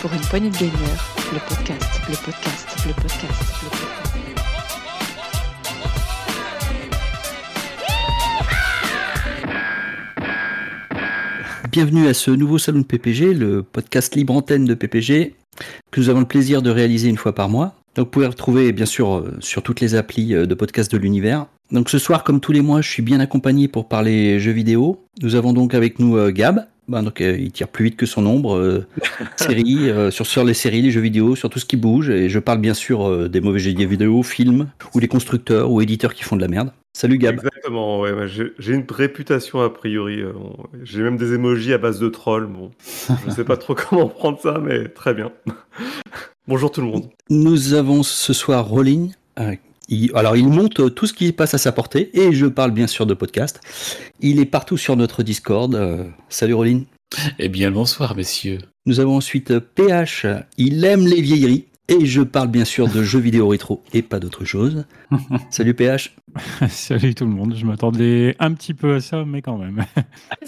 pour une poignée de gagneurs, le podcast, le podcast, le podcast, le podcast. Bienvenue à ce nouveau salon de PPG, le podcast libre antenne de PPG, que nous avons le plaisir de réaliser une fois par mois. Donc vous pouvez retrouver bien sûr euh, sur toutes les applis euh, de podcast de l'univers. Donc ce soir, comme tous les mois, je suis bien accompagné pour parler jeux vidéo. Nous avons donc avec nous euh, Gab. Ben, donc il tire plus vite que son ombre. séries, sur, sur les séries, les jeux vidéo, sur tout ce qui bouge. Et je parle bien sûr des mauvais jeux vidéo, films, ou des constructeurs ou éditeurs qui font de la merde. Salut Gab. Exactement, ouais, j'ai une réputation a priori. J'ai même des emojis à base de trolls. Bon, je sais pas trop comment prendre ça, mais très bien. Bonjour tout le monde. Nous avons ce soir Rolling. Euh, alors il monte tout ce qui passe à sa portée et je parle bien sûr de podcast. Il est partout sur notre Discord. Euh, salut Rolling. Eh bien bonsoir messieurs. Nous avons ensuite PH. Il aime les vieilleries. Et je parle bien sûr de jeux vidéo rétro et pas d'autre chose. Salut PH. Salut tout le monde. Je m'attendais un petit peu à ça, mais quand même.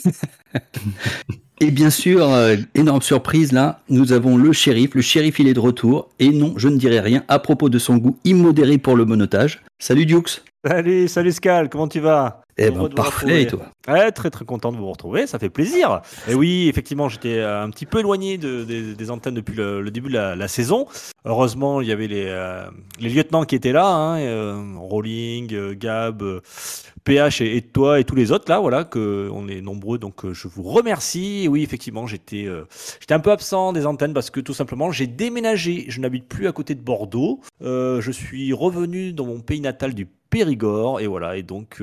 Et bien sûr, euh, énorme surprise là, nous avons le shérif. Le shérif, il est de retour. Et non, je ne dirai rien à propos de son goût immodéré pour le monotage. Salut Dukes. Salut, salut Scal, comment tu vas? Eh ben, parfait, et toi? Ouais, Très très content de vous retrouver, ça fait plaisir. Et oui, effectivement, j'étais euh, un petit peu éloigné de, des antennes depuis le, début de la, saison. Heureusement, il y avait les, euh, les lieutenants qui étaient là, hein, Rolling, Gab, PH et, toi et tous les autres là, voilà, que on est nombreux, donc euh, je vous remercie. oui, effectivement, j'étais euh, j'étais un peu absent des antennes parce que tout simplement j'ai déménagé. Je n'habite plus à côté de Bordeaux. Euh, je suis revenu dans mon pays natal du Périgord et voilà et donc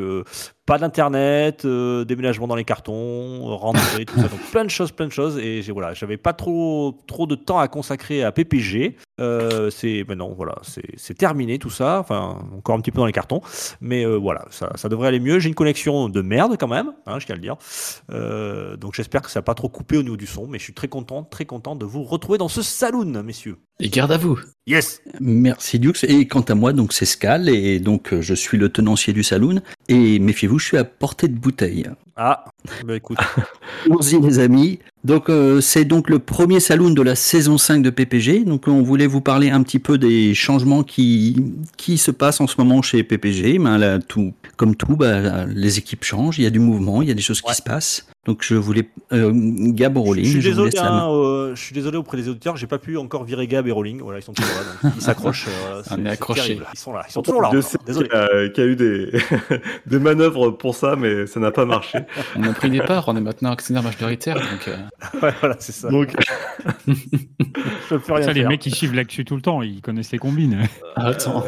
pas d'internet, euh, déménagement dans les cartons, rentrer, tout ça, donc plein de choses, plein de choses. Et j'ai voilà, j'avais pas trop trop de temps à consacrer à PPG. Euh, c'est maintenant voilà, c'est terminé tout ça. Enfin, encore un petit peu dans les cartons, mais euh, voilà, ça, ça, devrait aller mieux. J'ai une connexion de merde quand même, hein, je tiens à le dire. donc j'espère que ça n'a pas trop coupé au niveau du son, mais je suis très content, très content de vous retrouver dans ce saloon, messieurs. Et garde à vous. Yes. Merci Dux. Et quant à moi, donc c'est Scal et donc je suis le tenancier du saloon. Et méfiez-vous, suis à portée de bouteille. Ah, bah écoute. Allons-y les amis. Donc euh, c'est donc le premier saloon de la saison 5 de PPG. Donc on voulait vous parler un petit peu des changements qui, qui se passent en ce moment chez PPG. Ben, là, tout, comme tout, bah, les équipes changent, il y a du mouvement, il y a des choses qui se passent. Donc je voulais euh, Gab ou Rolling. Je suis, désolé, hein, euh, je suis désolé auprès des auditeurs, j'ai pas pu encore virer Gab et Rolling. Voilà, ils sont toujours là, ils s'accrochent. Euh, On est accrochés. Ils sont là, ils sont toujours là. Désolé. Qu'il y, a eu des, des manœuvres pour ça, mais ça n'a pas marché. On a pris des parts, on est maintenant actionnaire majoritaire, donc. ouais, voilà, c'est ça. Donc. je peux rien ça, les mecs qui suivent l'actu tout le temps, ils connaissent les combines. Attends.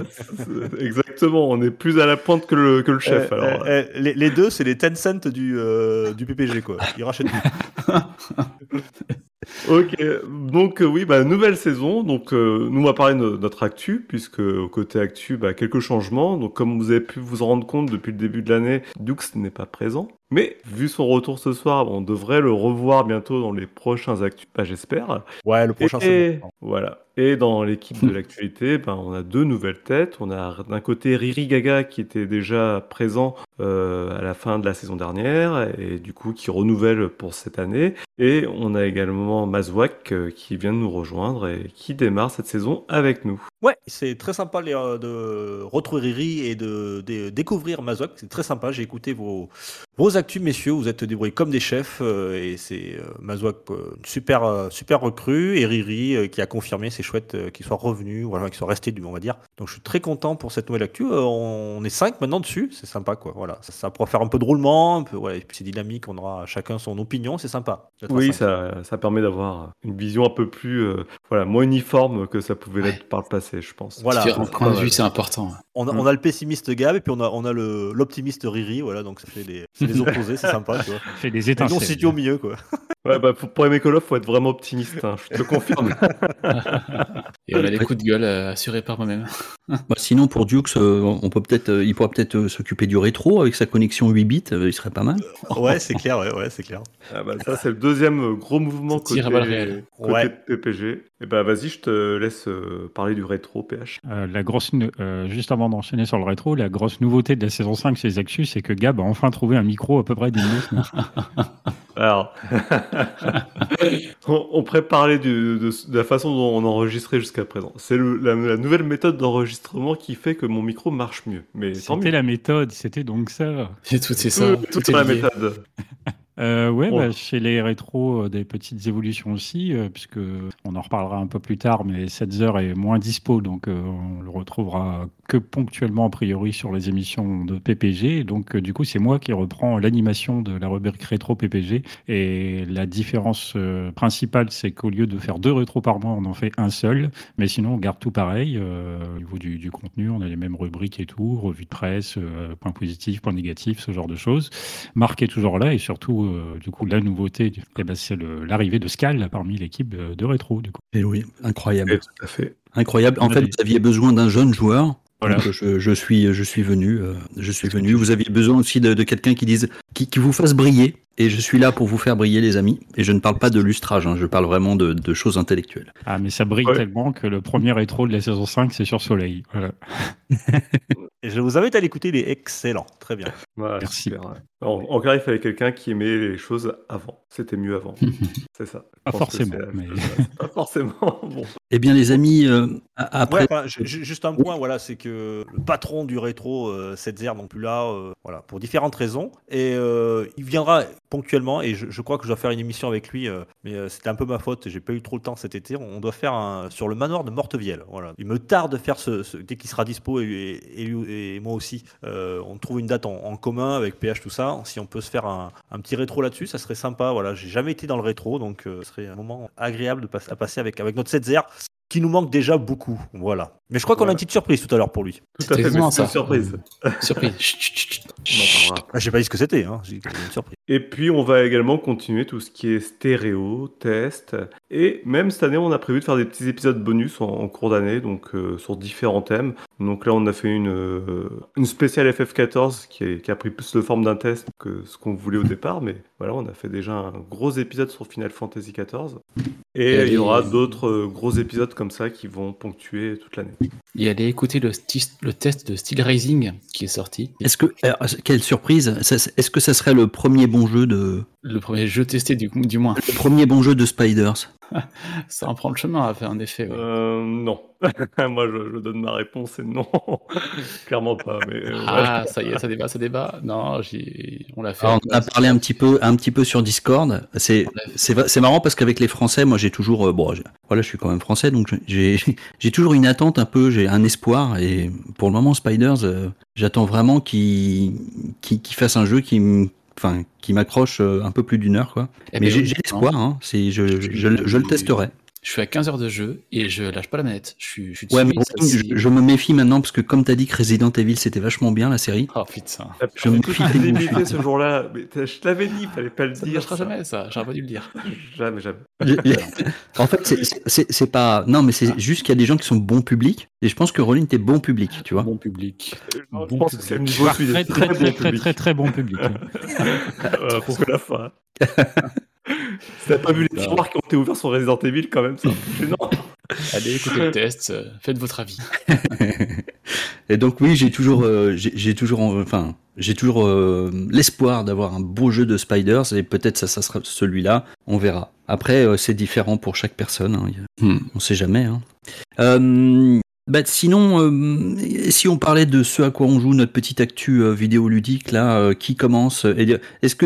Exactement, on est plus à la pointe que le, que le chef. Eh, alors. Les, les, deux, c'est les Tencent du, du PPG quoi. Il rachète ok, donc euh, oui, bah, nouvelle saison. Donc euh, nous on va parler de notre actu, puisque au côté actu, bah, quelques changements. Donc comme vous avez pu vous en rendre compte depuis le début de l'année, Dux n'est pas présent. Mais vu son retour ce soir, on devrait le revoir bientôt dans les prochains actus, bah, j'espère. Ouais, le prochain Et, Voilà. Et dans l'équipe de l'actualité, ben, on a deux nouvelles têtes. On a d'un côté Riri Gaga qui était déjà présent euh, à la fin de la saison dernière et du coup qui renouvelle pour cette année. Et on a également Mazwak euh, qui vient de nous rejoindre et qui démarre cette saison avec nous. Ouais, c'est très sympa euh, de retrouver Riri et de, découvrir Mazwak. C'est très sympa. J'ai écouté vos, vos actus, messieurs. Vous êtes débrouillés comme des chefs et c'est Mazwak super super recrue et Riri qui a confirmé c'est chouette qu'il soit revenu, voilà, qu'il soit resté, on va dire. Donc je suis très content pour cette nouvelle actu. on est cinq maintenant dessus, c'est sympa quoi. Voilà, ça, ça pourra faire un peu de roulement, un peu, ouais, et puis c'est dynamique, on aura chacun son opinion, c'est sympa. Oui, ça, ça, permet d'avoir une vision un peu plus, euh, voilà, moins uniforme que ça pouvait l'être par le passé, je pense. Voilà. point de vue, c'est important. On a, on a, le pessimiste Gab et puis on a, on a l'optimiste Riri, voilà, donc ça fait des, des opposés, c'est sympa, tu vois. fait des étincelles. Et on situe au milieu, quoi. Ouais, bah, pour aimer Call of, faut être vraiment optimiste, hein, je te confirme. et on a des coups de gueule euh, assurés par moi-même. Bah, sinon, pour Dukes, euh, on peut peut-être, il pourra peut-être s'occuper du rétro avec sa connexion 8 bits, euh, il serait pas mal. ouais, c'est clair, ouais, ouais c'est clair. Ah bah, ça, c'est le deuxième gros mouvement côté, côté ouais. PPG. Eh bah vas-y, je te laisse euh, parler du rétro PH. Euh, la grosse, juste avant d'enchaîner sur le rétro, la grosse nouveauté de la saison 5 chez Actus, c'est que Gab a enfin trouvé un micro à peu près d'une Alors, On, on pourrait parler du- de, de la façon dont on enregistrait jusqu'à présent. C'est la, la nouvelle méthode d'enregistrement qui fait que mon micro marche mieux. Mais C'était la méthode, c'était donc ça. Et tout, c'est ça. Tout, Tout tout dans la est lié. méthode. Euh, ouais, bah, chez les rétros, euh, des petites évolutions aussi, euh, puisque on en reparlera un peu plus tard, mais 7 heures est moins dispo, donc euh, on le retrouvera que ponctuellement a priori sur les émissions de PPG. Et donc euh, du coup, c'est moi qui reprends l'animation de la rubrique rétro PPG. Et la différence euh, principale, c'est qu'au lieu de faire deux rétros par mois, on en fait un seul. Mais sinon, on garde tout pareil. euh, au niveau du, du contenu, on a les mêmes rubriques et tout, revue de presse, euh, points positifs, points négatifs, ce genre de choses. Marc est toujours là et surtout, euh, du coup, la nouveauté, eh ben, c'est l'arrivée de Scal parmi l'équipe de, rétro. Du coup. Et oui, incroyable. Oui, tout à fait. Incroyable. En fait, vous aviez besoin d'un jeune joueur. Voilà. Donc, je, je suis, je suis venu. euh, je suis venu. Vous aviez besoin aussi de, de quelqu'un qui dise, qui, qui vous fasse briller. Et je suis là pour vous faire briller, les amis. Et je ne parle pas de lustrage. hein, je parle vraiment de, de choses intellectuelles. Ah, mais ça brille Ouais. tellement que le premier rétro de la saison 5, c'est sur Soleil. Voilà. Et je vous invite à l'écouter, il est excellent. Très bien. Voilà, Merci. super, ouais. En, en clair, il fallait quelqu'un qui aimait les choses avant. C'était mieux avant. C'est ça. Je Pas forcément, Pas forcément. Bon. Eh bien, les amis, euh, après, Ouais, enfin, juste un point, voilà, c'est que le patron du rétro, euh, 7 non plus là, euh, voilà, pour différentes raisons. Et euh, il viendra ponctuellement, et je, je crois que je dois faire une émission avec lui, euh, mais euh, c'était un peu ma faute, j'ai pas eu trop le temps cet été. On doit faire un, sur le manoir de Mortevielle. Voilà. Il me tarde de faire ce, ce- dès qu'il sera dispo, et, et, et lui- et moi aussi, euh, on trouve une date en, commun avec PH, tout ça. Si on peut se faire un, petit rétro là-dessus, ça serait sympa. Voilà, j'ai jamais été dans le rétro, donc euh, ce serait un moment agréable à passer avec, avec notre 7 qui nous manque déjà beaucoup. Voilà. Mais je crois qu'on a une petite surprise tout à l'heure pour lui. Tout à fait, mais c'est une ça. surprise. Surprise. Ah, J'ai pas dit ce que c'était, hein. j'ai une surprise. Et puis, on va également continuer tout ce qui est stéréo, test. Et même cette année, on a prévu de faire des petits épisodes bonus en, en cours d'année, donc euh, sur différents thèmes. Donc là, on a fait une, euh, une spéciale FF14 qui, est- qui a pris plus de forme d'un test que ce qu'on voulait au départ. Mais voilà, on a fait déjà un gros épisode sur Final Fantasy XIV. Et Et il y aura d'autres euh, gros épisodes comme ça qui vont ponctuer toute l'année. Et allez écouter le, test de Steel Rising qui est sorti. est-ce que, alors, quelle surprise, est-ce que ça serait le premier bon jeu de, Le premier jeu testé du, du moins. le premier bon jeu de Spiders Ça en prend le chemin à faire un effet. ouais. Euh, non. Moi, je, je donne ma réponse, c'est non. Clairement pas. Mais, euh. Ah, ça y est, ça débat, ça débat. Non, j'ai- on l'a fait. Alors, on a parlé un petit peu, un petit peu sur Discord. C'est, marrant parce qu'avec les Français, moi, j'ai toujours, euh, bon, voilà, je suis quand même français, donc j'ai, j'ai toujours une attente un peu, j'ai un espoir. Et pour le moment, Spiders, euh, j'attends vraiment qu'il, qu'il, qu'il fasse un jeu qui, m- enfin, qui m'accroche euh, un peu plus d'une heure, quoi. Eh Mais ben, j'ai, hein. l'espoir. Hein, c'est, je, je, je je le testerai. Je suis à 15 heures de jeu et je lâche pas la manette. Je suis, je suis Ouais, mais ça, je, c'est- je me méfie maintenant parce que comme t'as dit que Resident Evil c'était vachement bien la série. Oh putain. Je me toute fie la des visibilité ce jour-là. Mais je t'avais dit, fallait pas le Ça ne dire. ça. jamais, ça. J'aurais pas dû le dire. Jamais, jamais. Je- en fait, c'est- c'est- c'est c'est pas. Non, mais c'est juste qu'il y a des gens qui sont bons publics et je pense que Rollin était bon public, tu vois. Bon public. Je Bon pense que c'est le public. niveau celui Très, très, très, très, très, très bon public. pour que la fin. si t'as pas vu les Non. tiroirs qui ont été ouverts sur Resident Evil, quand même, c'est peu gênant. Allez, écoutez le test. euh, Faites votre avis. Et donc oui, j'ai toujours, euh, j'ai j'ai toujours, euh, enfin, j'ai toujours euh, l'espoir d'avoir un beau jeu de Spiders et peut-être ça, ça sera celui-là. On verra. Après, euh, c'est différent pour chaque personne. hein, Hmm. On sait jamais. Hein. Bah, sinon, euh, si on parlait de ce à quoi on joue, notre petite actu euh, vidéoludique, là, euh, qui commence dire- Est-ce que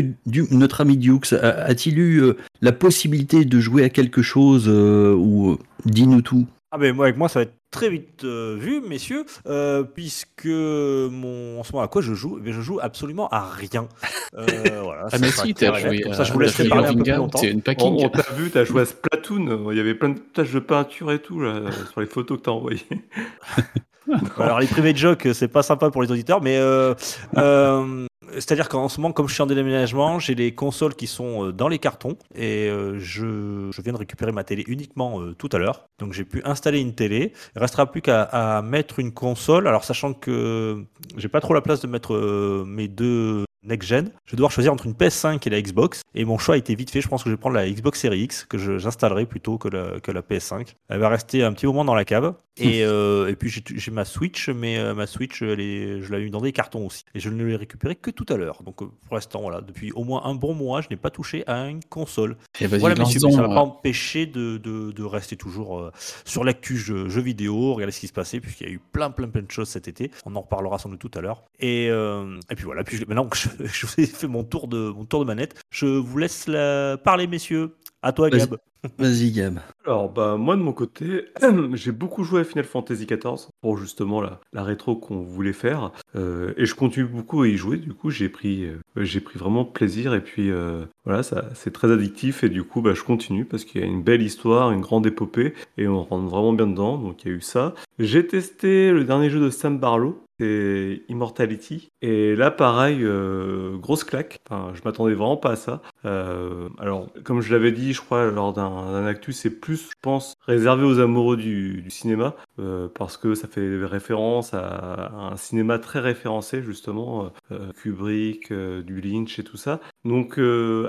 notre ami Dukes a-t-il eu euh, la possibilité de jouer à quelque chose ou dis-nous tout? Ah ben moi avec moi ça va être très vite euh, vu messieurs euh, puisque mon en ce moment à quoi je joue? Eh bien, je joue absolument à rien. Euh, voilà, Ah, ça mais si, t'as joué. Comme ça je vous t'as laisserai parler un peu plus longtemps. Une On, packing. on t'a vu, t'as joué à Splatoon. Il y avait plein de taches de peinture et tout, là, sur les photos que t'as envoyées. Alors les private jokes, c'est pas sympa pour les auditeurs, mais euh, euh, c'est-à-dire qu'en ce moment, comme je suis en déménagement, j'ai les consoles qui sont euh, dans les cartons et euh, je, viens de récupérer ma télé uniquement euh, tout à l'heure. Donc j'ai pu installer une télé. Il restera plus qu'à mettre une console. Alors sachant que j'ai pas trop la place de mettre mes deux next-gen, je vais devoir choisir entre une PS5 et la Xbox. Et mon choix a été vite fait. Je pense que je vais prendre la Xbox Series X, que j'installerai plutôt que la, que la PS5. Elle va rester un petit moment dans la cave. Et, euh, et puis j'ai- ma Switch, mais euh, ma Switch, elle est- je l'avais eu dans des cartons aussi. Et je ne l'ai récupérée que tout à l'heure. Donc euh, pour l'instant, voilà, depuis au moins un bon mois, je n'ai pas touché à une console. Et vas-y, Voilà, messieurs, mais ça ne va euh, pas empêcher de, de, de rester toujours sur l'actu jeux, jeux vidéo, regarder ce qui se passait, puisqu'il y a eu plein, plein, plein de choses cet été. On en reparlera sans doute tout à l'heure. Et, et puis voilà, puis je- maintenant que je, je vous ai fait mon tour, de, mon tour de manette, je vous laisse la... parler, messieurs. À toi, Vas-y. Gab. Vas-y, Gab. Alors, bah, moi de mon côté, j'ai beaucoup joué à Final Fantasy XIV pour justement la, la rétro qu'on voulait faire. Euh, et je continue beaucoup à y jouer. Du coup, j'ai pris, euh, j'ai pris vraiment plaisir. Et puis, euh, voilà, ça, c'est très addictif. Et du coup, bah, je continue parce qu'il y a une belle histoire, une grande épopée. Et on rentre vraiment bien dedans. Donc, il y a eu ça. J'ai testé le dernier jeu de Sam Barlow. C'est Immortality. Et là, pareil, euh, grosse claque. Enfin, je m'attendais vraiment pas à ça. Euh, alors, comme je l'avais dit, je crois, lors d'un actu, c'est plus, je pense, réservé aux amoureux du, du cinéma, euh, parce que ça fait référence à, à un cinéma très référencé, justement, euh, Kubrick, du Lynch et tout ça. Donc,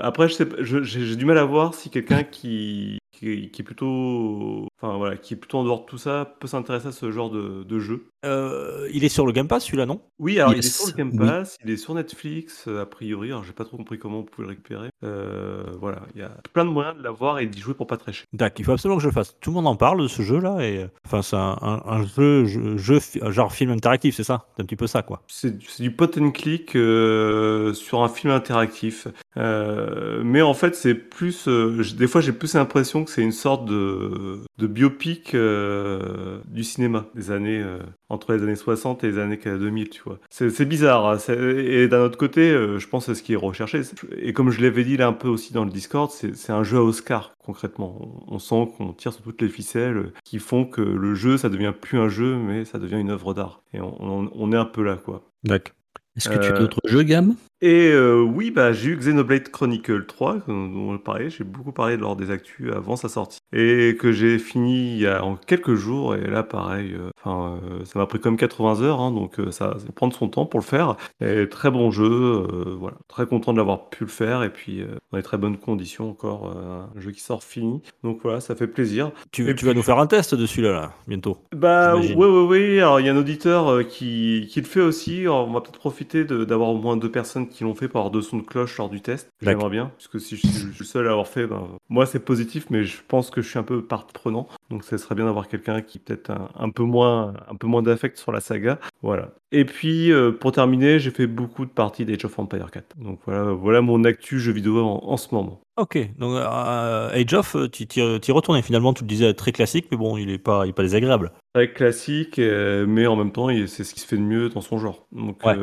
après, j'ai du mal à voir si quelqu'un qui, qui, qui est plutôt, enfin voilà, qui est plutôt en dehors de tout ça peut s'intéresser à ce genre de, de jeu. Euh, il est sur le Game Pass, celui-là, non? Oui, alors il est sur le Game oui. Pass, il est sur Netflix, a priori. Alors j'ai pas trop compris comment vous pouvez le récupérer. Euh, voilà, il y a plein de moyens de l'avoir et d'y jouer pour pas très cher. D'accord, il faut absolument que je le fasse. Tout le monde en parle de ce jeu-là. Et... Enfin, c'est un, un- un jeu, jeu, jeu fi- genre film interactif, c'est ça? C'est un petit peu ça, quoi. C'est du- c'est du pot and click euh, sur un film interactif. Euh, mais en fait, c'est plus. euh, des fois, j'ai plus l'impression que c'est une sorte de, de biopic euh, du cinéma des années. entre les années 60 et les années 2000, tu vois. C'est bizarre. hein, Et d'un autre côté, je pense c'est ce qui est recherché. Et comme je l'avais dit là un peu aussi dans le Discord, c'est un jeu à Oscar, concrètement. On, on sent qu'on tire sur toutes les ficelles qui font que le jeu, ça devient plus un jeu, mais ça devient une œuvre d'art. Et on, on- on est un peu là, quoi. D'accord. Est-ce que tu as d'autres jeux, Gab Et euh, oui, bah, j'ai eu Xenoblade Chronicle 3, dont on parlait, j'ai beaucoup parlé lors des actus avant sa sortie, et que j'ai fini il y a en quelques jours, et là pareil, euh, enfin, euh, ça m'a pris comme 80 heures, hein, donc euh, ça, ça va prendre son temps pour le faire, et très bon jeu, euh, voilà, très content de l'avoir pu le faire, et puis euh, dans les très bonnes conditions encore, euh, un jeu qui sort fini, donc voilà, ça fait plaisir. Tu, vas nous faire un test de celui-là, là, bientôt. Bah oui, oui, oui. Alors il y a un auditeur euh, qui, qui le fait aussi. Alors, on va peut-être profiter de- d'avoir au moins deux personnes qui l'ont fait pour avoir deux sons de cloche lors du test. J'aimerais bien, puisque si je suis, je suis le seul à avoir fait, ben, moi c'est positif, mais je pense que je suis un peu partie prenant. Donc ça serait bien d'avoir quelqu'un qui peut-être un, un peu moins, un peu moins d'affect sur la saga. Voilà. Et puis euh, pour terminer, j'ai fait beaucoup de parties d'Age of Empire 4. Donc voilà, voilà mon actu jeu vidéo en, en ce moment. Ok, donc euh, Age of, euh, tu t'y retournes. Finalement, tu le disais très classique, mais bon, il est pas, il est pas désagréable. Très classique, euh, mais en même temps, c'est ce qui se fait de mieux dans son genre. Donc, Ouais.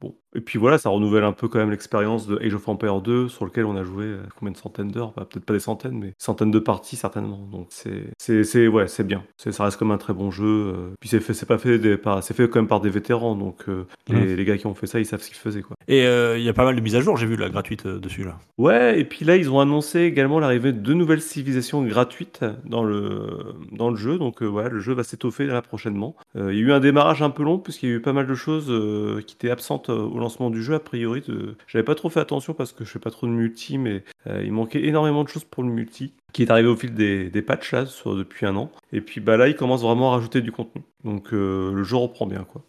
bon. Et puis voilà, ça renouvelle un peu quand même l'expérience de Age of Empire 2, sur lequel on a joué combien de centaines d'heures? Bah, Peut-être pas des centaines, mais centaines de parties certainement. Donc c'est, ouais, bien. Ça reste comme un très bon jeu. Puis c'est fait, pas fait des, par, c'est fait quand même par des vétérans, donc euh, les, les gars qui ont fait ça, ils savent ce qu'ils faisaient quoi. Et euh, il y a pas mal de mises à jour, j'ai vu, là, gratuites euh, dessus, là. Ouais, et puis là, ils ont annoncé également l'arrivée de deux nouvelles civilisations gratuites dans le, dans le jeu. Donc, voilà, le jeu va s'étoffer là prochainement. Il y a eu un démarrage un peu long, puisqu'il y a eu pas mal de choses qui étaient absentes au lancement du jeu, a priori. De... J'avais pas trop fait attention parce que je fais pas trop de multi, mais il manquait énormément de choses pour le multi, qui est arrivé au fil des, des patchs là, sur- depuis un an. Et puis bah, là, ils commencent vraiment à rajouter du contenu. Donc, euh, le jeu reprend bien, quoi.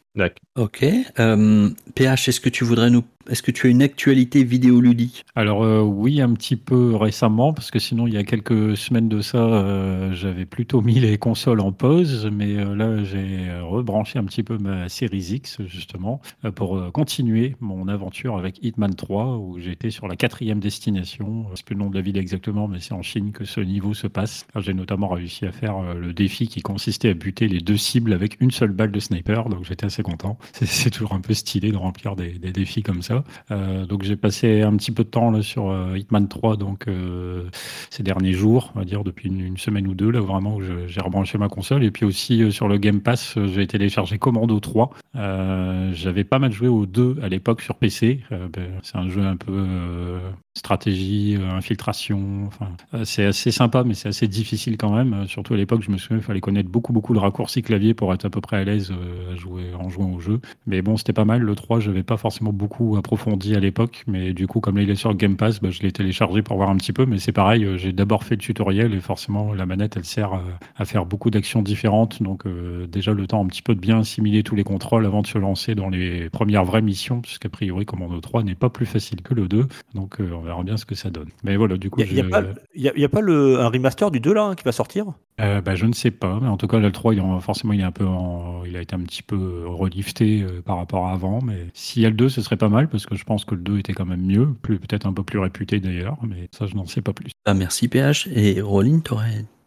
Ok. Euh, PH, est-ce que tu voudrais nous. Est-ce que tu as une actualité vidéoludique? Alors euh, oui, un petit peu récemment, parce que sinon il y a quelques semaines de ça, euh, j'avais plutôt mis les consoles en pause, mais euh, là j'ai rebranché un petit peu ma Series X justement pour continuer mon aventure avec Hitman 3, où j'étais sur la quatrième destination. Sais plus le nom de la ville exactement, mais c'est en Chine que ce niveau se passe. J'ai notamment réussi à faire le défi qui consistait à buter les deux cibles avec une seule balle de sniper, donc j'étais assez content. C'est- C'est toujours un peu stylé de remplir des défis comme ça. Euh, donc j'ai passé un petit peu de temps là, sur euh, Hitman 3 donc euh, ces derniers jours, on va dire depuis une, semaine ou deux là vraiment où j'ai rebranché ma console et puis aussi sur le Game Pass j'ai téléchargé Commando 3. Euh, J'avais pas mal joué au 2 à l'époque sur PC. Ben, c'est un jeu un peu stratégie, infiltration. Enfin, c'est assez sympa mais c'est assez difficile quand même. Surtout à l'époque je me souviens il fallait connaître beaucoup beaucoup le raccourci clavier pour être à peu près à l'aise à jouer, en jouant au jeu. Mais bon, c'était pas mal. Le 3, je n'avais pas forcément beaucoup approfondi à l'époque. Mais du coup, comme là, il est sur Game Pass, bah, je l'ai téléchargé pour voir un petit peu. Mais c'est pareil, euh, j'ai d'abord fait le tutoriel et forcément, la manette, elle sert euh, à faire beaucoup d'actions différentes. Donc, euh, déjà, le temps un petit peu de bien assimiler tous les contrôles avant de se lancer dans les premières vraies missions. Puisqu'a priori, Commando 3 n'est pas plus facile que le 2. Donc, euh, on verra bien ce que ça donne. Mais voilà, du coup, Il n'y a pas le, un remaster du 2 là hein, qui va sortir? Euh, bah, je ne sais pas, mais en tout cas, le 3, il en- forcément, il, est un peu en- il a été un petit peu relifté euh, par rapport à avant. Mais s'il y a le 2, ce serait pas mal, parce que je pense que le 2 était quand même mieux, plus- peut-être un peu plus réputé d'ailleurs, mais ça, je n'en sais pas plus. Ah, merci PH. Et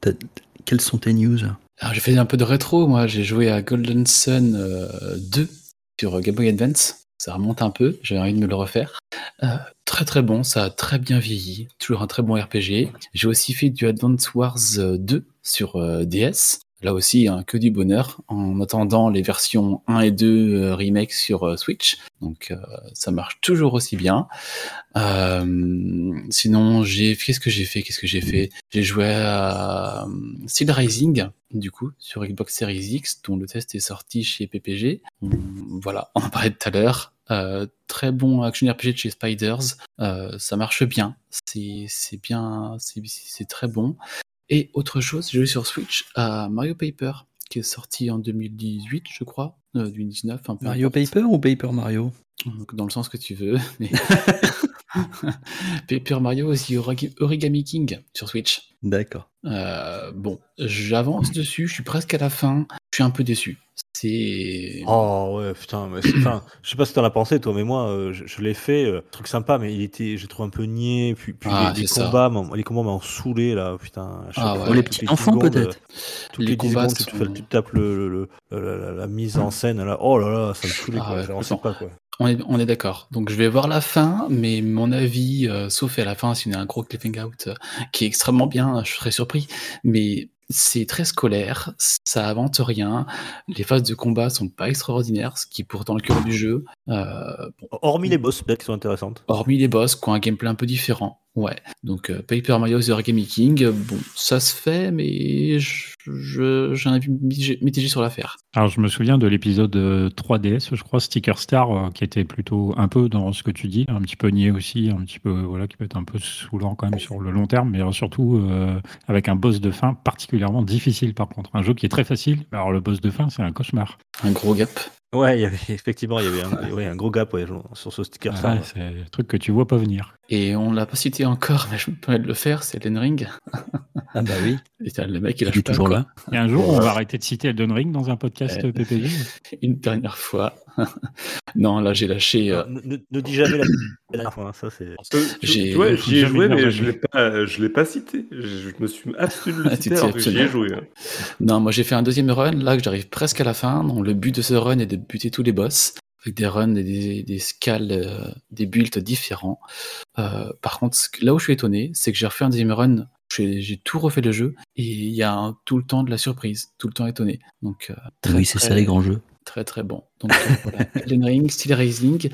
t'as- quelles sont tes news? Alors, j'ai fait un peu de rétro, moi. J'ai joué à Golden Sun euh, 2 sur Game Boy Advance. Ça remonte un peu, j'ai envie de me le refaire. Euh, très très bon, ça a très bien vieilli. Toujours un très bon RPG. J'ai aussi fait du Advance Wars euh, 2 sur euh, DS. Là aussi, hein, que du bonheur, en attendant les versions 1 et 2 euh, remake sur euh, Switch. Donc euh, ça marche toujours aussi bien. Euh, sinon, j'ai qu'est-ce que j'ai fait Qu'est-ce que j'ai fait? J'ai joué à euh, Steel Rising, du coup, sur Xbox Series X, dont le test est sorti chez PPG. Voilà, on en parlait tout à l'heure. Euh, très bon action RPG de chez Spiders. Euh, ça marche bien. C'est bien, c'est très bon. Et autre chose, j'ai joué sur Switch à Mario Paper, qui est sorti en 2018, je crois, euh, 2019. Un peu Mario importe. Paper ou Paper Mario? Dans le sens que tu veux. Mais... Paper Mario aussi Origami Origami King sur Switch. D'accord. Euh, bon, j'avance dessus, je suis presque à la fin, je suis un peu déçu. C'est. Oh ouais, putain, mais c'est- enfin, je sais pas ce que t'en as pensé toi, mais moi euh, je, je l'ai fait, euh, truc sympa, mais il était, je trouve un peu niais, puis, puis Ah, les, combats, m'ont- les combats m'ont saoulé là, putain. Ah, ouais. Les petits 10 enfants, secondes, peut-être Toutes Les les, 10 combats secondes, tu, te sont- fais- tu tapes le, le- le- la, la- la mise en scène là, oh là là, ça me saoulait Ah quoi, ouais, j'avançais complètement. pas quoi. On est, on est d'accord. Donc je vais voir la fin, mais mon avis, euh, sauf à la fin, s'il y a un gros clipping out euh, qui est extrêmement bien, je serais surpris. Mais c'est très scolaire, ça avance rien. Les phases de combat sont pas extraordinaires, ce qui est pourtant le cœur du jeu. Euh, bon, Hormis les boss peut-être qui sont intéressantes. hormis les boss qui ont un gameplay un peu différent. Ouais. Donc euh, Paper Mario The Origami King, euh, bon, ça se fait, mais j'ai un avis mitigé sur l'affaire. Alors, je me souviens de l'épisode euh, 3DS, je crois, Sticker Star, euh, qui était plutôt un peu dans ce que tu dis, un petit peu niais aussi, un petit peu, voilà, qui peut être un peu saoulant quand même sur le long terme, mais euh, surtout euh, avec un boss de fin particulièrement difficile par contre. Un jeu qui est très facile, alors le boss de fin, c'est un cauchemar. Un gros gap. Ouais, il y avait, effectivement, il y avait un, ouais, un gros gap ouais, sur ce sticker. ça, Ouais, c'est un truc que tu vois pas venir. Et on l'a pas cité encore, mais je me permets de le faire, c'est Elden Ring. Ah bah oui, le mec, il est toujours là. Et un jour, on va arrêter de citer Elden Ring dans un podcast Ouais. PPG. Une dernière fois. Non, là, j'ai lâché. euh, Ne, ne- ne dis jamais la, dernière fois, hein, ça c'est. J'ai- j'y ai joué, mais je l'ai pas, je l'ai pas cité. Je, je me suis le Ah, t'es alors que j'y ai joué. hein. Non, moi j'ai fait un deuxième run, là que j'arrive presque à la fin. Donc le but de ce run est de buter tous les boss, avec des runs et des, des scales, euh, des builds différents. Euh, par contre, là où je suis étonné, c'est que j'ai refait un deuxième run, j'ai j'ai tout refait le jeu, et il y a un- tout le temps de la surprise, tout le temps étonné. Donc euh, très, oui, c'est très, ça les grands jeux. Très très bon. Donc euh, voilà, Elden Ring, Steel Rising,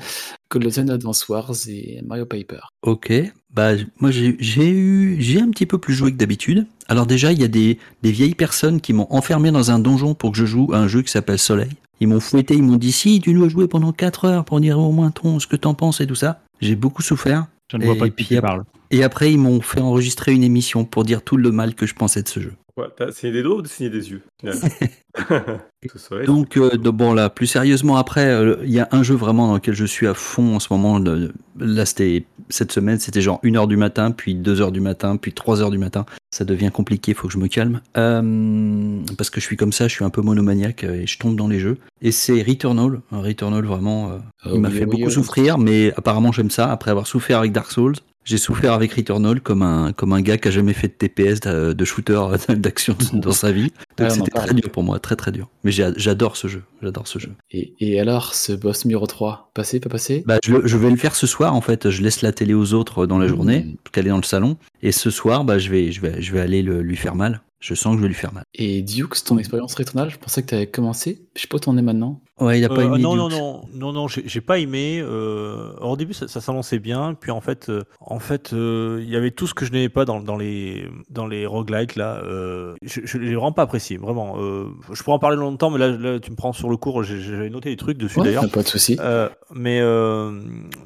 Golden Advance Wars et Mario Paper. Ok, bah moi j'ai j'ai eu j'ai un petit peu plus joué que d'habitude. Alors déjà il y a des, des vieilles personnes qui m'ont enfermé dans un donjon pour que je joue à un jeu qui s'appelle Soleil. Ils m'ont fouetté, ils m'ont dit si tu dois jouer pendant 4 heures pour dire au moins ton ce que t'en penses et tout ça. J'ai beaucoup souffert. Je ne vois Et pas de qui parles. Et après ils m'ont fait enregistrer une émission pour dire tout le mal que je pensais de ce jeu. Ouais, T'as signé des doigts ou t'as signé des yeux Donc euh, de- bon là, plus sérieusement après, euh, il y a un jeu vraiment dans lequel je suis à fond en ce moment. Le- là c'était cette semaine, c'était genre 1h du matin, puis 2h du matin, puis 3h du matin. Ça devient compliqué, faut que je me calme. Euh, parce que je suis comme ça, je suis un peu monomaniaque euh, et je tombe dans les jeux. Et c'est Returnal. Returnal vraiment, euh, Ah il m'a oui, fait oui, beaucoup oui. souffrir, mais apparemment j'aime ça. Après avoir souffert avec Dark Souls, j'ai souffert avec Returnal comme un, comme un gars qui a jamais fait de TPS, de, de shooter, d'action dans sa vie. Donc c'était très dur pour moi, très très dur. Mais j'adore ce jeu, j'adore ce jeu. Et, et alors, ce boss numéro 3, passé, pas passé? Bah, je, vais le faire ce soir en fait. Je laisse la télé aux autres dans la Mmh. journée, qu'elle est dans le salon. Et ce soir, bah, je vais, je vais, je vais aller le- lui faire mal. Je sens que je vais lui faire mal. Et Dukes, ton expérience Returnal, je pensais que tu avais commencé. Je sais pas où t'en es maintenant. Ouais, il a pas Euh, aimé non, non, non, non, non, j'ai pas aimé. Euh, au début, ça, ça s'annonçait bien, puis en fait, euh, en fait, euh, il y avait tout ce que je n'aimais pas dans, dans les dans les roguelites là. Euh, je, je l'ai vraiment pas apprécié, vraiment. Euh, je pourrais en parler longtemps, mais là, là, tu me prends sur le cours. J'avais noté des trucs dessus Ouais, d'ailleurs. pas de souci. Euh, mais euh,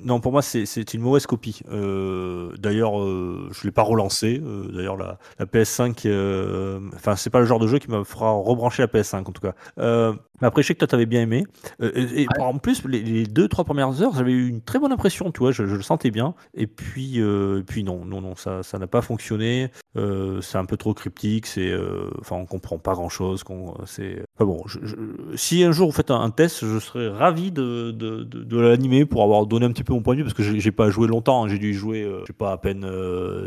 non, pour moi, c'est c'est une mauvaise copie. Euh, D'ailleurs, euh, je l'ai pas relancé. Euh, D'ailleurs, la, la PS5, euh, enfin, c'est pas le genre de jeu qui me fera rebrancher la PS5 en tout cas. Euh, mais après, je sais que toi, t'avais bien aimé. Euh, et et en plus, les, les deux, trois premières heures, j'avais eu une très bonne impression. Tu vois, je, je le sentais bien. Et puis, euh, et puis non, non, non, ça, ça n'a pas fonctionné. Euh, c'est un peu trop cryptique. C'est, euh, enfin, on comprend pas grand chose. C'est, enfin bon. je- je- si un jour vous faites un, un test, je serais ravi de, de, de, de l'animer pour avoir donné un petit peu mon point de vue parce que j'ai j'ai pas joué longtemps. hein. J'ai dû y jouer, euh, je sais pas, à peine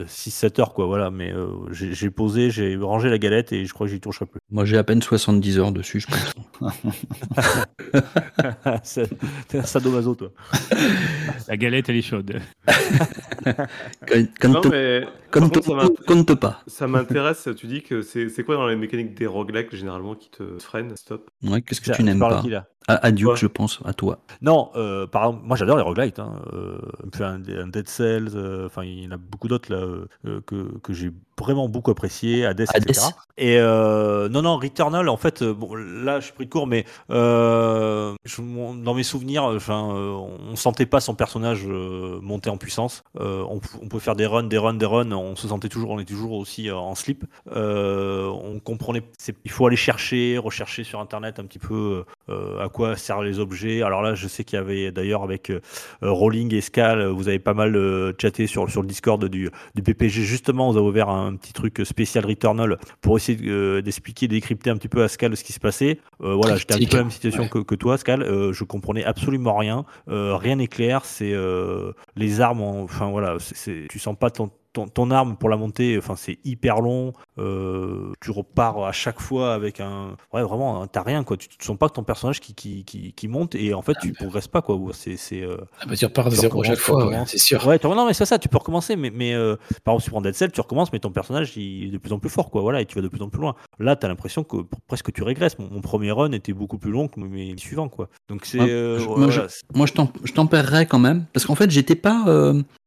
6-7 heures, quoi. Voilà. Mais euh, j'ai j'ai posé, j'ai rangé la galette et je crois que j'y toucherai plus. Moi, j'ai à peine 70 heures dessus, je pense. C'est- T'es un sadomaso, toi. La galette, elle est chaude. Comme, Non, te- mais comme par te- contre, compte pas. ça m'intéresse. Tu dis que c'est quoi dans les mécaniques des roguelikes généralement qui te freinent Stop. Ouais, Qu'est-ce que tu n'aimes pas qui, là à, à Duke, Ouais. je pense, à toi. Non, euh, par exemple, moi j'adore les roguelites. Hein. Euh, un, un Dead Cells, euh, enfin il y en a beaucoup d'autres là euh, que, que j'ai vraiment beaucoup apprécié, Hades, Hades. etc. Et euh, non, non, Returnal, en fait, bon, là je suis pris de court, mais euh, je- dans mes souvenirs, enfin, euh, on sentait pas son personnage euh, monter en puissance. Euh, on, pouvait faire des runs, des runs, des runs. On se sentait toujours, on est toujours aussi euh, en slip. Euh, on comprenait, il faut aller chercher, rechercher sur internet un petit peu euh, à quoi servent les objets. Alors là, je sais qu'il y avait d'ailleurs avec Rolling et Scal, vous avez pas mal chatté sur, sur le Discord du, du PPG. Justement, vous avez ouvert un, petit truc spécial Returnal pour essayer d'expliquer, de décrypter un petit peu à Scal ce qui se passait. Voilà, j'étais un peu Critique. dans la même situation Ouais. que, que toi, Scal. Je comprenais absolument rien. Rien n'est clair. C'est les armes. en- Enfin voilà, c'est- tu sens pas ton ton, ton arme pour la monter, enfin c'est hyper long. Euh, tu repars à chaque fois avec un, ouais vraiment, hein, t'as rien quoi. Tu, tu sens pas que ton personnage qui, qui, qui, qui monte et en fait tu progresses pas quoi. C'est c'est euh, Ah bah, tu repars de zéro à chaque fois, ouais, c'est sûr. Ouais, tu- non, mais c'est ça, tu peux recommencer, mais, mais euh, par exemple, si tu prends Dead Cell, tu recommences, mais ton personnage il est de plus en plus fort, quoi, voilà, et tu vas de plus en plus loin. Là, tu as l'impression que presque tu régresses. Mon, mon premier run était beaucoup plus long que mes suivants, quoi. Donc c'est. Ouais, euh, je- moi, voilà, c'est- Moi, je t'en- je tempérerais quand même, parce qu'en fait, j'étais pas.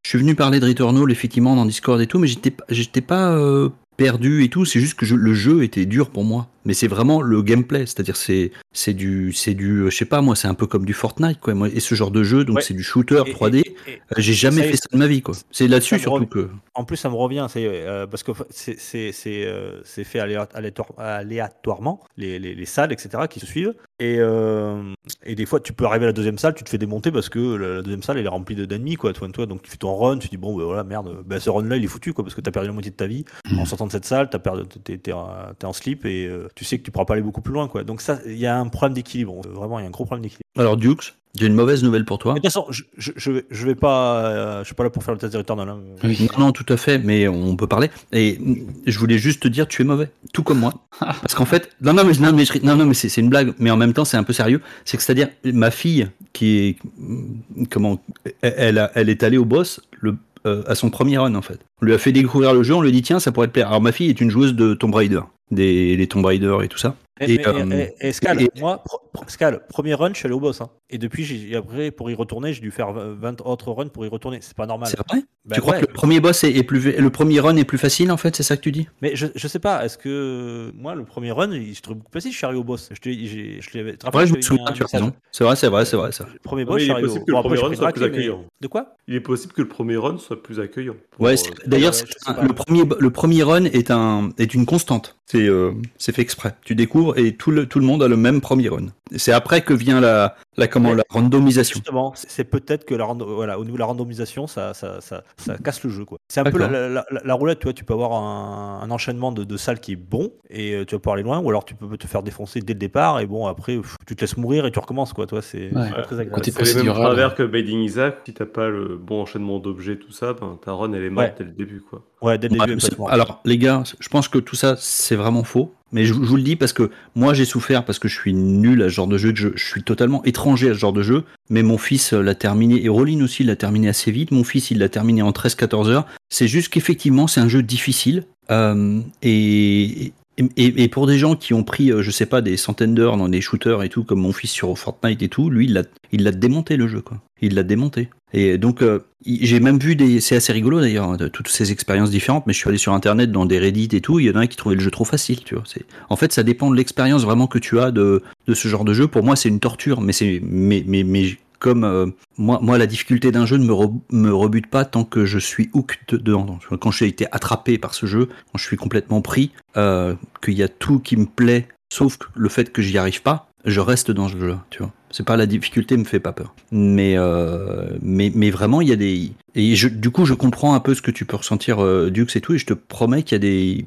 Je suis venu parler de Returnal, effectivement, dans Discord et tout, mais j'étais pas- j'étais pas euh, perdu et tout. C'est juste que je- le jeu était dur pour moi. Mais c'est vraiment le gameplay, c'est-à-dire c'est c'est du c'est du euh, je sais pas moi, c'est un peu comme du Fortnite quoi. Et ce genre de jeu, donc Ouais. c'est du shooter Et- 3D. et- et- euh, J'ai jamais ça y est, fait ça de ma vie quoi. C'est là-dessus surtout que. En plus, ça me revient, c'est euh, parce que c'est c'est- c'est, euh, fait aléa- aléatoire- aléatoirement, les, les, les salles, etc., qui se suivent. Et, euh, et des fois, tu peux arriver à la deuxième salle, tu te fais démonter parce que la, deuxième salle, elle est remplie de- d'ennemis, quoi, toi, toi. Donc tu fais ton run, tu dis, bon, ben voilà, merde, ben, ce run-là, il est foutu, quoi, parce que t'as perdu la moitié de ta vie. En sortant de cette salle, t'as perdu, t'es, t'es en- t'es en slip et euh, tu sais que tu pourras pas aller beaucoup plus loin, quoi. Donc ça, il y a un problème d'équilibre. Vraiment, il y a un gros problème d'équilibre. Alors Dukes, j'ai une mauvaise nouvelle pour toi. Mais de toute façon, je, je, je, vais- je vais pas, euh, je suis pas là pour faire le test de Returnal. hein. Oui. Non, non, tout à fait, mais on peut parler. Et je voulais juste te dire, tu es mauvais, tout comme moi. Parce qu'en fait, non, non, mais, non, mais, je- non, non, mais c'est c'est une blague, mais en même temps, c'est un peu sérieux. C'est que c'est-à-dire, ma fille, qui est, mm, comment, elle, a- elle est allée au boss le, euh, à son premier run, en fait. On lui a fait découvrir le jeu, on lui dit, tiens, ça pourrait te plaire. Alors, ma fille est une joueuse de Tomb Raider, des les Tomb Raider et tout ça. Et, Et, mais- euh, et- et Scal, et- moi, Scal, premier run, je suis allé au boss. hein. Et depuis, j'ai- après, pour y retourner, j'ai dû faire 20 autres runs pour y retourner. C'est pas normal. C'est vrai? Bah Tu crois ouais. que le premier boss est, est plus, le premier run est plus facile, en fait, c'est ça que tu dis? Mais je, je sais pas, est-ce que moi, le premier run, il se trouve beaucoup plus facile, je suis arrivé au boss. Je je l'avais- Ouais, me souviens, tu as raison. C'est vrai, c'est vrai, c'est vrai, ça. Le Premier boss, je il est possible que le premier run soit plus mais- accueillant. De quoi? Il est possible que le premier run soit plus accueillant. pour, Ouais, euh, d'ailleurs, ouais, le premier, le premier run est un, est une constante. C'est, euh, c'est fait exprès. Tu découvres et tout le, tout le monde a le même premier run. C'est après que vient la, la comment, la randomisation. Justement, c'est peut-être que la rando- voilà, au niveau de la randomisation, ça, ça, ça, ça casse le jeu. quoi. C'est un peu la, D'accord. la, la- la roulette, tu vois, tu peux avoir un, un enchaînement de, de salles qui est bon et euh, tu vas pouvoir aller loin, ou alors tu peux te faire défoncer dès le départ et bon, après, pff, tu te laisses mourir et tu recommences. Quoi, toi, c'est Ouais. très agréable. C'est mêmes procédural. travers que Binding Isaac. Si t'as pas le bon enchaînement d'objets, tout ça, ben, ta run elle est morte Ouais. dès le début. Quoi. Ouais, dès le début, alors, les gars, je pense que tout ça, c'est vraiment faux. Mais je, je vous le dis parce que moi, j'ai souffert parce que je suis nul à ce genre de jeu, que je, je suis totalement étranger à ce genre de jeu. Mais mon fils l'a terminé, et Rolin aussi l'a terminé assez vite. Mon fils, il l'a terminé en 13-14 heures. C'est juste qu'effectivement, c'est un jeu difficile. Euh, et, et, pour des gens qui ont pris, euh, je sais pas, des centaines d'heures dans des shooters et tout, comme mon fils sur Fortnite et tout, lui, il l'a, démonté le jeu, quoi. Il l'a démonté. Et donc, euh, j'ai même vu des, c'est assez rigolo d'ailleurs, de toutes ces expériences différentes. Mais je suis allé sur internet dans des Reddit et tout, il y en a qui trouvait le jeu trop facile, tu vois. En fait, ça dépend de l'expérience vraiment que tu as de, de ce genre de jeu. Pour moi, c'est une torture, mais c'est, mais, mais comme euh, moi, moi, la difficulté d'un jeu ne me, me rebute pas tant que je suis hooked dedans. Donc, Quand j'ai été attrapé par ce jeu, quand je suis complètement pris, euh, qu'il y a tout qui me plaît, sauf le fait que j'y arrive pas, je reste dans ce jeu-là, tu vois. C'est pas la difficulté me fait pas peur. Mais euh, mais mais vraiment il y a des et du coup je comprends un peu ce que tu peux ressentir euh, Dux et tout et je te promets qu'il y a des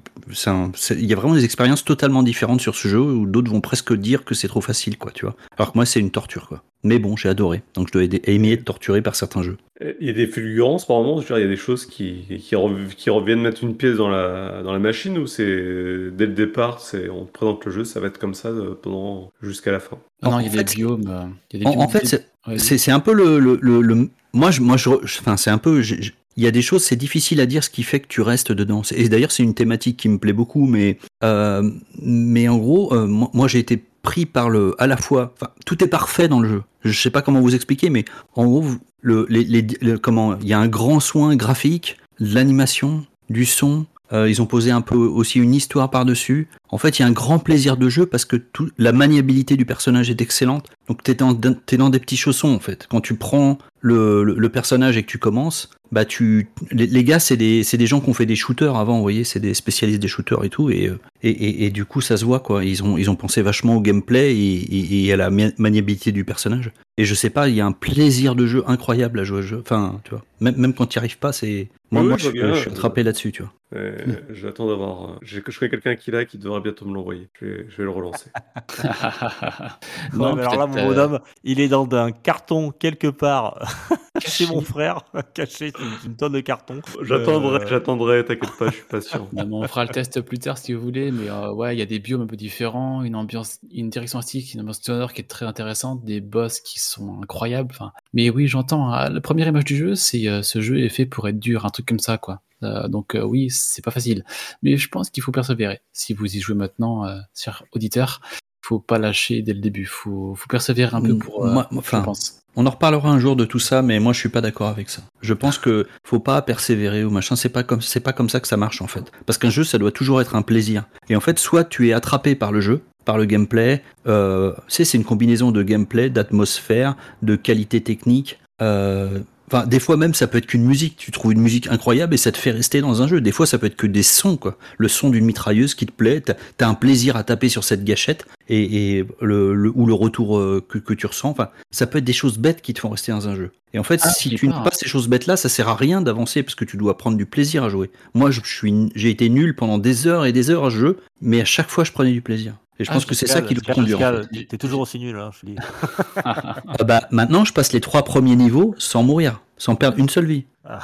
il y a vraiment des expériences totalement différentes sur ce jeu où d'autres vont presque dire que c'est trop facile quoi, tu vois. Alors que moi c'est une torture quoi. Mais bon, j'ai adoré. Donc je dois aimer être torturé par certains jeux. Il y a des fulgurances par moment, je veux dire, il y a des choses qui, qui, rev- qui reviennent mettre une pièce dans la, dans la machine ou c'est dès le départ, c'est on te présente le jeu, ça va être comme ça euh, pendant jusqu'à la fin. Non, il y a fait, des biomes. euh, il y a des En, biomes en fait, c'est- Ouais, un peu le, le, le, le- moi je moi je enfin c'est un peu il y a des choses c'est difficile à dire ce qui fait que tu restes dedans et d'ailleurs c'est une thématique qui me plaît beaucoup mais euh, mais en gros euh, moi, moi, j'ai été pris par le à la fois enfin tout est parfait dans le jeu je sais pas comment vous expliquer mais en gros le, les, les- le- comment il y a un grand soin graphique de l'animation du son euh, ils ont posé un peu aussi une histoire par-dessus. En fait, il y a un grand plaisir de jeu parce que tout, la maniabilité du personnage est excellente. Donc, t'es dans, t'es dans des petits chaussons, en fait. Quand tu prends le, le, le personnage et que tu commences, bah, tu, les, les gars, c'est des, c'est des gens qui ont fait des shooters avant, vous voyez, c'est des spécialistes des shooters et tout. Et, euh, et, et, et du coup, ça se voit, quoi. Ils ont, ils ont pensé vachement au gameplay et, à la ma- maniabilité du personnage. Et je sais pas, il y a un plaisir de jeu incroyable à jouer au jeu. Enfin, tu vois, même, même quand tu n'y arrives pas, c'est. Moi, Oui, moi je je, bien. je suis attrapé là-dessus, tu vois. Euh, J'attends d'avoir. euh, Je connais quelqu'un qui l'a qui devrait bientôt me l'envoyer. Je vais, je vais le relancer. non, Ouais, mais alors là, mon euh, bonhomme, il est dans un carton quelque part chez mon frère, caché sous une tonne de carton. J'attendrai, Euh, j'attendrai, t'inquiète pas, je suis patient. non, mais on fera le test plus tard si vous voulez, mais euh, ouais, il y a des biomes un peu différents, une ambiance, une direction artistique, une ambiance sonore qui est très intéressante, des boss qui sont incroyables. Enfin, mais oui, j'entends. hein, la première image du jeu, c'est euh, ce jeu est fait pour être dur, un truc comme ça, quoi. Euh, donc euh, oui, c'est pas facile, mais je pense qu'il faut persévérer. Si vous y jouez maintenant, euh, cher auditeur, faut pas lâcher dès le début. Faut, faut persévérer un peu pour. euh, enfin, je pense. On en reparlera un jour de tout ça, mais moi je suis pas d'accord avec ça. Je pense que faut pas persévérer ou machin. C'est pas comme c'est pas comme ça que ça marche en fait. Parce qu'un jeu, ça doit toujours être un plaisir. Et en fait, soit tu es attrapé par le jeu, par le gameplay. Euh, sais, c'est une combinaison de gameplay, d'atmosphère, de qualité technique. Euh, Enfin, des fois même, ça peut être qu'une musique. Tu trouves une musique incroyable et ça te fait rester dans un jeu. Des fois, ça peut être que des sons, quoi. Le son d'une mitrailleuse qui te plaît. T'as as un plaisir à taper sur cette gâchette et, et le, le- ou le retour euh, que, que tu ressens. Enfin, ça peut être des choses bêtes qui te font rester dans un jeu. Et en fait, Ah, si tu n'as pas ces choses bêtes-là, ça sert à rien d'avancer parce que tu dois prendre du plaisir à jouer. Moi, je suis, j'ai été nul pendant des heures et des heures à ce jeu, mais à chaque fois, je prenais du plaisir. Et je Ah, pense que c'est ça qui le conduit. en Pascal, fait. T'es toujours aussi nul, hein, je dis. Ah bah, maintenant, je passe les trois premiers niveaux sans mourir, sans perdre une seule vie. Ah,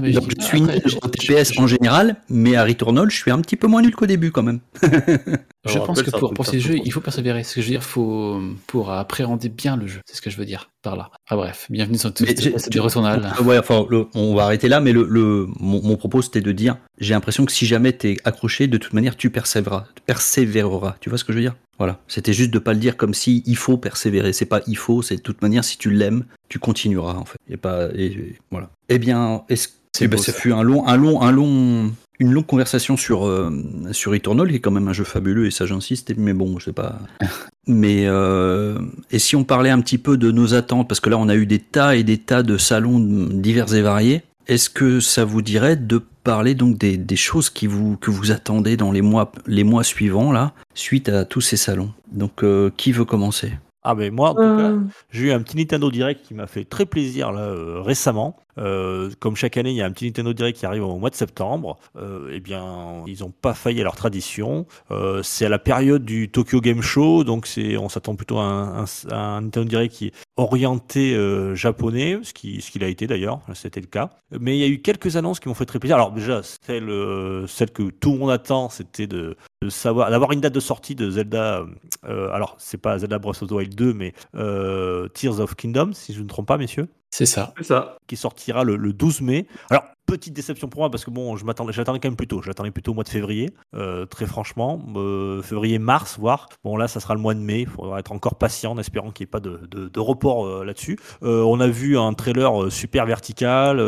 mais Donc, je suis nul au TPS en général, mais à Returnal, je suis un petit peu moins nul qu'au début quand même. Je Alors, pense que pour, pour ces jeux, il faut persévérer. Ce que je veux dire, faut pour appréhender bien le jeu. C'est ce que je veux dire par là. Ah bref, bienvenue sur tout du Returnal. Ouais, enfin, le- on va arrêter là, mais le, le- mon, mon propos c'était de dire, j'ai l'impression que si jamais t'es accroché, de toute manière, tu persévéreras, persévéreras. Tu vois ce que je veux dire? Voilà. C'était juste de pas le dire comme si il faut persévérer. C'est pas il faut, c'est de toute manière, si tu l'aimes, tu continueras en fait. Et pas, et, et voilà. Eh bien, est-ce eh ben, ça. fut un long, un long, un long, une longue conversation sur euh, sur Returnal, qui est quand même un jeu fabuleux et ça j'insiste. Mais bon, je sais pas. Mais euh, et si on parlait un petit peu de nos attentes, parce que là on a eu des tas et des tas de salons divers et variés, est-ce que ça vous dirait de parler donc des, des choses qui vous, que vous attendez dans les mois, les mois suivants là, suite à tous ces salons? Donc euh, qui veut commencer? Ah, mais moi, en tout Euh, cas, j'ai eu un petit Nintendo Direct qui m'a fait très plaisir là, euh, récemment. Euh, comme chaque année, il y a un petit Nintendo Direct qui arrive au mois de septembre. Euh, eh bien, ils n'ont pas failli à leur tradition. Euh, c'est à la période du Tokyo Game Show, donc c'est, on s'attend plutôt à un, à un Nintendo Direct qui orienté euh, japonais, ce qui, ce qu'il a été d'ailleurs, c'était le cas. Mais il y a eu quelques annonces qui m'ont fait très plaisir. Alors déjà, celle, euh, celle que tout le monde attend, c'était de, de savoir, d'avoir une date de sortie de Zelda. euh, alors, c'est pas Zelda Breath of the Wild 2, mais euh, Tears of Kingdom, si je ne me trompe pas, messieurs. C'est ça. C'est ça. qui sortira le, le 12 mai. Alors, petite déception pour moi parce que bon, je m'attendais, j'attendais quand même plus tôt. J'attendais plutôt au mois de février, euh, très franchement, euh, février-mars, voire. Bon, là, ça sera le mois de mai. Il faudra être encore patient en espérant qu'il n'y ait pas de, de- report euh, là-dessus. On a vu un trailer super vertical,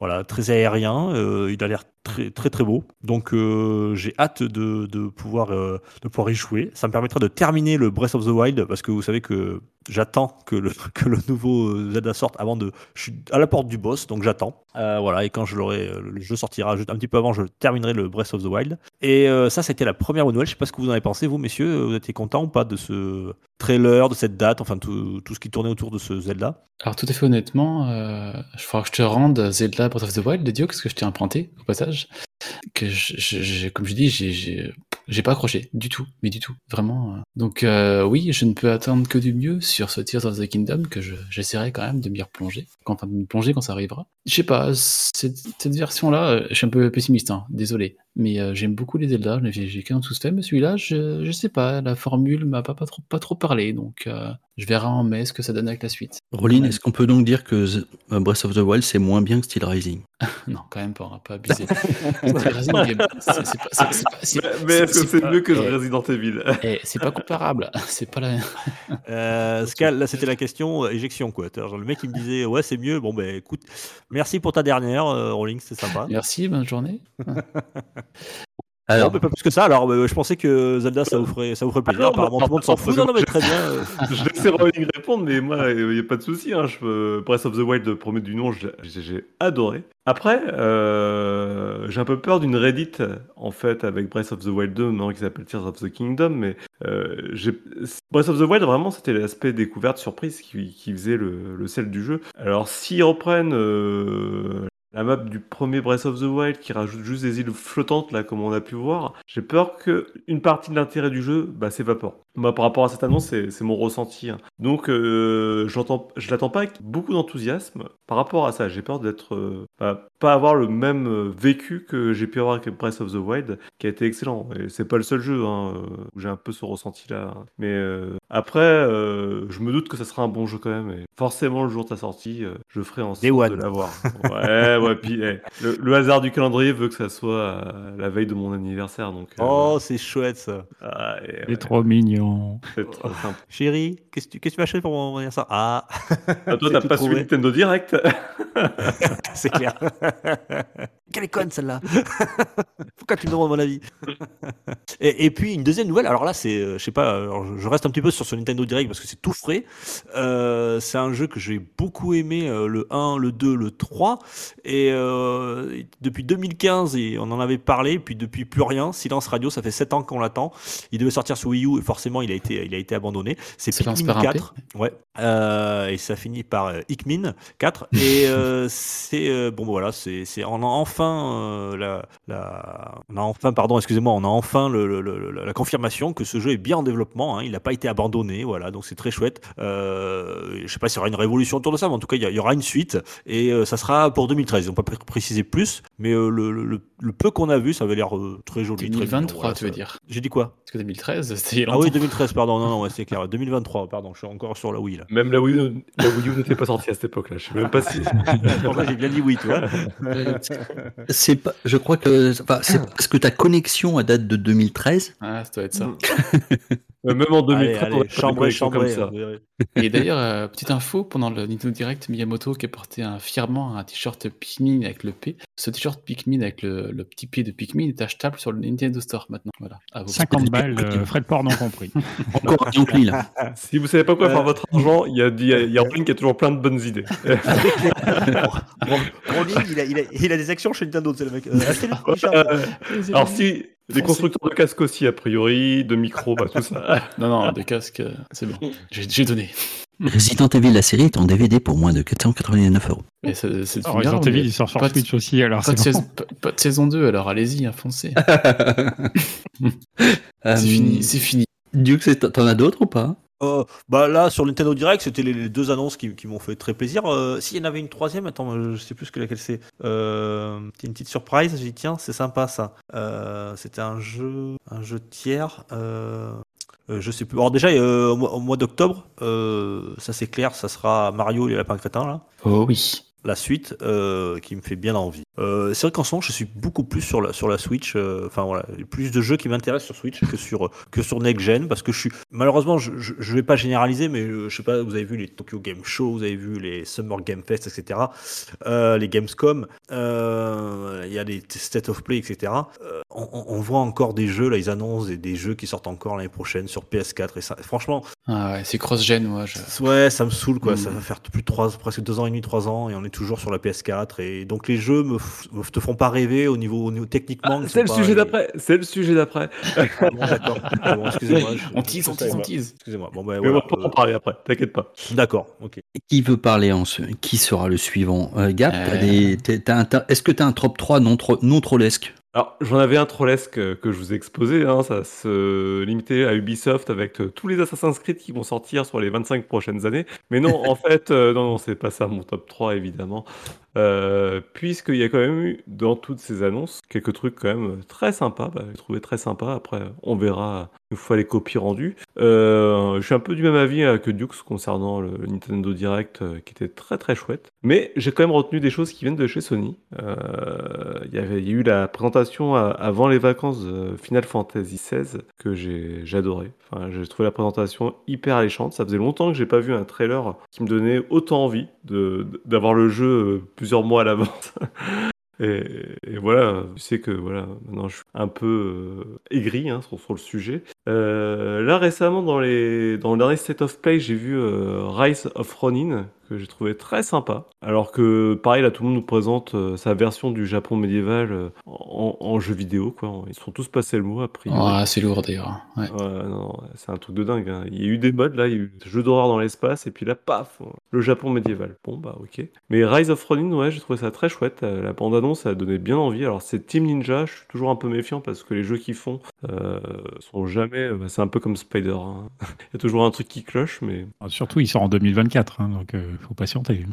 voilà, très aérien. Il a l'air très très très beau. Donc, j'ai hâte de, de pouvoir de pouvoir y jouer. Ça me permettra de terminer le Breath of the Wild parce que vous savez que j'attends que le, que le nouveau Zelda sorte avant de. Je suis à la porte du boss, donc j'attends. Voilà, et quand je l'aurai, euh, le jeu sortira juste un petit peu avant, je terminerai le Breath of the Wild. Et euh, ça, c'était la première nouvelle. Je sais pas ce que vous en avez pensé, vous, messieurs. Vous étiez content ou pas de ce trailer, de cette date, enfin tout, ce qui tournait autour de ce Zelda? Alors tout à fait honnêtement, euh, je faudra que je te rende Zelda Breath of the Wild, Dieu, parce que je t'ai emprunté au passage? Comme je dis, j'ai- j'ai pas accroché du tout, mais du tout, vraiment. euh. Donc euh, oui, je ne peux attendre que du mieux sur ce Tears of the Kingdom que je- j'essaierai quand même de m'y replonger, quand- enfin de m'y plonger quand ça arrivera. Je sais pas, cette, cette version-là, euh, je suis un peu pessimiste, hein, désolé, mais euh, j'aime beaucoup les Zelda, j'ai qu'un tous fait, mais celui-là, je, je sais pas, la formule m'a pas, pas trop pas trop parlé, donc euh, je verrai en mai ce que ça donne avec la suite. Rollin, est-ce qu'on peut donc dire que euh, Breath of the Wild c'est moins bien que Steel Rising? Non, quand même pas, on va pas abuser. Steel Rising, c'est c'est pas, c'est- c'est pas- c'est- Mais, est-ce que c'est mieux que eh, Resident Evil? eh, C'est pas comparable, c'est pas la. euh, Scal, là, c'était la question éjection, quoi. Genre, le mec, il me disait, ouais, c'est mieux. Bon, ben, écoute, merci pour ta dernière, euh, Rolling, c'était sympa. Merci, bonne journée. Alors, Non, mais pas plus que ça. Alors, euh, je pensais que Zelda, ça vous ferait, ça vous ferait plaisir. Ah non, Apparemment, tout le monde s'en fout. Non, non, mais très bien. euh, je laissais Rowling répondre, mais moi, il n'y a pas de souci. Hein. Je peux- Breath of the Wild, premier du nom, j'ai adoré. Après, euh, j'ai un peu peur d'une Reddit, en fait, avec Breath of the Wild 2, maintenant qui s'appelle Tears of the Kingdom. Mais euh, Breath of the Wild, vraiment, c'était l'aspect découverte, surprise qui, qui faisait le, le sel du jeu. Alors, s'ils reprennent euh, la map du premier Breath of the Wild qui rajoute juste des îles flottantes, là, comme on a pu voir, j'ai peur que une partie de l'intérêt du jeu bah, s'évapore. Moi, par rapport à cette annonce, c'est mon ressenti. hein. Donc, euh, je l'attends pas avec beaucoup d'enthousiasme. Par rapport à ça, j'ai peur d'être euh, bah, pas avoir le même euh, vécu que j'ai pu avoir avec Breath of the Wild, qui a été excellent. Et c'est pas le seul jeu hein, où j'ai un peu ce ressenti-là. hein. Mais après, euh, je me doute que ça sera un bon jeu quand même. Et forcément, le jour de sa sortie, euh, je ferai en Day sorte de l'avoir. ouais, ouais. Puis eh, le, le hasard du calendrier veut que ça soit euh, la veille de mon anniversaire. Donc, euh, Oh, c'est chouette, ça. ah, et, C'est ouais, trop mignon. c'est trop sympa. Chérie, qu'est-ce que tu, m'achètes pour mon anniversaire? Ah, Ah, toi, t'as pas suivi. Nintendo Direct? C'est clair. Quelle est conne celle-là? Pourquoi tu me demandes mon avis? Et, et puis une deuxième nouvelle, alors là c'est, euh, je sais pas, je reste un petit peu sur ce Nintendo Direct parce que c'est tout frais. Euh, c'est un jeu que j'ai beaucoup aimé, euh, le 1, le 2, le 3. Et euh, depuis 2015, et on en avait parlé, puis depuis plus rien, Silence Radio, ça fait 7 ans qu'on l'attend. Il devait sortir sur Wii U et forcément il a été, il a été abandonné. C'est Silence Pikmin par un P 4. Ouais. Et ça finit par Pikmin 4. Et c'est bon voilà, c'est c'est on a enfin la, la on a enfin pardon, excusez-moi, on a enfin le, le- le- la confirmation que ce jeu est bien en développement. hein, il n'a pas été abandonné, voilà, donc c'est très chouette. Euh, je sais pas s'il y aura une révolution autour de ça, mais en tout cas il y, a- aura une suite et euh, ça sera pour 2013. Ils n'ont pas pré- précisé plus, mais euh, le, le- le- le peu qu'on a vu, ça avait l'air euh, très joli. très mignon, 2023, voilà, tu veux ça- dire J'ai dit quoi? Parce que 2013, c'était a Ah oui, longtemps. 2013, pardon, non, non, ouais, c'est clair. 2023, pardon, je suis encore sur la Wii là. Même la Wii, U- la Wii U n'était pas sortie à cette époque-là. Je sais même pas si. Pourquoi j'ai bien dit oui, tu vois c'est pas, je crois que enfin, c'est parce que ta connexion à date de 2013. Ah, ça doit être ça. Euh, Même en Allez, 2013, on chambré, chambré. comme ça. Et d'ailleurs, euh, petite info, pendant le Nintendo Direct, Miyamoto qui a porté un, fièrement un t-shirt Pikmin avec le P. Ce t-shirt Pikmin avec le, le petit P de Pikmin est achetable sur le Nintendo Store maintenant. Voilà. À vos 50 balles, euh, frais de port non compris. Encore un Oncli, là. Si vous savez pas quoi Euh, faire votre argent, il y a, il y a, il y a Rolling qui a toujours plein de bonnes idées. Rolling, il a, il, a, il a des actions chez Nintendo, c'est le mec. Euh. Euh, alors si les constructeurs de casques aussi, a priori, de micros, bah, tout ça. Non, non, de casque, euh, c'est bon. J'ai donné. Resident Evil, la série, est en DVD pour moins de 499 euros. Mais c'est c'est une Resident Evil, il sort sur pas de- Switch aussi, alors Pas de, c'est bon. saison, pas, pas de saison 2, alors allez-y, hein, foncez. Euh, C'est fini, c'est fini. Duke, c'est- t'en as d'autres ou pas? Euh, bah là, sur Nintendo Direct, c'était les, deux annonces qui, m'ont fait très plaisir. Euh, S'il y en avait une troisième, attends, je sais plus que laquelle c'est. Euh, une petite surprise. J'ai dit tiens, c'est sympa ça. Euh, c'était un jeu, un jeu tiers. Euh, Euh, je sais plus. Alors déjà, euh, au mois, d'octobre, euh, ça c'est clair, ça sera Mario et les lapins crétins là. Oh oui. La suite euh, qui me fait bien envie. Euh, c'est vrai qu'en ce moment, je suis beaucoup plus sur la sur la Switch. euh, Enfin voilà, plus de jeux qui m'intéressent sur Switch que sur que sur Next Gen parce que je suis malheureusement, je, je, je vais pas généraliser, mais euh, je sais pas. Vous avez vu les Tokyo Game Show, vous avez vu les Summer Game Fest, etc. Les Gamescom, il y a les State of Play, etc. On, voit encore des jeux là, ils annoncent des, des jeux qui sortent encore l'année prochaine sur PS4 et ça. Franchement, Ah ouais, c'est cross-gen, moi. Je... Ouais, ça me saoule quoi. Mm. Ça va faire plus de trois, presque deux ans et demi, trois ans, et on est toujours sur la PS4. Et donc les jeux me, f- te font pas rêver au niveau, au niveau techniquement. Ah, c'est le pas- sujet d'après. C'est le sujet d'après. Ah bon, d'accord. Ah bon, excusez-moi. je- On tease, on tease, on tease. Excusez-moi. Bon, ben voilà. on pourra en parler après. T'inquiète pas. euh, D'accord. Ok. Qui veut parler en ce... Qui sera le suivant? Euh, Gap, t'as Euh. des- t'as- t'as un ta- est-ce que tu as un top 3 non, tro- non trollesque? Alors, j'en avais un trollesque que je vous ai exposé. hein, ça se limitait à Ubisoft avec euh, tous les Assassin's Creed qui vont sortir sur les 25 prochaines années. Mais non, en fait, euh, non, non, c'est pas ça mon top 3, évidemment. Euh, Puisqu'il y a quand même eu, dans toutes ces annonces, quelques trucs quand même très sympas. Bah, j'ai trouvé très sympa. Après, on verra une fois les copies rendues. Euh, je suis un peu du même avis que Dukes concernant le Nintendo Direct, euh, qui était très très chouette. Mais j'ai quand même retenu des choses qui viennent de chez Sony. Il y avait a eu la présentation avant les vacances de Final Fantasy XVI que j'ai adoré. Enfin, j'ai trouvé la présentation hyper alléchante. Ça faisait longtemps que j'ai pas vu un trailer qui me donnait autant envie d'avoir le jeu euh, plusieurs mois à l'avance. Et, et voilà, tu sais que voilà, maintenant je suis un peu euh, aigri hein, sur, le sujet. Euh, là récemment dans les dans le dernier State of Play, j'ai vu euh, Rise of Ronin que j'ai trouvé très sympa. Alors que pareil là tout le monde nous présente euh, sa version du Japon médiéval euh, en, en jeu vidéo quoi. Ils sont tous passés le mot a priori. Ah, c'est lourd d'ailleurs. Ouais. Ouais, non, c'est un truc de dingue. hein. Il y a eu des modes là, il y a eu des jeux d'horreur dans l'espace, et puis là, paf, le Japon médiéval. Bon, bah ok. Mais Rise of Ronin, ouais, j'ai trouvé ça très chouette. Euh, La bande-annonce, ça a donné bien envie. Alors, c'est Team Ninja, je suis toujours un peu méfiant parce que les jeux qu'ils font euh, sont jamais. bah, c'est un peu comme Spider. hein. il y a toujours un truc qui cloche, mais. Ah, Surtout, il sort en 2024, hein, donc faut patienter.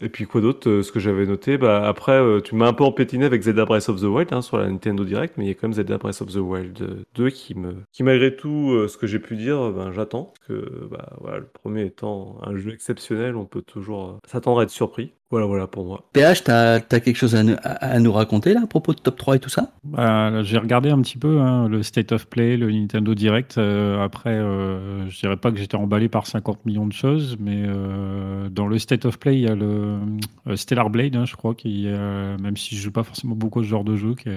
Et puis quoi d'autre euh, Ce que j'avais noté, bah après, euh, tu m'as un peu empétiné avec Zelda Breath of the Wild hein, sur la Nintendo Direct, mais il y a quand même Zelda Breath of the Wild euh, 2 qui me, qui malgré tout, euh, ce que j'ai pu dire, ben j'attends. Que bah voilà, le premier étant un jeu exceptionnel, on peut toujours s'attendre à être surpris. Voilà, voilà pour moi. PH, t'as as quelque chose à, nous- à- à nous raconter là à propos de top 3 et tout ça? Bah, J'ai regardé un petit peu hein, le State of Play, le Nintendo Direct. euh, après, euh, je dirais pas que j'étais emballé par 50 millions de choses, mais euh, dans le State of Play, il y a le euh, Stellar Blade, hein, je crois, qui, euh, même si je joue pas forcément beaucoup à ce genre de jeu, qui,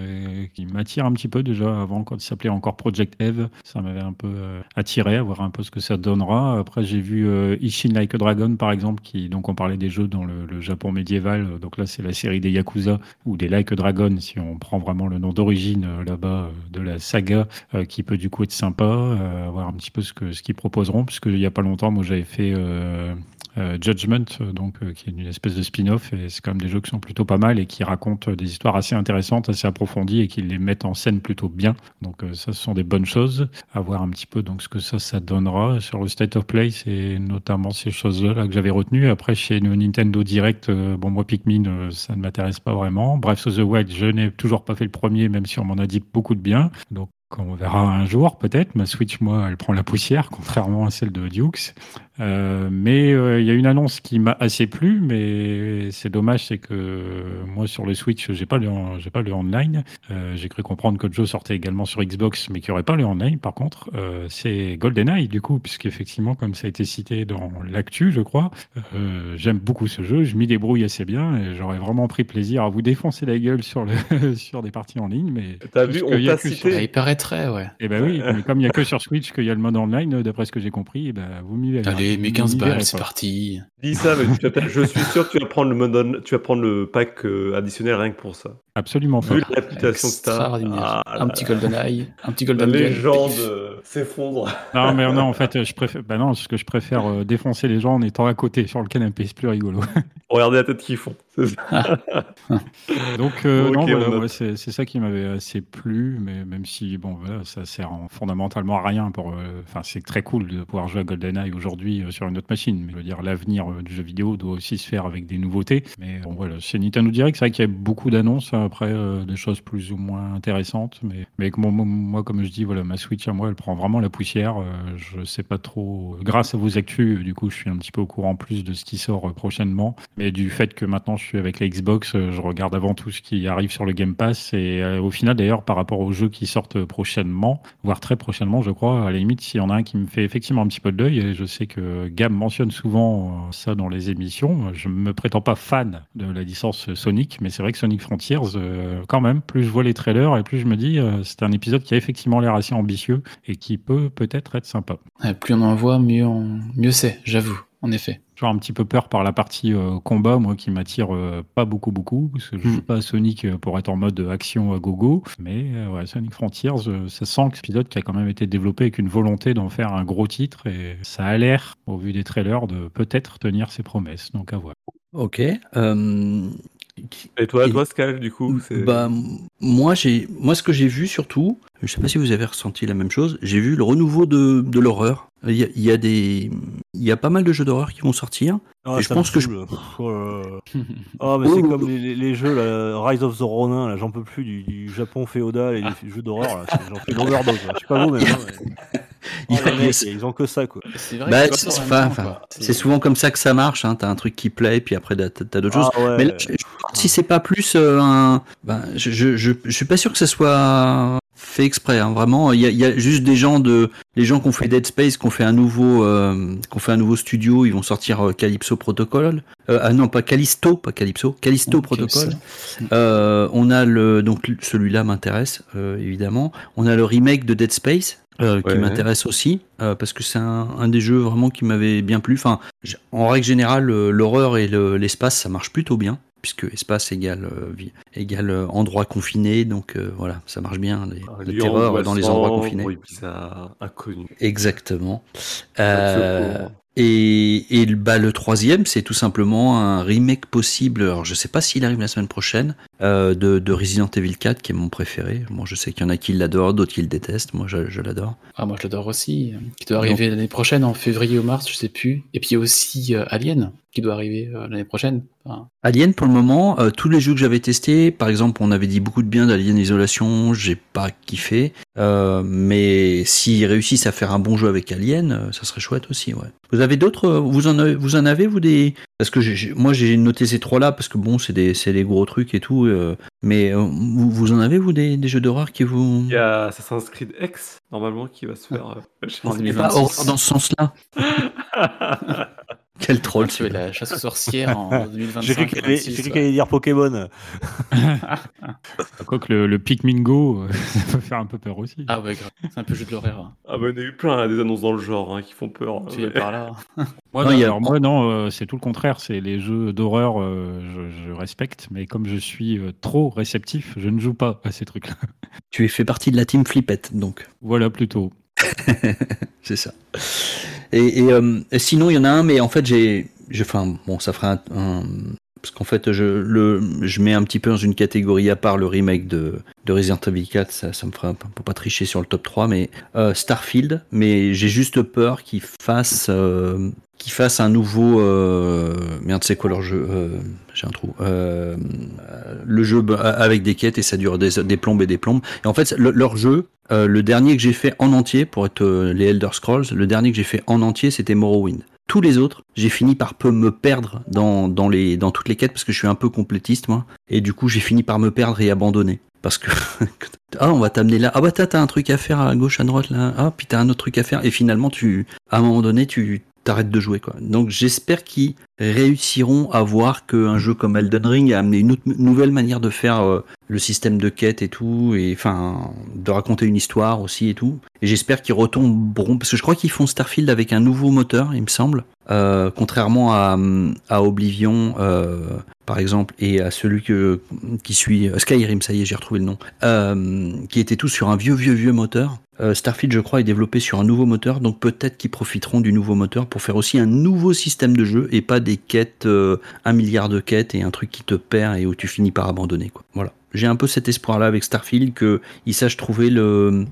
qui m'attire un petit peu déjà avant, quand il s'appelait encore Project Eve. Ça m'avait un peu euh, attiré, à voir un peu ce que ça donnera. Après, j'ai vu euh, Ishin Like a Dragon, par exemple, qui, donc on parlait des jeux dans le, le Japon médiéval. Donc là, c'est la série des Yakuza ou des Like Dragon, si on prend vraiment le nom d'origine euh, là-bas euh, de la saga, euh, qui peut du coup être sympa, euh, voir un petit peu ce que ce qu'ils proposeront, puisque il y a pas longtemps, moi j'avais fait euh, euh, Judgment, euh, donc euh, qui est une espèce de spin-off, et c'est quand même des jeux qui sont plutôt pas mal et qui racontent euh, des histoires assez intéressantes, assez approfondies et qui les mettent en scène plutôt bien. Donc euh, ça, ce sont des bonnes choses. À voir un petit peu donc ce que ça, ça donnera sur le State of Play, c'est notamment ces choses-là là, que j'avais retenues. Après, chez Nintendo Direct, bon moi Pikmin, euh, ça ne m'intéresse pas vraiment. Breath of the Wild, je n'ai toujours pas fait le premier, même si on m'en a dit beaucoup de bien. Donc on verra un jour peut-être. Ma Switch, moi, elle prend la poussière, contrairement à celle de Dukes. Euh, mais euh, il y a une annonce qui m'a assez plu, mais c'est dommage, c'est que euh, moi sur le Switch, j'ai pas le, j'ai pas le online. Euh, j'ai cru comprendre que le jeu sortait également sur Xbox, mais qu'il n'y aurait pas le online. Par contre, euh, c'est GoldenEye du coup, puisqu'effectivement, comme ça a été cité dans l'actu, je crois, euh, j'aime beaucoup ce jeu. Je m'y débrouille assez bien et j'aurais vraiment pris plaisir à vous défoncer la gueule sur le sur des parties en ligne. Mais T'as vu, on t'a que cité. sur- Ah, il paraîtrait, ouais. eh ben oui, mais comme il n'y a que sur Switch qu'il y a le mode online, d'après ce que j'ai compris, eh ben, vous m'y verrez. Allez, mais 15 m'y verrez balles, c'est parti. Dis ça, mais tu vas je suis sûr que tu vas prendre le, mode on- tu vas prendre le pack euh, additionnel rien que pour ça. Absolument pas. Vu la réputation que t'as. Extraordinaire. Ah un petit là. Golden Eye, un petit La Golden Gun. légende euh, s'effondre. Non, mais non, en fait, je préfère, bah non, parce que je préfère euh, défoncer les gens en étant à côté sur le canapé, c'est plus rigolo. Regardez la tête qu'ils font. Ça. Donc, euh, non, voilà, ouais, c'est ça qui m'avait assez plu, mais même si, bon, voilà, ça sert en- fondamentalement à rien pour. euh, Enfin, c'est très cool de pouvoir jouer à GoldenEye aujourd'hui euh, sur une autre machine, mais je veux dire, l'avenir du jeu vidéo doit aussi se faire avec des nouveautés. Mais bon, voilà, chez Nintendo Direct, c'est vrai qu'il y a beaucoup d'annonces, hein, après, des choses plus ou moins intéressantes, mais, mais moi, moi, comme je dis, voilà, ma Switch à moi, elle prend vraiment la poussière. Euh, je sais pas trop. Grâce à vos actus, du coup, je suis un petit peu au courant plus de ce qui sort euh, prochainement. Mais du fait que maintenant je suis avec la Xbox, euh, je regarde avant tout ce qui arrive sur le Game Pass. Et euh, au final, d'ailleurs, par rapport aux jeux qui sortent prochainement, voire très prochainement, je crois, à la limite, s'il y en a un qui me fait effectivement un petit peu de l'œil, et je sais que Gab mentionne souvent euh, ça dans les émissions. Je me prétends pas fan de la licence Sonic, mais c'est vrai que Sonic Frontiers, euh, quand même, plus je vois les trailers et plus je me dis, euh, c'est un épisode qui a effectivement l'air assez ambitieux qui peut peut-être être sympa. Ouais, plus on en voit, mieux, on... mieux c'est, j'avoue, en effet. J'ai un petit peu peur par la partie euh, combat, moi qui m'attire euh, pas beaucoup, beaucoup, parce que je joue pas à Sonic euh, pour être en mode action à gogo. Mais euh, ouais, Sonic Frontiers, euh, ça sent que un pilote qui a quand même été développé avec une volonté d'en faire un gros titre et ça a l'air, au vu des trailers, de peut-être tenir ses promesses. Donc à voir. Ok. euh, Et toi, Et- toi, Scal, du coup Bah, moi, j'ai, moi, ce que j'ai vu surtout, je sais pas si vous avez ressenti la même chose, j'ai vu le renouveau de, de l'horreur. Il y, a, il y a des, il y a pas mal de jeux d'horreur qui vont sortir. Ah, Et je pense que je- saoule. Pff, oh. Ah, mais c'est oh, comme oh. les, les- jeux, là, Rise of the Ronin, là, j'en peux plus du, du Japon féodal et des jeux d'horreur, là, j'en fais une overdose. là. Je sais pas vous, mais Il Oh, a- les mecs, ils ont que ça, quoi. C'est vrai Bah, que c'est, quoi. souvent comme ça que ça marche. Hein. T'as un truc qui plaît, puis après t'as, t'as d'autres choses. Ah ouais. Mais là, je, je si c'est pas plus euh, un. Ben, je, je, je, je suis pas sûr que ça soit fait exprès. Hein. Vraiment, il y, y a juste des gens de, les gens qui ont fait Dead Space, qui ont fait un nouveau, euh, qui ont fait un nouveau studio. Ils vont sortir euh, Calypso Protocol. Euh, ah non, pas Callisto, pas Calypso, Callisto Protocol. Euh, on a le donc celui-là m'intéresse euh, évidemment. On a le remake de Dead Space euh, qui Ouais. m'intéresse aussi euh, parce que c'est un, un des jeux vraiment qui m'avait bien plu. Enfin, en règle générale, l'horreur et le- l'espace ça marche plutôt bien puisque espace égale euh, égale euh, endroit confiné. Donc euh, voilà, ça marche bien les, terreur dans les endroits confinés. inconnu. Exactement. Euh, et, et le- bah, le troisième, c'est tout simplement un remake possible. Alors, je sais pas s'il arrive la semaine prochaine euh, de, de Resident Evil 4, qui est mon préféré. Moi, je sais qu'il y en a qui l'adorent, d'autres qui le détestent. Moi, je, je l'adore. Ah, moi je l'adore aussi. Qui doit arriver l'année prochaine, en février ou mars, je sais plus. Et puis il y a aussi euh, Alien, qui doit arriver euh, l'année prochaine. Enfin, Alien, pour le moment, euh, tous les jeux que j'avais testés, par exemple, on avait dit beaucoup de bien d'Alien Isolation, j'ai pas kiffé. Euh, mais s'ils réussissent à faire un bon jeu avec Alien, euh, ça serait chouette aussi, ouais. Vous avez d'autres, vous en avez, vous en avez, vous des, parce que j'ai- j'ai- moi j'ai noté ces trois-là parce que bon, c'est des, c'est des gros trucs et tout. euh, mais euh, vous, vous en avez vous des, des jeux d'horreur qui vous, Il y a Assassin's Creed X, normalement, qui va se faire. euh, pas. 2026. pas horreur dans ce sens-là. Quel troll, tu fais la chasse aux sorcières en 2025. J'ai cru qu'elle allait, 26, j'ai cru ouais. qu'elle allait dire Pokémon. Quoique le, le Pikmin Go, euh, ça peut faire un peu peur aussi. Ah ouais, grave. c'est un peu jeu de l'horreur. hein. Ah bah, il y en a eu plein, là, des annonces dans le genre, hein, qui font peur. Tu es Ouais. par là. Moi, Non, a- alors moi, non, euh, c'est tout le contraire. C'est les jeux d'horreur, euh, je, je respecte, mais comme je suis euh, trop réceptif, je ne joue pas à ces trucs-là. Tu es fait partie de la team Flippette, donc. Voilà plutôt. C'est ça. Euh, et sinon, il y en a un, mais en fait, j'ai. Enfin, bon, ça fera un. parce qu'en fait, je, le, je mets un petit peu dans une catégorie à part le remake de, de Resident Evil 4, ça, ça me fera pour pas tricher sur le top 3, mais euh, Starfield, mais j'ai juste peur qu'il fasse, euh, qu'il fasse un nouveau. Euh, merde, c'est quoi leur jeu Euh, J'ai un trou. Euh, le jeu avec des quêtes et ça dure des, plombes et des plombes. Et en fait, le- leur jeu, euh, le dernier que j'ai fait en entier, pour être euh, les Elder Scrolls, le dernier que j'ai fait en entier, c'était Morrowind. Tous les autres, j'ai fini par peu me perdre dans, dans, les, dans toutes les quêtes parce que je suis un peu complétiste, moi. Et du coup, j'ai fini par me perdre et abandonner. Parce que, ah, on va t'amener là. Ah, bah, t'as un truc à faire à gauche, à droite, là. Ah, puis t'as un autre truc à faire. Et finalement, tu, à un moment donné, tu t'arrêtes de jouer, quoi. Donc, j'espère qu'ils réussiront à voir qu'un jeu comme Elden Ring a amené une nouvelle manière de faire euh, le système de quête et tout, et enfin, de raconter une histoire aussi et tout. Et j'espère qu'ils retomberont, parce que je crois qu'ils font Starfield avec un nouveau moteur, il me semble, euh, contrairement à, à Oblivion, euh, par exemple, et à celui qui suit euh, Skyrim, ça y est, j'ai retrouvé le nom, euh, qui était tout sur un vieux, vieux, vieux moteur. Euh, Starfield, je crois, est développé sur un nouveau moteur, donc peut-être qu'ils profiteront du nouveau moteur pour faire aussi un nouveau système de jeu et pas des quêtes, un milliard de quêtes et un truc qui te perd et où tu finis par abandonner. Voilà. J'ai un peu cet espoir-là avec Starfield qu'ils sachent trouver le,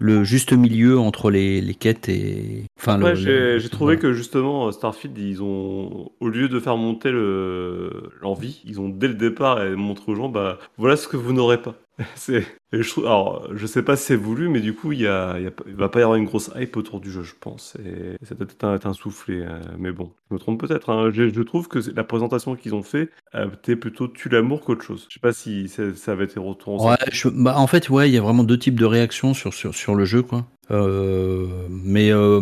le juste milieu entre les, les quêtes et. Enfin, le- Ouais, le- j'ai trouvé voilà. que justement euh, Starfield, ils ont, au lieu de faire monter le- l'envie, ils ont dès le départ montré aux gens, bah voilà ce que vous n'aurez pas. Et je trouve, sais pas si c'est voulu, mais du coup, il y a, va pas y avoir une grosse hype autour du jeu, je pense. Et ça doit être un, soufflé. euh, mais bon, je me trompe peut-être. hein. Je, trouve que la présentation qu'ils ont fait a été plutôt tue l'amour qu'autre chose. Je sais pas si ça, avait été retourné. Bah, en fait, ouais, il y a vraiment deux types de réactions sur, le jeu, quoi. Euh, mais euh,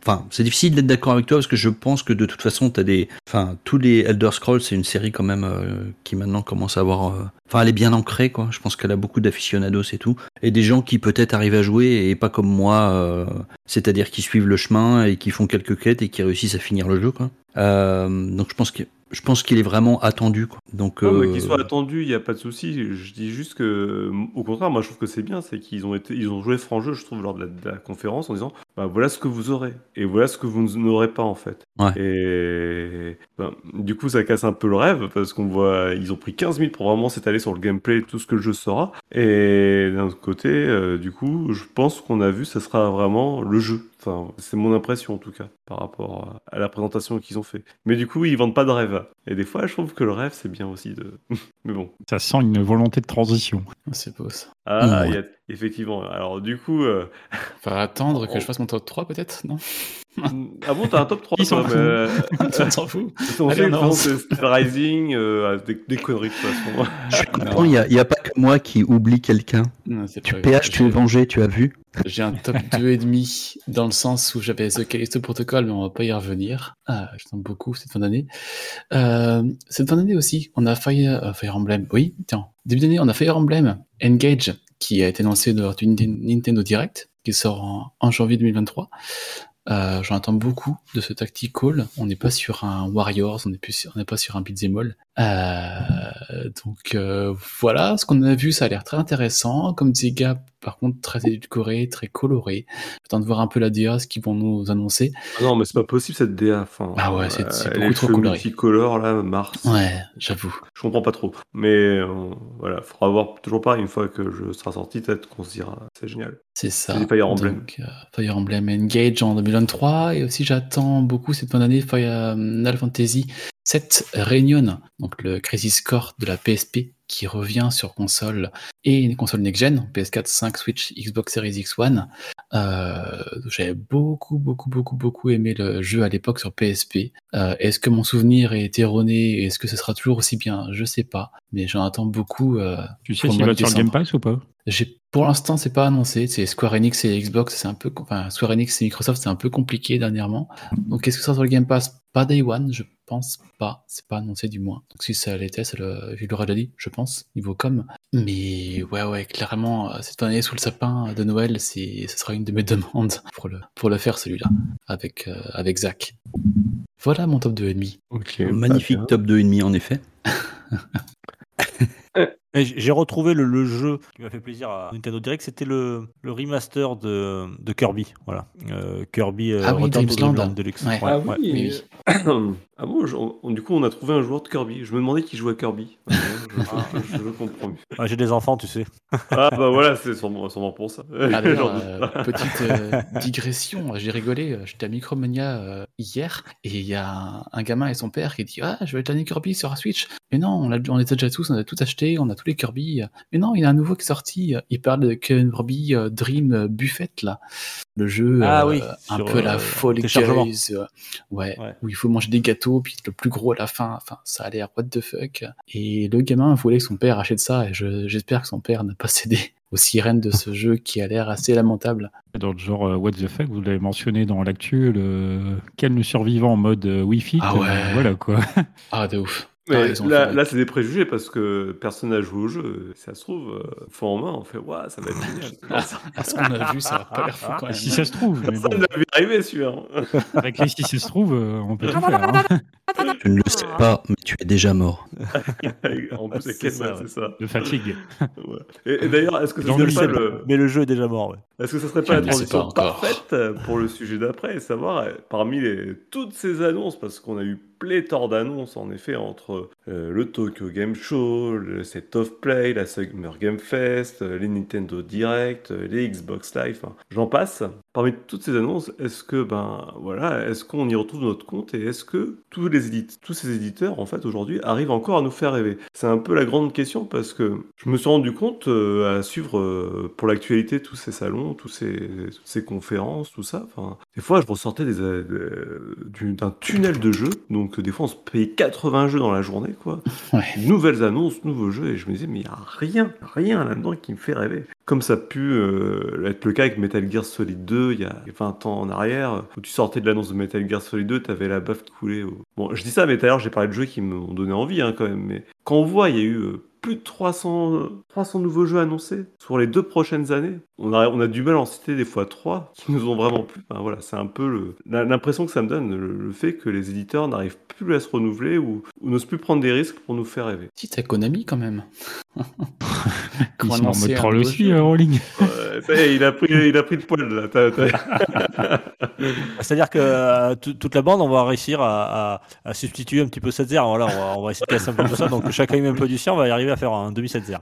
enfin, c'est difficile d'être d'accord avec toi parce que je pense que de toute façon, t'as des, enfin, tous les Elder Scrolls, c'est une série quand même euh, qui maintenant commence à avoir, euh, enfin, elle est bien ancrée, quoi. Je pense qu'elle a beaucoup d'aficionados et tout, et des gens qui peut-être arrivent à jouer et pas comme moi, euh, c'est-à-dire qui suivent le chemin et qui font quelques quêtes et qui réussissent à finir le jeu, quoi. Euh, donc je pense que je pense qu'il est vraiment attendu, quoi. Donc Non, mais euh, qu'ils soient attendus, il n'y a pas de souci. Je dis juste que, au contraire, moi je trouve que c'est bien, c'est qu'ils ont été, ils ont joué franc jeu, je trouve, lors de la, de la conférence en disant, bah, voilà ce que vous aurez et voilà ce que vous n'aurez pas en fait. Ouais. Et ben, du coup, ça casse un peu le rêve parce qu'on voit, ils ont pris 15 minutes pour vraiment s'étaler sur le gameplay tout ce que le jeu sera. Et d'un autre côté, euh, du coup, je pense qu'on a vu, ça sera vraiment le jeu. Enfin, c'est mon impression en tout cas par rapport à la présentation qu'ils ont fait. Mais du coup, ils vendent pas de rêve. Et des fois, je trouve que le rêve, c'est bien aussi de. Mais bon. Ça sent une volonté de transition. C'est beau ça. Ah, y a- effectivement. Alors, du coup. euh, Faut attendre que Oh. je fasse mon top 3 peut-être, non? Ah bon, t'as un top 3 Ils s'en foutent. euh, On s'en fout. On Allez, sait on que avance. c'est Steel Rising, euh, des, des conneries de toute façon. Je content, il n'y a, a pas que moi qui oublie quelqu'un. Tu. PH, tu es vengé, tu as vu? J'ai un top 2,5 dans le sens où j'avais The Callisto Protocol, mais on va pas y revenir. Ah, J'attends beaucoup cette fin d'année. Euh, cette fin d'année aussi, on a Fire, euh, Fire Emblem. Oui, tiens, début d'année, on a Fire Emblem Engage qui a été lancé lors du Nintendo- Direct, qui sort en, janvier 2023. Euh, J'en attends beaucoup de ce tactical. On n'est pas sur un Warriors, on n'est pas sur un beat'em all. Euh, donc euh, voilà, ce qu'on a vu, ça a l'air très intéressant. Comme disait Gab, par contre, très édulcoré, très coloré. J'attends de voir un peu la DA, ce qu'ils vont nous annoncer. Ah non, mais c'est pas possible cette DA. Enfin, Ah ouais, c'est- c'est euh, beaucoup trop coloré. multicolores là, Mars. Ouais, j'avoue. Je comprends pas trop. Mais euh, voilà, faudra voir toujours pareil une fois que jeu sera sorti, peut-être qu'on se dira c'est génial. C'est ça. Fire Emblem. Donc, Fire Emblem Engage en 2023. Et aussi, j'attends beaucoup cette fin d'année Fire Final Fantasy 7 Reunion, donc le Crisis Core de la PSP qui revient sur console et une console next-gen, PS4, 5, Switch, Xbox Series X1. Euh, J'avais beaucoup, beaucoup, beaucoup, beaucoup aimé le jeu à l'époque sur PSP. Euh, Est-ce que mon souvenir est erroné Est-ce que ce sera toujours aussi bien? Je sais pas, mais j'en attends beaucoup. euh, Tu sais s'il va sur le Game. Pass ou pas? J'ai pour l'instant c'est pas annoncé, c'est Square Enix et Xbox, c'est un peu enfin Square Enix et Microsoft, c'est un peu compliqué dernièrement. Donc est-ce que ça sera sur le Game Pass? Pas Day One, je pense pas, c'est pas annoncé du moins. Donc si ça l'était, ça le, il l'aurait déjà dit, je pense, niveau com. Mais ouais ouais, clairement euh, cette année sous le sapin de Noël, c'est ce sera une de mes demandes pour le pour le faire celui-là avec euh, avec Zach. Voilà mon top 2,5. Ok. Magnifique top 2,5 en effet. J'ai retrouvé le, le jeu qui m'a fait plaisir à Nintendo Direct, c'était le, le remaster de, de Kirby. Voilà. Euh, Kirby euh, Ah oui, Return to Dreamsland. Dreamland Deluxe. Ouais. Ah ouais. oui. oui, ah bon, je- on- du coup, on a trouvé un joueur de Kirby. Je me demandais qui jouait à Kirby. Ah, je, je, je comprends mieux. Ah, J'ai des enfants, tu sais. Ah bah voilà, c'est sûrement, sûrement pour ça. Ah, doute euh, petite euh, digression, j'ai rigolé, j'étais à Micromania euh, hier, et il y a un, un gamin et son père qui dit Ah, je vais être Kirby sur la Switch. Mais non, on, l'a- on a déjà tous, on a tout acheté, on a tous les Kirby. Mais non, il y a un nouveau qui est sorti, il parle de Kirby euh, Dream Buffet, là. Le jeu Ah euh, oui, un peu la euh, folle euh, ouais, Ouais. où il faut manger des gâteaux, puis le plus gros à la fin, enfin, ça a l'air what the fuck. Et le gamin voulait que son père achète ça, et je- j'espère que son père n'a pas cédé aux sirènes de ce jeu qui a l'air assez lamentable. Dans le genre What the fuck, vous l'avez mentionné dans l'actu, le le survivant en mode Wi-Fi. Ah euh, ouais. voilà quoi. Ah, de ouf. Mais Ah, là, c'est des préjugés parce que personne n'a joué au jeu. Ça se trouve, euh, fond en main, on fait Waouh, ça va être génial. Personne À ce qu'on a vu, ça a pas l'air fou quand même. si ça se trouve, mais vu arriver celui-là. avec les si ça se trouve, euh, on peut tout faire. hein. Tu ne le sais pas, mais tu es déjà mort. en plus, c'est ça, ouais. c'est ça. De fatigue. Ouais. Et, et d'ailleurs, est-ce que ça serait le pas le, Mais le jeu est déjà mort, ouais. est-ce que ça serait pas Je la ne sais pas transition parfaite pour le sujet d'après, et savoir euh, parmi les, toutes ces annonces, parce qu'on a eu pléthore d'annonces en effet entre euh, le Tokyo Game Show, le Set of Play, la Summer Game Fest, euh, les Nintendo Direct, euh, les Xbox Live, j'en passe. Parmi toutes ces annonces, est-ce que ben voilà, est-ce qu'on y retrouve notre compte et est-ce que tous les éditeurs, tous ces éditeurs en fait aujourd'hui arrivent encore à nous faire rêver? C'est un peu la grande question parce que je me suis rendu compte euh, à suivre euh, pour l'actualité tous ces salons, tous ces, toutes ces conférences, tout ça. Enfin, des fois, je ressortais des, euh, du- d'un tunnel de jeux. Donc, des fois, on se payait 80 jeux dans la journée, quoi. Ouais. Nouvelles annonces, nouveaux jeux. Et je me disais, mais il n'y a rien, rien là-dedans qui me fait rêver. Comme ça a pu euh, être le cas avec Metal Gear Solid 2 il y a 20 ans en arrière, où tu sortais de l'annonce de Metal Gear Solid 2, t'avais la baffe qui coulait. au- Bon, je dis ça, mais tout à l'heure, j'ai parlé de jeux qui m'ont donné envie, hein, quand même. Mais quand on voit, il y a eu euh, plus de 300, euh, 300 nouveaux jeux annoncés sur les deux prochaines années. On a, on a du mal à en citer des fois trois qui nous ont vraiment plu. Enfin, voilà, c'est un peu l'impression que ça me donne, le, fait que les éditeurs n'arrivent plus à se renouveler ou, n'osent plus prendre des risques pour nous faire rêver. Si, t'as Konami quand même. Ils Comment sont en mode troll aussi, euh, Rowling. Ouais, ça y est, il a pris, il a pris le poil là. C'est-à-dire que euh, tout- toute la bande, on va réussir à, à- à substituer un petit peu 7 0 Voilà, on va, on va essayer de casser un peu tout ça. Donc chacun met un peu du sien, on va y arriver à faire un demi 7 0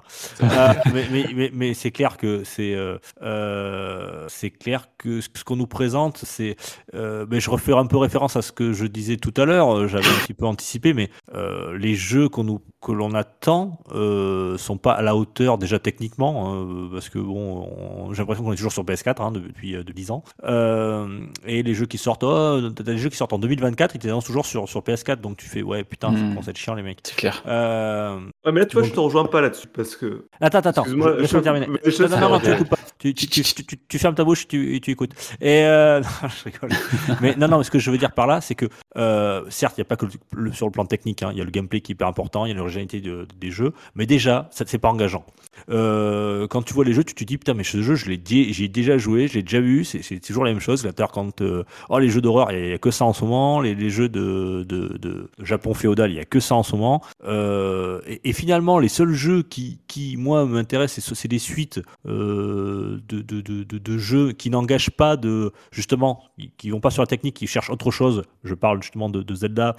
mais mais, mais, mais c'est clair que c'est euh, euh, c'est clair que ce qu'on nous présente, c'est. euh, mais je refais un peu référence à ce que je disais tout à l'heure. euh, J'avais un petit peu anticipé, mais euh, les jeux qu'on nous que l'on attend euh, sont pas à la hauteur déjà techniquement, hein, parce que bon, on- j'ai l'impression qu'on est toujours sur PS4 hein, depuis euh, de 10 ans. Euh, et les jeux qui sortent, oh, t'as des jeux qui sortent en 2024, ils t'annoncent toujours sur, sur PS4, donc tu fais ouais putain, ça Mm. commence à être chiant les mecs. C'est clair. Euh... Ouais, mais là, tu vois, Bon. je te rejoins pas là-dessus parce que. Attends, attends, attends, Excuse-moi, je- laisse-moi terminer. Non, non, non, tu pas. Tu, tu, tu, tu, tu- fermes ta bouche tu, tu écoutes. Et euh... non, je rigole. Mais non, non, mais ce que je veux dire par là, c'est que euh, certes, il n'y a pas que le, sur le plan technique, hein, il y a le gameplay qui est hyper important, il y a l'originalité de- des jeux, mais déjà, ça c'est pas engageant. Euh, quand tu vois les jeux, tu te dis putain, mais ce jeu, je l'ai dé- j'y ai déjà joué, je l'ai déjà vu, c'est toujours la même chose. Quand euh, oh les jeux d'horreur, il y, a que ça en ce moment, les, jeux de, Japon féodal, il y a que ça en ce moment. Euh, et, finalement, les seuls jeux qui, moi m'intéressent, c'est des suites euh, de, jeux qui n'engagent pas de justement, qui- qui vont pas sur la technique, qui cherchent autre chose. Je parle justement de, Zelda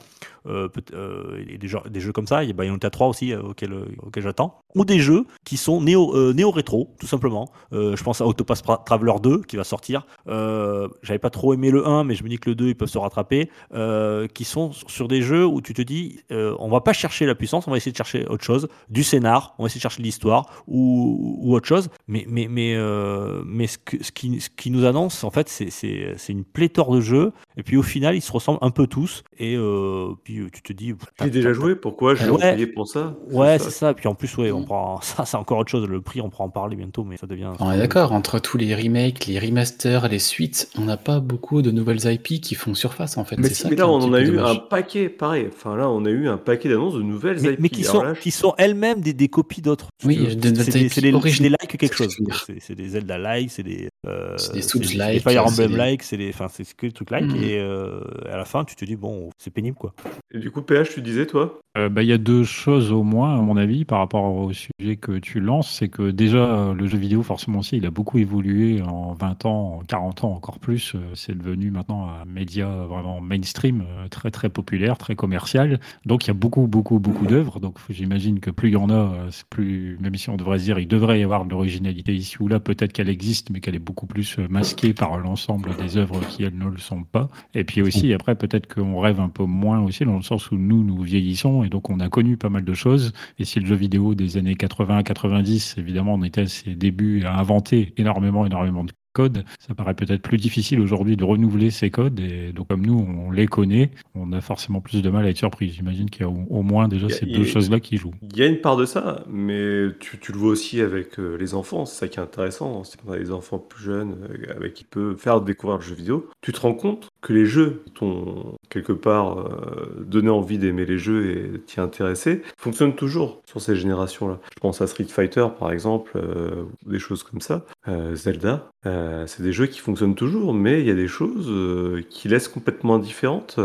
et des, jeux, comme ça. Il y a Bayonetta 3 aussi auquel, auquel j'attends. Ou des jeux qui sont néo, euh, néo-rétro, tout simplement. Euh, je pense à Autopass Traveler 2 qui va sortir. Euh, J'avais pas trop aimé le 1, mais je me dis que le 2 ils peuvent se rattraper. Qui sont sur des jeux où tu te dis, on va pas chercher la puissance, on va essayer de chercher autre chose, du scénar, on va essayer de chercher de l'histoire ou, ou autre chose. Mais, mais, mais, mais ce, que, ce, qui, ce qui nous annonce, en fait, c'est- c'est c'est une pléthore de jeux. Et puis au final, ils se ressemblent un peu tous. Et puis tu te dis. J'ai déjà joué, pourquoi je Ouais. pour ça? Ouais, C'est ça. ça. Puis en plus, ouais, on Mm. prend ça, c'est encore autre chose. Le prix, on pourra en parler bientôt, mais ça devient. On est d'accord, entre tous les remakes, les remasters, les suites, on n'a pas beaucoup de nouvelles IP qui font surface en fait. Mais, C'est si, ça mais qui là, on en a eu dommage. un paquet, pareil. Enfin, là, on a eu un paquet d'annonces de nouvelles Mais, IP. mais qui, Alors sont, là, je- qui sont elles-mêmes des, des copies d'autres. Oui, C'est- des- des likes quelque chose. C'est des Zelda-like, c'est des. euh, C'est des c'est des Souls-like, Fire c'est des- Emblem-like, c'est des. Enfin, c'est que des trucs like. Mhm. Et euh, à la fin, tu te dis, bon, c'est pénible, quoi. Et du coup, PH, tu disais, toi? Euh, bah, Il y a deux choses au moins, à mon avis, par rapport au sujet que tu lances. C'est que déjà, le jeu vidéo, forcément aussi, il a beaucoup évolué en 20 ans, en 40 ans, encore plus. Euh, C'est devenu maintenant un média vraiment mainstream, euh, très très populaire, très commercial. Donc il y a beaucoup, beaucoup, beaucoup d'œuvres. Donc j'imagine que plus il y en a, plus, même si on devrait se dire, il devrait y avoir de l'originalité ici ou là, peut-être qu'elle existe, mais qu'elle est beaucoup plus masquée par l'ensemble des œuvres qui, elles, ne le sont pas. Et puis aussi, après, peut-être qu'on rêve un peu moins aussi, dans le sens où nous, nous vieillissons, et donc on a connu pas mal de choses. Et si le jeu vidéo des années 80-90, évidemment, on était à ses débuts à inventer énormément, énormément de codes, ça paraît peut-être plus difficile aujourd'hui de renouveler ces codes. Et donc, comme nous, on les connaît, on a forcément plus de mal à être surpris. J'imagine qu'il y a au, moins déjà a- ces deux choses-là qui jouent. Il y a une part de ça, mais tu, tu le vois aussi avec euh, les enfants, c'est ça qui est intéressant. C'est quand on a des enfants plus jeunes euh, avec qui peut faire découvrir le jeu vidéo. Tu te rends compte que les jeux t'ont quelque part euh, donné envie d'aimer les jeux et t'y intéresser fonctionnent toujours sur ces générations-là. Je pense à Street Fighter par exemple, euh, des choses comme ça. Euh, Zelda, c'est des jeux qui fonctionnent toujours, mais il y a des choses qui laissent complètement indifférentes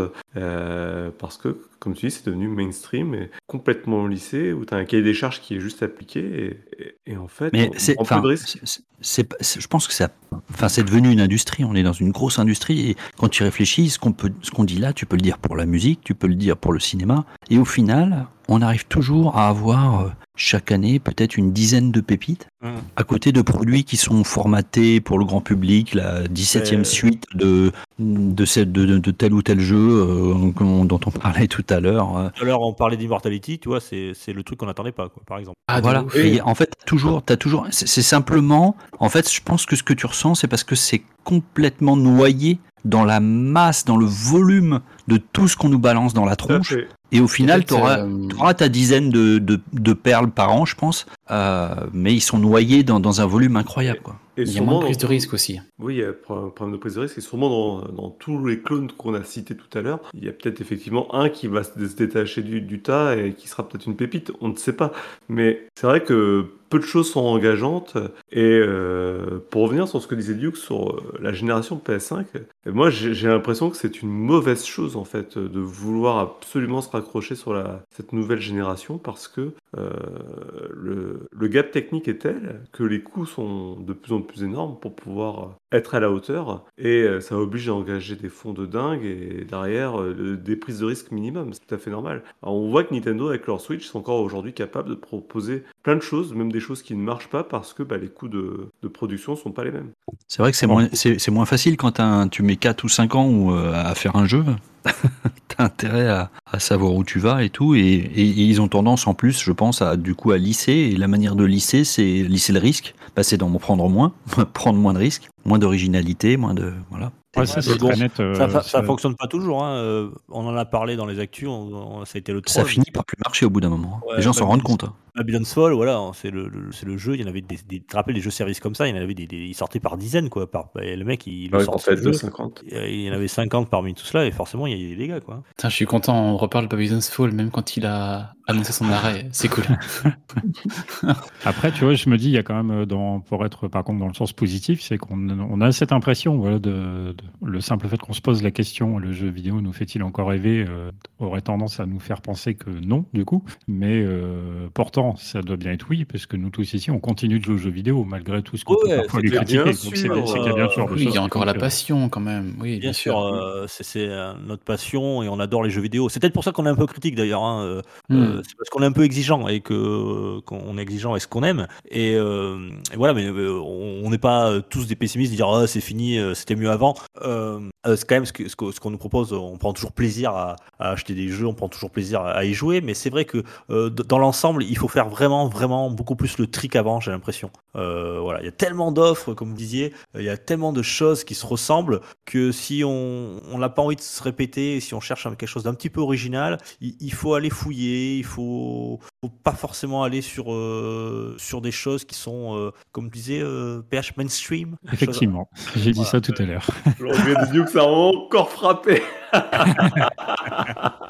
parce que, comme tu dis, c'est devenu mainstream et complètement lissé où tu as un cahier des charges qui est juste appliqué et, et- et en fait, Mais on, prend de risques. je pense que ça, enfin, c'est devenu une industrie. On est dans une grosse industrie et quand tu réfléchis, ce qu'on peut, ce qu'on dit là, tu peux le dire pour la musique, tu peux le dire pour le cinéma. Et au final, on arrive toujours à avoir euh, chaque année peut-être une dizaine de pépites Mhm. à côté de produits qui sont formatés pour le grand public, la 17e Euh, suite de de, cette- de, de- de tel ou tel jeu euh, dont on parlait tout à l'heure. Tout à l'heure, on parlait d'Immortality, tu vois, c'est c'est le truc qu'on n'attendait pas, quoi, par exemple. Ah, voilà. Et en fait, toujours, t'as toujours. C'est c'est simplement. En fait, je pense que ce que tu ressens, c'est parce que c'est complètement noyé dans la masse, dans le volume de tout ce qu'on nous balance dans la tronche. Et au final, tu auras, euh, ta dizaine de, de, de perles par an, je pense. Euh, mais ils sont noyés dans, dans un volume incroyable. Quoi. Et Il y a moins de prise dans- de risque aussi. Oui, il y a un pro- problème de prise de risque. Et sûrement dans, dans tous les clones qu'on a cités tout à l'heure, il y a peut-être effectivement un qui va se se détacher du, du tas et qui sera peut-être une pépite. On ne sait pas. Mais c'est vrai que peu de choses sont engageantes. Et euh, pour revenir sur ce que disait Duke sur euh, la génération PS5, euh, moi j'ai l'impression que c'est une mauvaise chose en fait de vouloir absolument se raccrocher sur cette nouvelle génération parce que euh, le gap technique est tel que les coûts sont de plus en plus énormes pour pouvoir être à la hauteur et euh, ça oblige à engager des fonds de dingue et derrière euh, des prises de risque minimum. C'est tout à fait normal. Alors, on voit que Nintendo avec leur Switch sont encore aujourd'hui capables de proposer plein de choses, même des choses qui ne marchent pas parce que bah, les coûts de, de production sont pas les mêmes. C'est vrai que c'est moins, c'est, moins facile quand un- tu mets 4 ou 5 ans ou, euh, à faire un jeu. T'as intérêt à, à savoir où tu vas et tout. Et, et- et ils ont tendance en plus, je pense, à du coup à lisser. Et la manière de lisser, c'est lisser le risque. Bah, c'est d'en prendre moins, prendre moins de risques, moins d'originalité, moins de. Voilà. Ouais, ça, bon, net. euh, Ça, ça, fonctionne pas toujours. Hein. euh, On en a parlé dans les actus. on- on- ça a été le 3. Ça finit par plus marcher au bout d'un moment. Ouais, les gens s'en bah, rendent mais- compte. hein. Babylon's Fall, voilà, hein, c'est le, le- c'est le jeu. Il y en avait des, des, tu te rappelles des jeux services comme ça. Il y en avait des, des- ils sortaient par dizaines, quoi. Par, et le mec, il, le Ouais, sort en ce fait, jeu, de 50. et Il y en avait 50 parmi tout cela, et forcément, il y a eu des dégâts, quoi. Putain, je suis content, on reparle de Babylon's Fall, même quand il a annoncé son arrêt. C'est cool. Après, tu vois, je me dis, il y a quand même, euh, dans, pour être par contre dans le sens positif, c'est qu'on on a cette impression, voilà, de, de- le simple fait qu'on se pose la question, le jeu vidéo nous fait-il encore rêver, euh, aurait tendance à nous faire penser que non, du coup. Mais euh, pourtant, ça doit bien être oui, parce que nous tous ici, on continue de jouer aux jeux vidéo malgré tout ce qu'on Ouais, peut parfois lui critiquer. Bien sûr, c'est bien sûr euh, Oui, il y a encore la que- passion quand même. Oui, bien, Bien sûr, euh, c'est- euh, notre passion et on adore les jeux vidéo. C'est peut-être pour ça qu'on est un peu critique d'ailleurs. hein, euh, Hmm. euh, c'est parce qu'on est un peu exigeant et que qu'on est exigeant avec ce qu'on aime. Et, euh, et voilà, mais euh, on n'est pas euh, tous des pessimistes, dire ah, c'est fini, euh, c'était mieux avant. Euh, euh, c'est quand même ce que- ce que- ce qu'on nous propose. On prend toujours plaisir à, à acheter des jeux, on prend toujours plaisir à, à y jouer. Mais c'est vrai que euh, dans l'ensemble, il faut faire vraiment, vraiment beaucoup plus le tri qu'avant. J'ai l'impression. Euh, voilà, il y a tellement d'offres, comme vous disiez, il y a tellement de choses qui se ressemblent que si on on n'a pas envie de se répéter, si on cherche quelque chose d'un petit peu original, il, il faut aller fouiller, il faut, faut pas forcément aller sur euh, sur des choses qui sont, euh, comme disais, euh, PH mainstream. Effectivement, j'ai dit Voilà. ça tout à l'heure. Ça a encore frappé.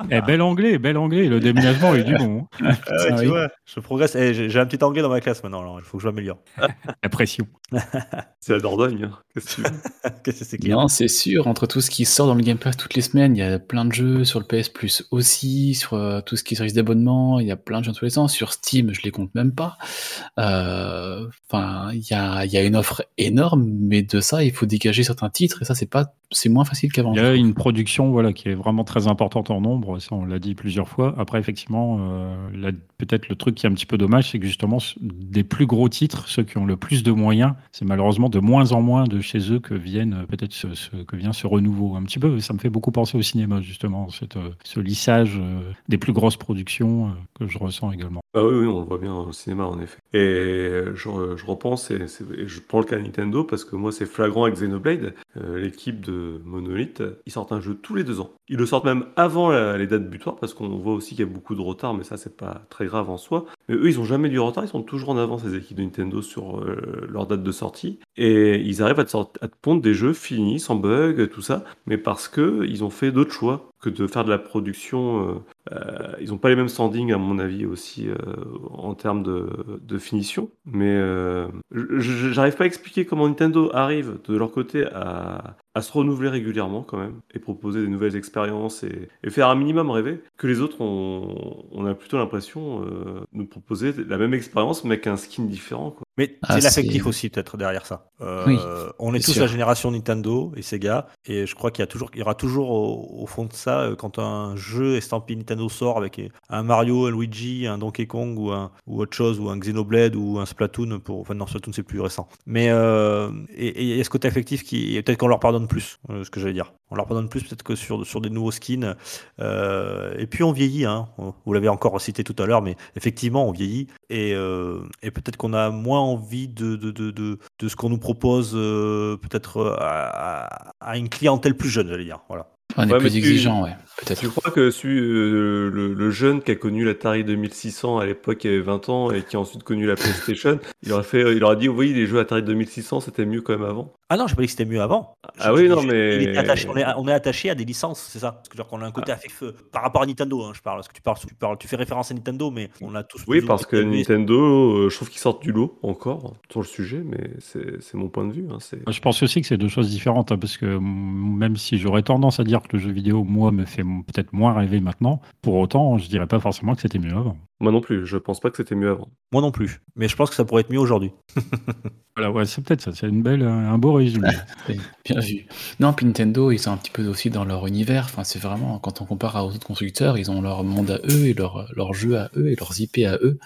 Eh, bel anglais, bel anglais, le déménagement est du bon. hein. Ah ouais, tu oui. vois, je progresse. Eh, j'ai un petit anglais dans ma classe maintenant, alors il faut que je m'améliore. La pression. C'est la Dordogne. hein. Qu'est-ce que c'est Non, c'est sûr, entre tout ce qui sort dans le Game Pass toutes les semaines, il y a plein de jeux sur le PS Plus aussi, sur euh, tout ce qui est service d'abonnement, il y a plein de jeux dans tous les sens. Sur Steam, je les compte même pas. Euh, Enfin, il y a, il y a une offre énorme, mais de ça, il faut dégager certains titres, et ça, c'est pas, c'est moins facile qu'avant. Il y a une production voilà, qui est vraiment très importante en nombre, ça on l'a dit plusieurs fois. Après, effectivement, euh, peut-être le truc qui est un petit peu dommage, c'est que justement, des plus gros titres, ceux qui ont le plus de moyens, c'est malheureusement de moins en moins de chez eux que viennent euh, peut-être ce, ce- que vient ce renouveau. Un petit peu, ça me fait beaucoup penser au cinéma, justement, cette, euh, ce lissage euh, des plus grosses productions euh, que je ressens également. Ah oui, oui, on le voit bien au cinéma en effet. Et je, je repense, et, je prends le cas de Nintendo parce que moi c'est flagrant avec Xenoblade, euh, l'équipe de Monolith, ils sortent un jeu tous les deux ans. Ils le sortent même avant les dates butoirs parce qu'on voit aussi qu'il y a beaucoup de retard, mais ça c'est pas très grave en soi. Mais eux, ils ont jamais du retard, ils sont toujours en avance les équipes de Nintendo sur euh, leur date de sortie et ils arrivent à te, pondre des jeux finis, sans bug, tout ça, mais parce que ils ont fait d'autres choix que de faire de la production. euh, euh, ils n'ont pas les mêmes standings à mon avis aussi en termes de, de finition, mais j'arrive pas à expliquer comment Nintendo arrive de leur côté à, à se renouveler régulièrement quand même et proposer des nouvelles expériences et, faire un minimum rêver que les autres on, a plutôt l'impression euh, de nous proposer la même expérience mais avec un skin différent quoi. Mais Ah, c'est l'affectif aussi peut-être derrière ça. Euh, Oui, on est tous sûr. la génération Nintendo et Sega et je crois qu'il y a toujours, il y aura toujours au, au fond de ça euh, quand un jeu estampillé Nintendo sort avec un Mario, un Luigi, un Donkey Kong ou un ou autre chose ou un Xenoblade ou un Splatoon pour, enfin non Splatoon c'est plus récent. Mais euh, et il y a ce côté affectif qui peut-être qu'on leur pardonne plus, euh, ce que j'allais dire. On leur pardonne plus peut-être que sur sur des nouveaux skins. Et puis on vieillit, hein. Vous l'avez encore cité tout à l'heure, mais effectivement on vieillit et, euh, et peut-être qu'on a moins envie de, de, de, de, ce qu'on nous propose euh, peut-être euh, à- à une clientèle plus jeune, j'allais dire. Voilà. On est Ouais, plus tu- exigeant, ouais, peut-être. Tu crois que celui, euh, le, le jeune qui a connu l'Atari 2600 à l'époque, qui avait 20 ans et qui a ensuite connu la PlayStation, il aurait fait, il aurait dit oui les jeux Atari 2600 c'était mieux quand même avant. Ah non, je pas dit que c'était mieux avant. Ah Je- oui, je non, mais- attaché- on, est, on est attaché à des licences, c'est ça Parce que dire qu'on a un côté affectif euh, par rapport à Nintendo, hein, je parle. Parce que tu parles, tu parles, tu fais référence à Nintendo, mais on a tous. Oui parce que. Nintendo, euh, je trouve qu'ils sortent du lot encore sur le sujet, mais c'est c'est mon point de vue. hein, c'est- Je pense aussi que c'est deux choses différentes, hein, parce que même si j'aurais tendance à dire que le jeu vidéo, moi, me fait peut-être moins rêver maintenant, pour autant, je dirais pas forcément que c'était mieux avant. Moi non plus, je pense pas que c'était mieux avant. Moi non plus. Mais je pense que ça pourrait être mieux aujourd'hui. Voilà, ouais, c'est peut-être ça, c'est une belle, un beau résumé. Oui, Bien vu. Non, puis Nintendo, ils sont un petit peu aussi dans leur univers. Enfin, c'est vraiment, quand on compare à aux autres constructeurs, ils ont leur monde à eux et leur, leur jeu à eux et leurs IP à eux,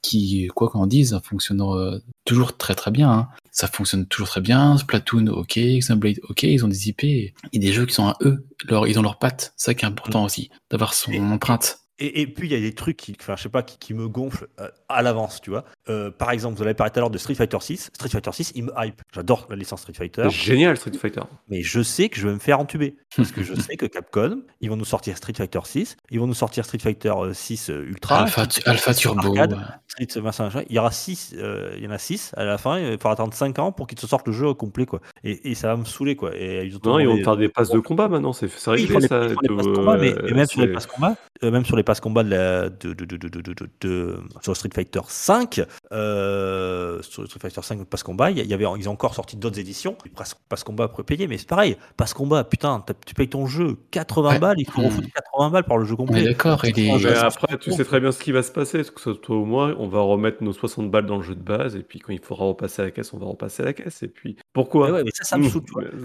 qui, quoi qu'on dise, fonctionnent euh, toujours très très bien. hein. Ça fonctionne toujours très bien. Splatoon, ok. Xenoblade, ok. Ils ont des IP et des jeux qui sont à eux. Leur, ils ont leurs pattes. C'est ça qui est important aussi, d'avoir son empreinte. Et, et puis il y a des trucs qui, enfin, je sais pas, qui, qui me gonflent euh, à l'avance, tu vois. Euh, par exemple, vous avez parlé tout à l'heure de Street Fighter 6. Street Fighter 6, il me hype. J'adore la licence Street Fighter. Génial Street Fighter. Mais je sais que je vais me faire entuber. Parce que je sais que Capcom, ils vont nous sortir Street Fighter 6, ils vont nous sortir Street Fighter euh, 6 euh, Ultra, Alpha, Alpha Turbo. Arcade. ouais. Street machin, machin. Il y aura 6, il y en a 6 à la fin, il faudra attendre 5 ans pour qu'ils te sortent le jeu au complet, quoi. Et, et ça va me saouler, quoi. Et ils ont Non, ils vont faire des passes de combat maintenant, c'est font des, ça. euh, même sur les passes combat, euh, même sur les passes combat de, la, de, de, de, de, de, de, de- de- sur Street Fighter 5, euh, sur Street Fighter 5 passe combat, il y, il avait, ils ont encore sorti d'autres éditions, passe, passe combat prépayé, mais c'est pareil, passe combat, putain, tu payes ton jeu 80 Ouais. balles, il faut Mm. refoutre 80 balles par le jeu est complet. d'accord. Et les, Ouais, Mais après, tu sais très bien ce qui va se passer, que toi ou moi, on va remettre nos 60 balles dans le jeu de base, et puis quand il faudra repasser à la caisse, on va repasser à la caisse, et puis pourquoi? Mais ouais, mais ça, ça me Mmh. saoule,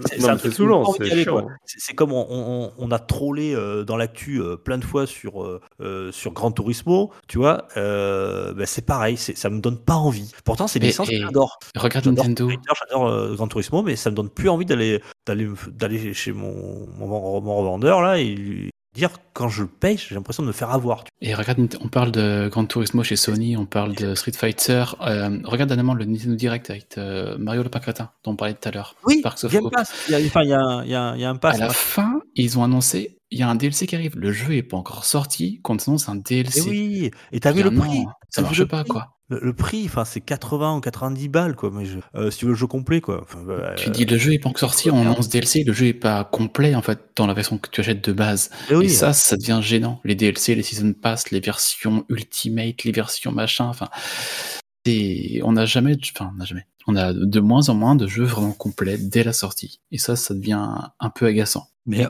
C'est- saoulant, chiant. comme on, on- on a trollé euh, dans l'actu euh, plein de fois sur, euh, sur Gran Turismo, tu vois, euh, bah, c'est pareil, c'est- ça me donne pas envie. Pourtant, c'est des Et- licences que j'adore. regarde J'adore Nintendo. J'adore euh, Gran Turismo, mais ça me donne plus envie d'aller d'aller d'aller chez mon, mon, mon revendeur là et lui dire quand je le paye, j'ai l'impression de me faire avoir. tu Et regarde, on parle de Gran Turismo chez Sony, on parle de Street Fighter. Euh, regarde dernièrement le Nintendo Direct avec Mario le dont on parlait tout à l'heure. Oui, Sparks of Game Hope. Pass. Il y a, enfin, il y a, un- il y a, un- il y a un pass. À la fin, ils ont annoncé, il y a un DLC qui arrive. Le jeu est pas encore sorti, qu'on annonce un Et DLC. Eh oui, et t'as vu le prix? an, ça marche le pas, prix? quoi. Le, le prix, enfin, c'est 80 ou 90 balles, quoi. Mais je- euh, si tu veux le jeu complet, quoi. Bah, Tu euh, dis le jeu est pas encore sorti, on annonce DLC, le jeu est pas complet en fait dans la version que tu achètes de base. eh oui, Et ça, ça devient gênant. Les DLC, les Season Pass, les versions Ultimate, les versions machin, enfin. c'est- On n'a jamais, enfin, on n'a jamais. On a de moins en moins de jeux vraiment complets dès la sortie. Et ça, ça devient un peu agaçant. Mais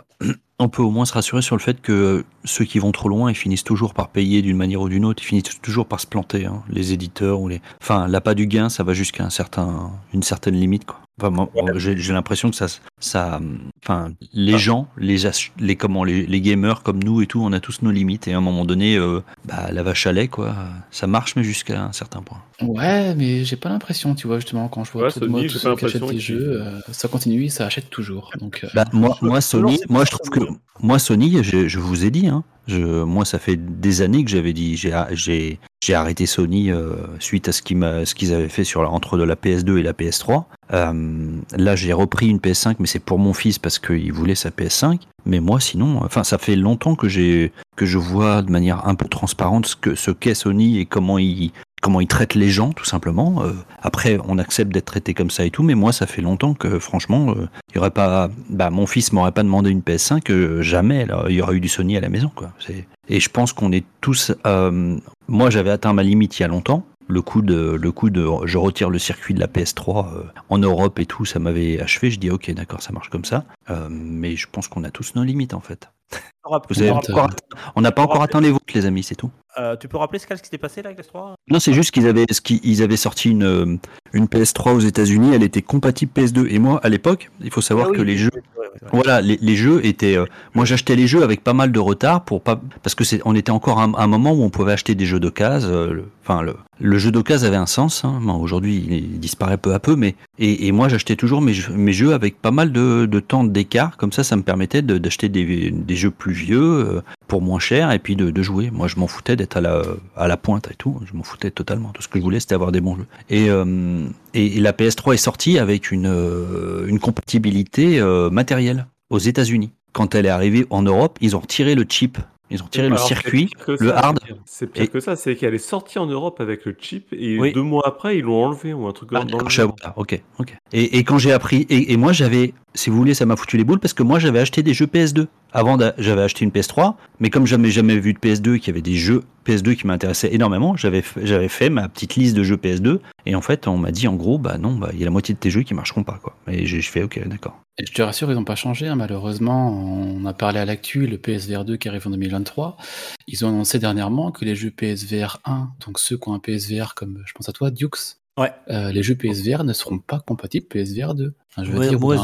on peut au moins se rassurer sur le fait que ceux qui vont trop loin, ils finissent toujours par payer d'une manière ou d'une autre. Ils finissent toujours par se planter, hein, les éditeurs ou les. Enfin, l'appât du gain, ça va jusqu'à un certain, une certaine limite, quoi. Enfin, moi, j'ai j'ai l'impression que ça, ça, enfin, les Ah. gens, les, ach- les comment, les, les gamers comme nous et tout, on a tous nos limites. Et à un moment donné, euh, bah, la vache à lait, quoi, ça marche, mais jusqu'à un certain point. Ouais, mais j'ai pas l'impression, tu vois, justement, quand je vois Ouais, autour de moi Sony, tous j'ai ceux pas qui l'impression des jeux, euh, ça continue ça achète toujours. Donc, euh, Bah, moi, moi, Sony, moi, je trouve que, moi, Sony, je, je vous ai dit, hein, je, moi, ça fait des années que j'avais dit, j'ai, j'ai, arrêté Sony euh, suite à ce qu'ils avaient fait entre de la PS2 et la PS3. Euh, là, j'ai repris une PS5, mais c'est pour mon fils parce qu'il voulait sa PS5. Mais moi, sinon, enfin, ça fait longtemps que je vois de manière un peu transparente ce que ce qu'est Sony et comment il comment ils traitent les gens, tout simplement. Euh, après, on accepte d'être traité comme ça et tout, mais moi, ça fait longtemps que, franchement, euh, il y aurait pas, bah, mon fils m'aurait pas demandé une PS5, euh, jamais. Il y aurait eu du Sony à la maison, quoi. Et je pense qu'on est tous. euh, moi, j'avais atteint ma limite il y a longtemps. Le coup de, le coup de, je retire le circuit de la PS3 euh, en Europe et tout, ça m'avait achevé. Je dis ok, d'accord, ça marche comme ça. Mais je pense qu'on a tous nos limites en fait. Vous avez Ouais, pas encore atteint- on n'a pas encore atteint les vôtres, les amis, c'est tout. Euh, tu peux rappeler ce qui s'était passé là avec l'S3 Non, c'est juste qu'ils avaient, ils avaient sorti une, euh, une PS3 aux États-Unis, elle était compatible PS2. Et moi, à l'époque, il faut savoir Ah oui, que les jeux, voilà, les, les jeux étaient. euh, moi, j'achetais les jeux avec pas mal de retard pour pas, parce que c'est, on était encore à un, un moment où on pouvait acheter des jeux d'occasion. euh, le- Enfin, le, le jeu d'occasion avait un sens. Hein, bon, aujourd'hui, il, il disparaît peu à peu, mais et, et moi, j'achetais toujours mes jeux, mes jeux avec pas mal de, de temps d'écart. Comme ça, ça me permettait de- d'acheter des, des jeux plus vieux euh, pour moins cher et puis de, de jouer. Moi, je m'en foutais d'être à la, à la pointe et tout. Je m'en foutais totalement. Tout ce que je voulais, c'était avoir des bons jeux. Et, euh, et, et la PS3 est sortie avec une, euh, une compatibilité euh, matérielle aux États-Unis. Quand elle est arrivée en Europe, ils ont retiré le chip. Ils ont retiré le circuit, le ça, hard. c'est pire. Et- que ça, c'est qu'elle est sortie en Europe avec le chip et Oui. deux mois après, ils l'ont enlevé ou un truc Ah, genre. savais pas. ok, ok. Et, et quand j'ai appris, et, et moi j'avais, si vous voulez, ça m'a foutu les boules parce que moi j'avais acheté des jeux PS2. Avant, j'avais acheté une PS3, mais comme j'avais jamais vu de PS2, qu'il y avait des jeux PS2 qui m'intéressaient énormément, j'avais fait ma petite liste de jeux PS2. Et en fait, on m'a dit en gros, bah non, bah il y a la moitié de tes jeux qui marcheront pas, quoi. Et j'ai fait, ok, d'accord. Et je te rassure, ils n'ont pas changé. hein, malheureusement, on a parlé à l'actu, le PSVR 2 qui arrive en 2023. Ils ont annoncé dernièrement que les jeux PSVR 1, donc ceux qui ont un PSVR comme je pense à toi, Dukes, Ouais. euh, les jeux PSVR ne seront pas compatibles PSVR 2. Enfin, je veux Ouais, dire, ouais,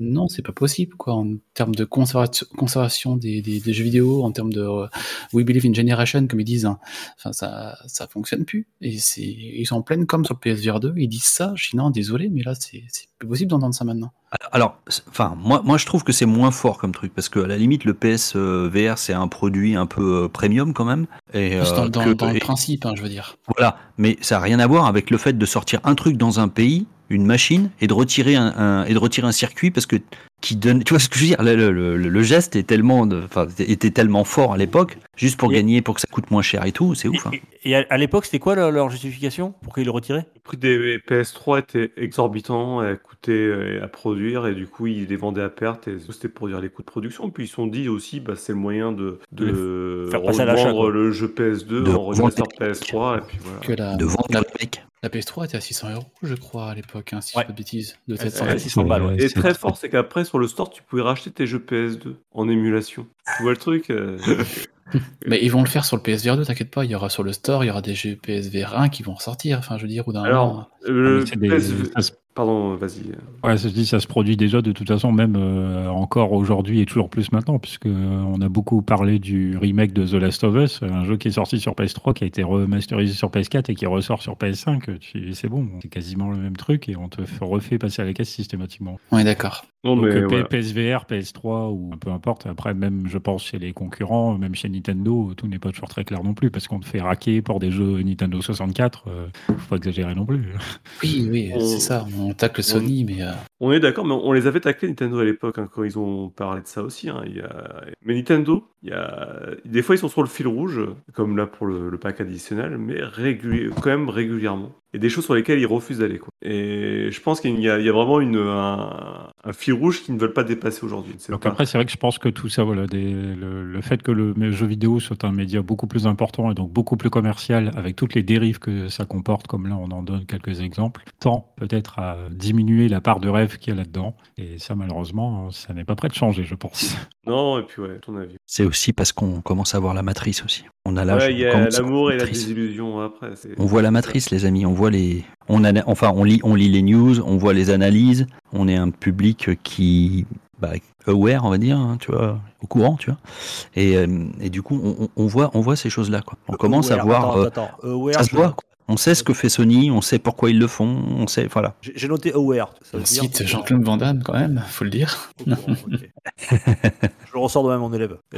non, c'est pas possible, quoi, en termes de conservation, conservation des, des- des jeux vidéo, en termes de euh, We Believe in Generation, comme ils disent. hein. Enfin, ça, ça fonctionne plus. Et c'est, ils sont en pleine com sur le PSVR 2. Ils disent ça. Je dis non, désolé, mais là, c'est, c'est plus possible d'entendre ça maintenant. Alors, enfin, moi, moi, je trouve que c'est moins fort comme truc parce que à la limite, le PS euh, VR, c'est un produit un peu euh, premium quand même. Et, Juste dans, euh, dans- que- dans le principe, hein, je veux dire. Voilà, mais ça n'a rien à voir avec le fait de sortir un truc dans un pays, une machine, et de retirer un, un- et de retirer un circuit parce que qui donne. Tu vois ce que je veux dire? Le, le- le- le geste est tellement, de- enfin, était tellement fort à l'époque, juste pour Et- gagner, pour que ça coûte moins cher et tout, c'est ouf. hein. Et, et à, l'époque, c'était quoi leur, leur justification pour qu'ils le retiraient? Le prix des PS3 était exorbitant, elle coûtait euh, à produire et du coup ils les vendaient à perte et c'était pour dire les coûts de production. Puis ils se sont dit aussi bah, c'est le moyen de, de faire passer revendre le jeu PS2 De en remaster vendre les PS3 et puis voilà. Que la, De vendre la, mec. la PS3 était à 600 euros, je crois, à l'époque, hein, si Ouais. je dis pas de bêtises. De Ouais, 700 ouais, euros. 600 balles, ouais. Et très fort, c'est qu'après sur le store tu pouvais racheter tes jeux PS2 en émulation. Tu vois le truc euh, Mais ils vont le faire sur le PSVR 2, t'inquiète pas. Il y aura sur le store, il y aura des jeux PSVR 1 qui vont ressortir. Enfin, je veux dire, ou d'un moment. Alors, le des- PSV se- Pardon, vas-y. Ouais, ça se dit, ça se produit déjà de toute façon, même euh, encore aujourd'hui et toujours plus maintenant, puisque euh, on a beaucoup parlé du remake de The Last of Us, un jeu qui est sorti sur PS3, qui a été remasterisé sur PS4 et qui ressort sur PS5. Tu- C'est bon, c'est quasiment le même truc et on te refait passer à la caisse systématiquement. On est d'accord. Non, Donc mais euh. PSVR, PS3 ou peu importe. Après, même je pense chez les concurrents, même chez Nintendo, tout n'est pas toujours très clair non plus, parce qu'on te fait raquer pour des jeux Nintendo 64. euh, faut pas exagérer non plus. Oui, oui, On- c'est ça. On tacle Sony, mais. euh, On est d'accord, mais on les avait taclés Nintendo à l'époque hein, quand ils ont parlé de ça aussi. hein. Il y a... Mais Nintendo, il y a... des fois ils sont sur le fil rouge, comme là pour le, le pack additionnel, mais quand même régulièrement. Et des choses sur lesquelles ils refusent d'aller. Et je pense qu'il y a, il y a vraiment une, un, un fil rouge qu'ils ne veulent pas dépasser aujourd'hui. Donc pas- après, c'est vrai que je pense que tout ça, voilà, des- le, le fait que le jeu vidéo soit un média beaucoup plus important et donc beaucoup plus commercial, avec toutes les dérives que ça comporte, comme là on en donne quelques exemples, tend peut-être à diminuer la part de rêve qu'il y a là-dedans. Et ça, malheureusement, ça n'est pas prêt de changer, je pense. Non, et puis ouais, ton avis. C'est aussi parce qu'on commence à voir la matrice aussi. On a l'âge. Ouais, il y a l'amour et la matrice. désillusion après. On voit la matrice, les amis. On voit les. On a, enfin, on lit, on lit les news, on voit les analyses. On est un public qui, bah, aware, on va dire, hein, tu vois, au courant, tu vois. Et, euh, et du coup, on, on- voit, on voit ces choses-là, quoi. On commence à voir. attends, euh, attends. Aware, ça se voit. On sait ce que fait Sony, on sait pourquoi ils le font, on sait, voilà. J'ai noté aware. Ça veut dire- cite Jean-Claude Van Damme quand même, faut le dire. Je le ressors de même mon élève.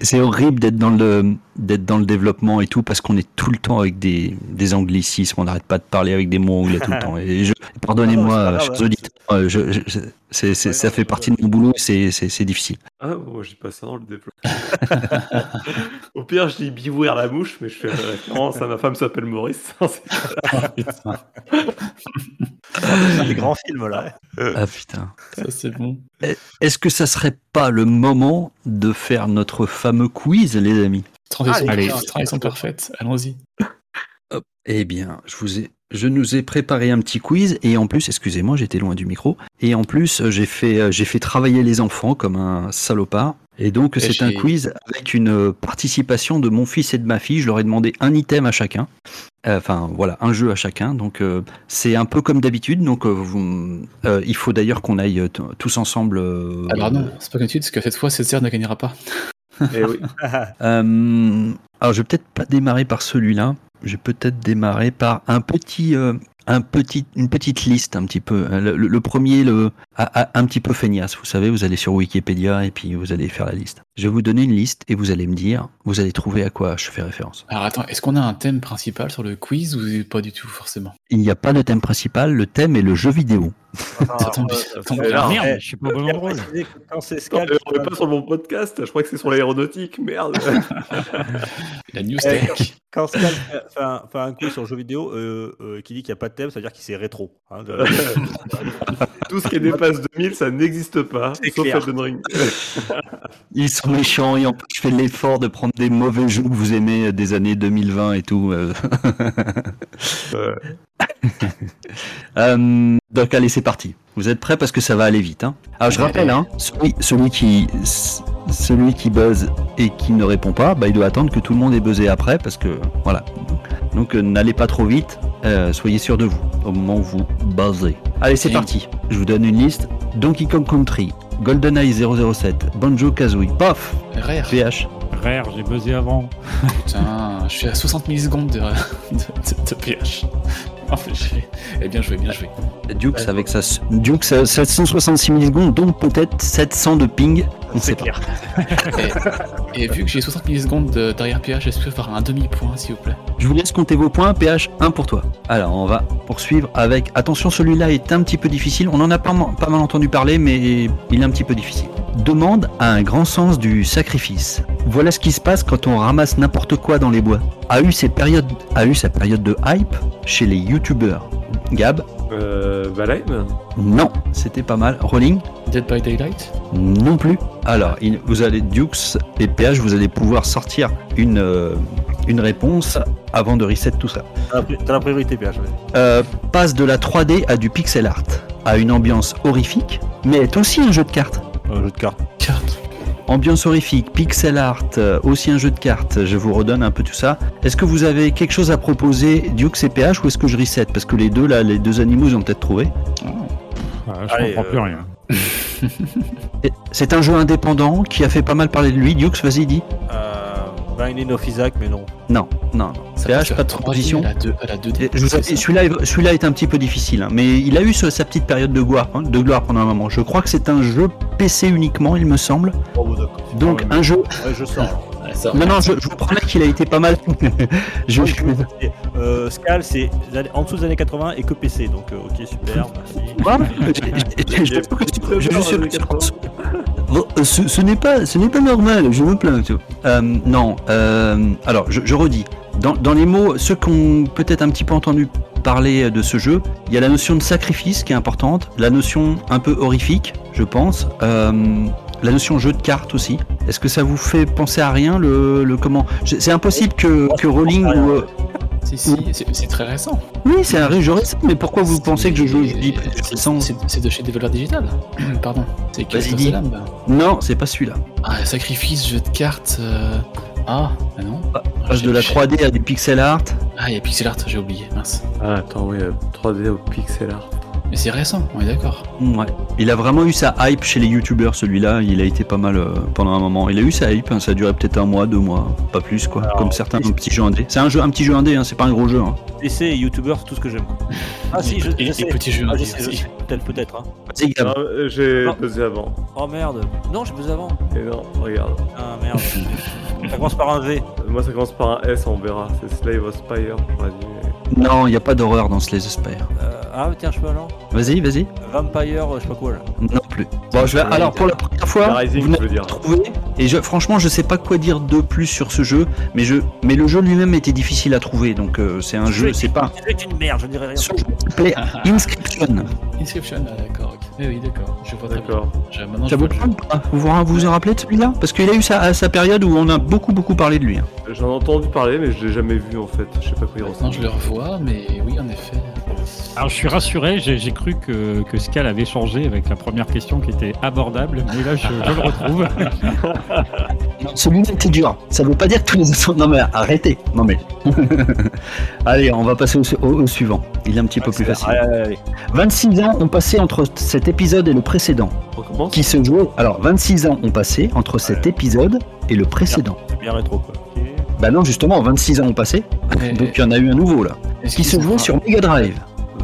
C'est horrible d'être dans le d'être dans le développement et tout parce qu'on est tout le temps avec des, des anglicismes, on n'arrête pas de parler avec des mots anglais tout le temps. Et je, Ah pardonnez-moi, pas chers grave, auditeurs, euh, je- je- je- c'est- ça fait partie de mon boulot, c'est c'est- c'est difficile. Ah, moi, j'ai pas ça dans le développement. Au pire, je dis beware la mouche, mais je fais référence à ma femme s'appelle Maurice. C'est des grands films là. Ah putain. Ça c'est bon. Est-ce que ça serait pas le moment de faire notre fameux quiz, les amis? Transition, Allez. transition parfaite, allons-y. Eh bien, je vous ai, je nous ai préparé un petit quiz et en plus, excusez-moi, j'étais loin du micro. Et en plus, euh, j'ai fait, euh, j'ai fait travailler les enfants comme un salopard. Et donc, c'est un quiz avec une euh, participation de mon fils et de ma fille. Je leur ai demandé un item à chacun. Enfin, voilà, un jeu à chacun. Donc, euh, c'est un peu comme d'habitude. Donc, euh, vous- euh, il faut d'ailleurs qu'on aille tous ensemble. euh, Alors non, c'est pas comme d'habitude, parce que cette fois, Césaire ne gagnera pas. Oui. Euh, alors, je vais peut-être pas démarrer par celui-là. Je vais peut-être démarrer par un petit, euh, un petit, une petite liste un petit peu. Le premier, le, a- a- un petit peu feignasse. Vous savez, vous allez sur Wikipédia et puis vous allez faire la liste. Je vais vous donner une liste et vous allez me dire, vous allez trouver à quoi je fais référence. Alors attends, est-ce qu'on a un thème principal sur le quiz ou pas du tout forcément? Il n'y a pas de thème principal. Le thème est le jeu vidéo. Ça tombe bien, ça tombe bien. non, merde, je suis pas au bon endroit. Quand c'est on n'est pas sur bon podcast. Je crois que c'est sur l'aéronautique. Merde. La news Eh, tech. quand Scal fait, fait un, quiz sur le jeu vidéo euh, euh, qui dit qu'il n'y a pas de thème, ça veut dire qu'il c'est rétro. hein, de- Tout ce qui dépasse 2000, ça n'existe pas. C'est Sauf clair. Elden Ring. Ils sont méchants et en plus je fais l'effort de prendre des mauvais jeux que vous aimez des années 2020 et tout. euh. Euh, donc allez, c'est parti. Vous êtes prêts? Parce que ça va aller vite. Hein. Alors je rappelle, hein, celui, celui qui celui qui buzz et qui ne répond pas, bah, il doit attendre que tout le monde ait buzzé après parce que voilà. Donc euh, n'allez pas trop vite. euh, soyez sûr de vous au moment où vous buzzez. Allez, c'est parti. Je vous donne une liste. Donkey Kong Country, GoldenEye 007, Banjo Kazooie, paf, Rare. PH. Rare, j'ai buzzé avant. Putain, je suis à 60 millisecondes de, de, de, de PH. Oh, j'ai- eh bien joué, bien joué. Dukes avec sa Dukes à 766 millisecondes, donc peut-être 700 de ping. On sait C'est pas. Et, vu que j'ai 60 millisecondes de- derrière PH, est-ce que je peux faire un demi-point s'il vous plaît? Je vous laisse compter vos points, PH 1 pour toi. Alors on va poursuivre avec. Attention, celui-là est un petit peu difficile. On en a pas, ma- pas mal entendu parler, mais il est un petit peu difficile. Demande a un grand sens du sacrifice. Voilà ce qui se passe quand on ramasse n'importe quoi dans les bois. A eu, ses périodes, a eu sa période de hype chez les youtubeurs. Gab Euh, Valheim Non, c'était pas mal. Rolling Dead by Daylight Non plus. Alors, il- vous allez Dukes et PH, vous allez pouvoir sortir une, euh, une réponse avant de reset tout ça. T'as la priorité, PH. ouais. Euh, passe de la 3D à du pixel art, à une ambiance horrifique, mais est aussi un jeu de cartes. Euh, jeu de cartes. Carte. Ambiance horrifique, pixel art, euh, aussi un jeu de cartes. Je vous redonne un peu tout ça. Est-ce que vous avez quelque chose à proposer, Dukes et PH, ou est-ce que je reset? Parce que les deux, là, les deux animaux, ils ont peut-être trouvé. Ah, je Allez, comprends euh, plus rien. Et C'est un jeu indépendant qui a fait pas mal parler de lui. Dukes, vas-y, dis. Euh, Binding of Isaac, mais non. Non, non, non. PH, pas de à 3D, transition. À la 2, à la 2D. Et Je vous c'est avais- ça celui-là, est- celui-là est un petit peu difficile, hein, mais il a eu ce- sa petite période de gloire, hein, de gloire pendant un moment. Je crois que c'est un jeu PC uniquement, il me semble. Oh. Donc un jeu. Ouais, je sors. Ça- Non, non, je, je vous promets qu'il a été pas mal. je, euh, Scal, c'est en dessous des années 80 et que PC. Donc, euh, ok, super, merci. Je- suis Bon, euh, ce, ce n'est pas, ce n'est pas normal. Je me plains. Euh, non. euh, alors, je, je redis. Dans, dans les mots, ceux qui ont peut-être un petit peu entendu parler de ce jeu, il y a la notion de sacrifice qui est importante, la notion un peu horrifique, je pense, euh, la notion jeu de cartes aussi. Est-ce que ça vous fait penser à rien le, le comment? C'est impossible que, que Rowling ou, euh, Si, si, c'est très récent. Oui, c'est un jeu récent, mais pourquoi vous pensez que je joue C'est- de chez Devolver Digital. Pardon. C'est Vas-y. Non, c'est pas celui-là. Ah, sacrifice, jeu de cartes. euh, Ah, ah non. Passe de la 3D à du pixel art. Ah, il y a Pixel Art, j'ai oublié, mince. Ah, attends, oui, euh, 3D au pixel art. Mais c'est récent, on est d'accord. Ouais. Il a vraiment eu sa hype chez les youtubeurs celui-là, il a été pas mal euh, pendant un moment. Il a eu sa hype, hein, ça a duré peut-être un mois, deux mois, pas plus quoi, Alors, comme certains et- petits jeux indés. C'est un jeu, un petit jeu indé, hein, c'est pas un gros jeu. hein. PC et YouTuber, c'est tout ce que j'aime. Ah si, je, et, je et sais. petits jeux Ah, indés. Peut-être, peut-être. Hein. Euh, J'ai buzzé avant. Oh merde. Non, j'ai buzzé avant. Et non, regarde. Ah merde. Ça commence par un V. Moi, ça commence par un S, on verra. C'est Slave of Spire. Vas-y. Non, il n'y a pas d'horreur dans Slay the Spire. Euh, ah tiens, je peux alors. Vas-y, vas-y. Vampire, euh, je sais pas quoi là. Non plus. Bon, je vais... Alors pour la première fois, Rising, vous dire. pas trouvé. Et je, franchement, je sais pas quoi dire de plus sur ce jeu, mais je, mais le jeu lui-même était difficile à trouver, donc euh, c'est un jeu, c'est pas. C'est une merde, je dirais rien. Ce jeu s'appelait Inscription. Inscription, ah, d'accord. Ok. Oui, oui, d'accord. Je vois très bien. D'accord. Maintenant, Ça je vous parle pas Vous vous vous en rappelez de celui-là Parce qu'il a eu sa, sa période où on a beaucoup beaucoup parlé de lui. hein. J'en ai entendu parler, mais je l'ai jamais vu en fait. Je sais pas quoi il Non, ressemble. je le revois, mais oui, en effet. Alors je suis rassuré, j'ai cru que, que Scal avait changé avec la première question qui était abordable, mais là je, je le retrouve. Celui-là était dur. Ça veut pas dire que tous les autres. Non mais arrêtez. Non mais. Allez, on va passer au, au- au suivant. Il est un petit peu plus facile. Allez, allez, allez. 26 ans ont passé entre cet épisode et le précédent. On Qui se jouait. Alors 26 ans ont passé entre cet épisode et le précédent. C'est bien rétro quoi. Bah non, justement, 26 ans ont passé. Donc il y en a eu un nouveau là. Qui se jouait sur Mega Drive.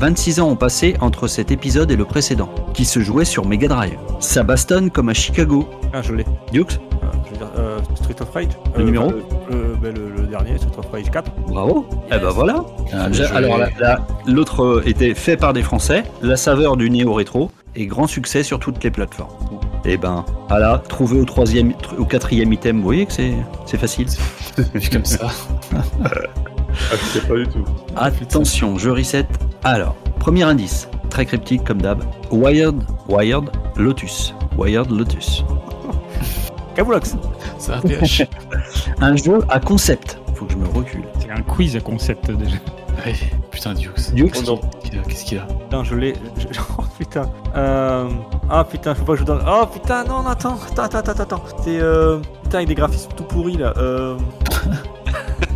26 ans ont passé entre cet épisode et le précédent. Qui se jouait sur Mega Drive. Ça bastonne comme à Chicago. Ah, je l'ai. Dukes Euh, je veux dire, euh, Street of Rage. Le Euh, numéro bah, le, le- bah, le- le dernier, Street of Rage 4. Bravo. Eh ben voilà. Ah, Déjà, je- alors l'autre euh, était fait par des Français, la saveur du néo rétro et grand succès sur toutes les plateformes. Et ben, voilà, trouvé au troisième, tr- au quatrième item, vous voyez que c'est, c'est facile. Comme ça. Ah, pas du tout. Attention, je reset. Alors, premier indice, très cryptique comme d'hab. Wired, Wired Lotus. Wired Lotus. Kabulox. Ça APH. Un jeu à concept. Faut que je me recule. C'est un quiz à concept déjà. ouais. Putain, Dukes. Dukes Oh non. Qu'est-ce qu'il a- Putain, je l'ai. je- Oh putain. Euh... Ah putain, faut pas que je vous donne. Oh putain, non, non, attends, attends, attends, attends, attends. C'est euh... Putain, avec des graphismes tout pourris là. Euh...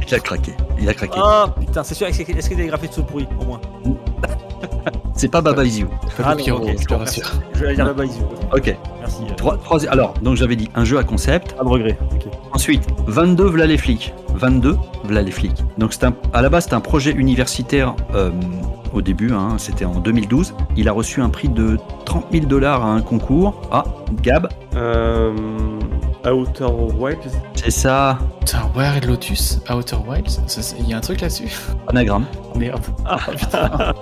Il a craqué. Il a craqué. Ah putain, c'est sûr, est-ce qu'il y a des pourris au moins C'est pas Baba Is You. Ah de non, je te rassure. Je vais dire la base. Ok. Merci. Trois, trois- alors, donc j'avais dit un jeu à concept. Pas de regret. Ensuite, 22 v'là les flics. 22 v'là les flics. Donc c'est un, à la base c'était un projet universitaire euh, au début, hein, c'était en 2012. Il a reçu un prix de 30 000 dollars à un concours. Ah, Gab, Euh, Outer Wilds c'est ça, Putain, Wild Lotus, Outer Wilds, il y a un truc là-dessus anagramme. Merde. Ah putain.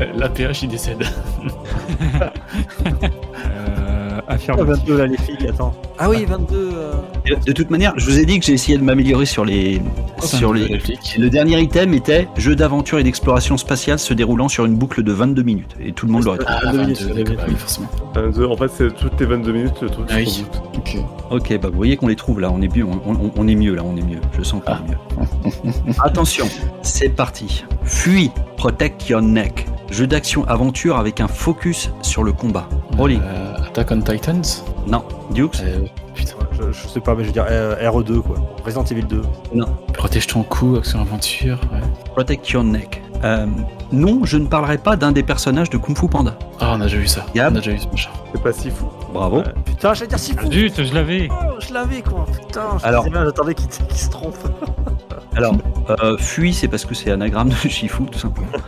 Euh, L'APH il décède. Ah, affirmatif. 22 là, les filles, attends. Ah oui, 22. euh, De, toute manière, je vous ai dit que j'ai essayé de m'améliorer sur les, sur les. Le dernier item était jeu d'aventure et d'exploration spatiale se déroulant sur une boucle de 22 minutes. Et tout le monde l'aurait trouvé. Ah, 22 22, minutes, oui, forcément. 22, En fait, c'est toutes les 22 minutes le truc Ah oui. Ok. Ok, bah vous voyez qu'on les trouve là, on est mieux, on, on- on est mieux là, on est mieux. Je sens qu'on Ah. est mieux. Attention, c'est parti. Fuis, protect your neck. Jeu d'action aventure avec un focus sur le combat. Rolling. Euh, Attack on Titans Non, Dukes. euh, Putain. Je, je sais pas, mais je veux dire euh, RE2 quoi. Resident Evil 2. Protège ton cou, action aventure. Ouais. Protect your neck. Euh, non, je ne parlerai pas d'un des personnages de Kung Fu Panda. Ah, on a déjà vu ça. Gab. On a déjà vu ce machin. C'est pas si fou. Bravo. Putain, j'allais dire si Ah, fou. Zut, je l'avais. Oh, je l'avais quoi. Putain, je Alors- sais bien, j'attendais qu'il qu'il se trompe. Alors, euh, fuis, c'est parce que c'est anagramme de Shifu, tout simplement.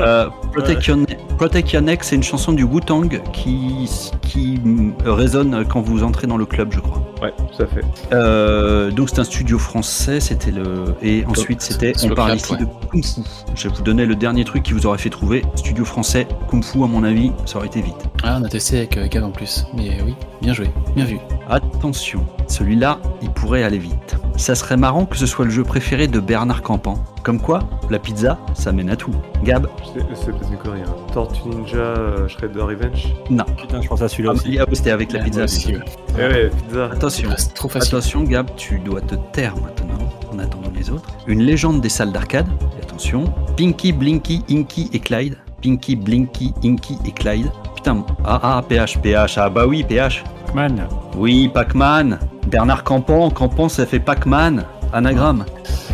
Euh, Protect, your Ne- Protect Your Neck, c'est une chanson du Wu-Tang qui, qui résonne quand vous entrez dans le club, je crois. Ouais, tout à fait. Euh, donc c'est un studio français, c'était le et ensuite c'était on le parle ici ouais. de Kung Fu. Je vais vous donner le dernier truc qui vous aurait fait trouver studio français Kung Fu à mon avis, ça aurait été vite. Ah, on a testé avec euh, Gab en plus. Mais oui, bien joué, bien vu. Attention, celui-là, il pourrait aller vite. Ça serait marrant que ce soit le jeu préféré de Bernard Campan. Comme quoi, la pizza, ça mène à tout. Gab, C'est peut-être une connerie. hein. Tortue Ninja euh, Shredder Revenge. non. Putain, je pense à celui-là Ah, aussi. ah, c'était avec la pizza. aussi, ouais. Eh ouais, pizza. Attention, C'est trop facile. attention, Gab, tu dois te taire maintenant en attendant les autres. Une légende des salles d'arcade. Et attention, Pinky, Blinky, Inky et Clyde. Pinky, Blinky, Inky et Clyde. Putain, ah ah, PH, PH, ah bah oui, PH. Man, Oui, Pac-Man. Bernard Campan, Campan, ça fait Pac-Man. Anagramme.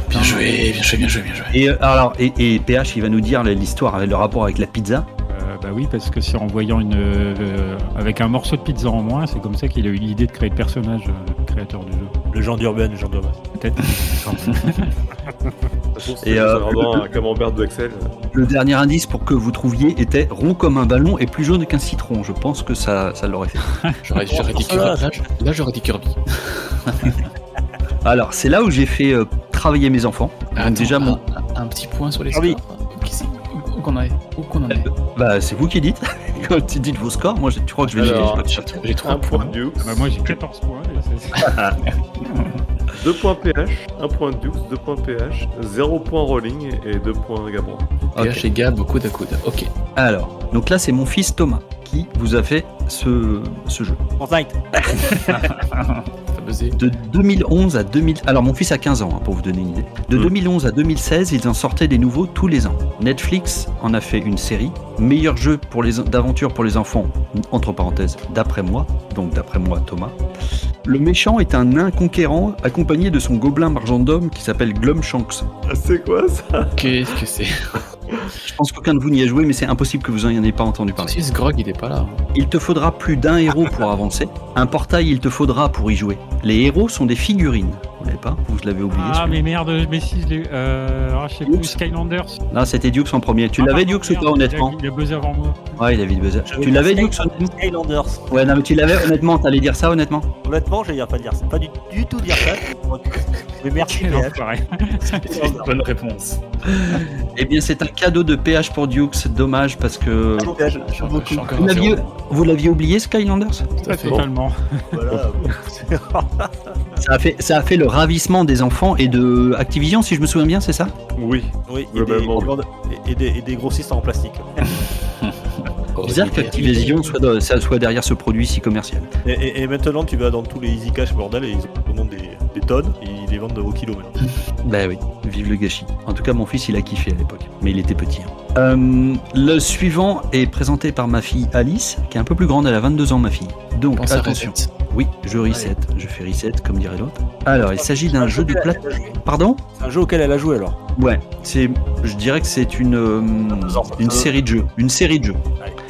Bien joué, bien joué, bien joué, bien joué. Et euh, alors, et, et PH, il va nous dire l'histoire, le rapport avec la pizza? Euh, bah oui, parce que c'est en voyant une. euh, avec un morceau de pizza en moins, c'est comme ça qu'il a eu l'idée de créer le personnage, euh, le créateur du jeu. Le genre d'urbain, le genre d'urbain. Peut-être. Et, c'est euh, vraiment un camembert de Excel. Le dernier indice pour que vous trouviez était rond comme un ballon et plus jaune qu'un citron. Je pense que ça, ça l'aurait fait. J'aurais dit Oh, Kirby. Là, j'aurais dit Kirby. Alors, c'est là où j'ai fait euh, travailler mes enfants. Attends, déjà, mon... un, un petit point sur les scores. Où qu'on en est Où qu'on en est bah, c'est vous qui dites. Quand tu dites vos scores, moi, je- tu crois que je vais Alors, J'ai j'ai trois Un point points. Dukes, Ah bah moi j'ai 14 points. et c'est- 2 points PH, 1 point Dukes, 2 points PH, 0 point Rolling et 2 points Gabron. Ok. PH et Gab, coude à coude. Ok. Alors, donc là, c'est mon fils Thomas qui vous a fait ce, ce jeu. Fortnite. De 2011 à 2000. Alors, mon fils a 15 ans, hein, pour vous donner une idée. De Mm. 2011 à 2016, ils en sortaient des nouveaux tous les ans. Netflix en a fait une série. Meilleur jeu pour les d'aventure pour les enfants, entre parenthèses, d'après moi. Donc, d'après moi, Thomas. Le méchant est un nain conquérant accompagné de son gobelin margendum qui s'appelle Glumshanks. Ah, c'est quoi ça? Qu'est-ce que c'est? Je pense qu'aucun de vous n'y a joué, mais c'est impossible que vous en ayez pas entendu parler. Si ce grog, il est pas là. Il te faudra plus d'un héros pour avancer. Un portail, il te faudra pour y jouer. Les héros sont des figurines. Vous l'avez pas? Vous l'avez oublié Ah mais merde, mais si je l'ai. Euh, ah, je sais plus. Skylanders. Non, c'était Dukes en premier. Tu Ah, l'avais Dukes ou pas honnêtement Il a, a buzzé avant moi. Ouais, il buzzer. J'avais Tu dit l'avais honnêtement Skylanders. Ouais, non, mais tu l'avais honnêtement. T'allais dire ça honnêtement Honnêtement, j'allais pas dire ça. Pas du, du tout dire ça. Mais merci. PH. enfoiré. Bonne réponse. Eh bien, c'est un cadeau de PH pour Dukes. Dommage parce que. PH. Encore Vous l'aviez, zéro. vous l'aviez oublié, Skylanders? Totalement. Voilà. ça a, fait, ça a fait le ravissement des enfants et de Activision, si je me souviens bien, c'est ça? Oui. Oui, et des, Globalement. et, et des, et des grossistes en plastique. Oh, Bizarre qu'Activision soit, soit derrière ce produit si commercial. Et, et- et maintenant, tu vas dans tous les Easy Cash bordel et ils commandent des, des tonnes et ils les vendent au kilo maintenant. Bah oui, vive le gâchis. En tout cas, mon fils, il a kiffé à l'époque, mais il était petit. hein. Euh, le suivant est présenté par ma fille Alice, qui est un peu plus grande, elle a 22 ans, ma fille. Donc, Pense attention. Oui, je reset, je fais reset, comme dirait l'autre. Alors, il s'agit d'un jeu de plat... Pardon C'est un jeu auquel elle a joué alors. Ouais, c'est, je dirais que c'est une, euh, une série de jeux. Une série de jeux.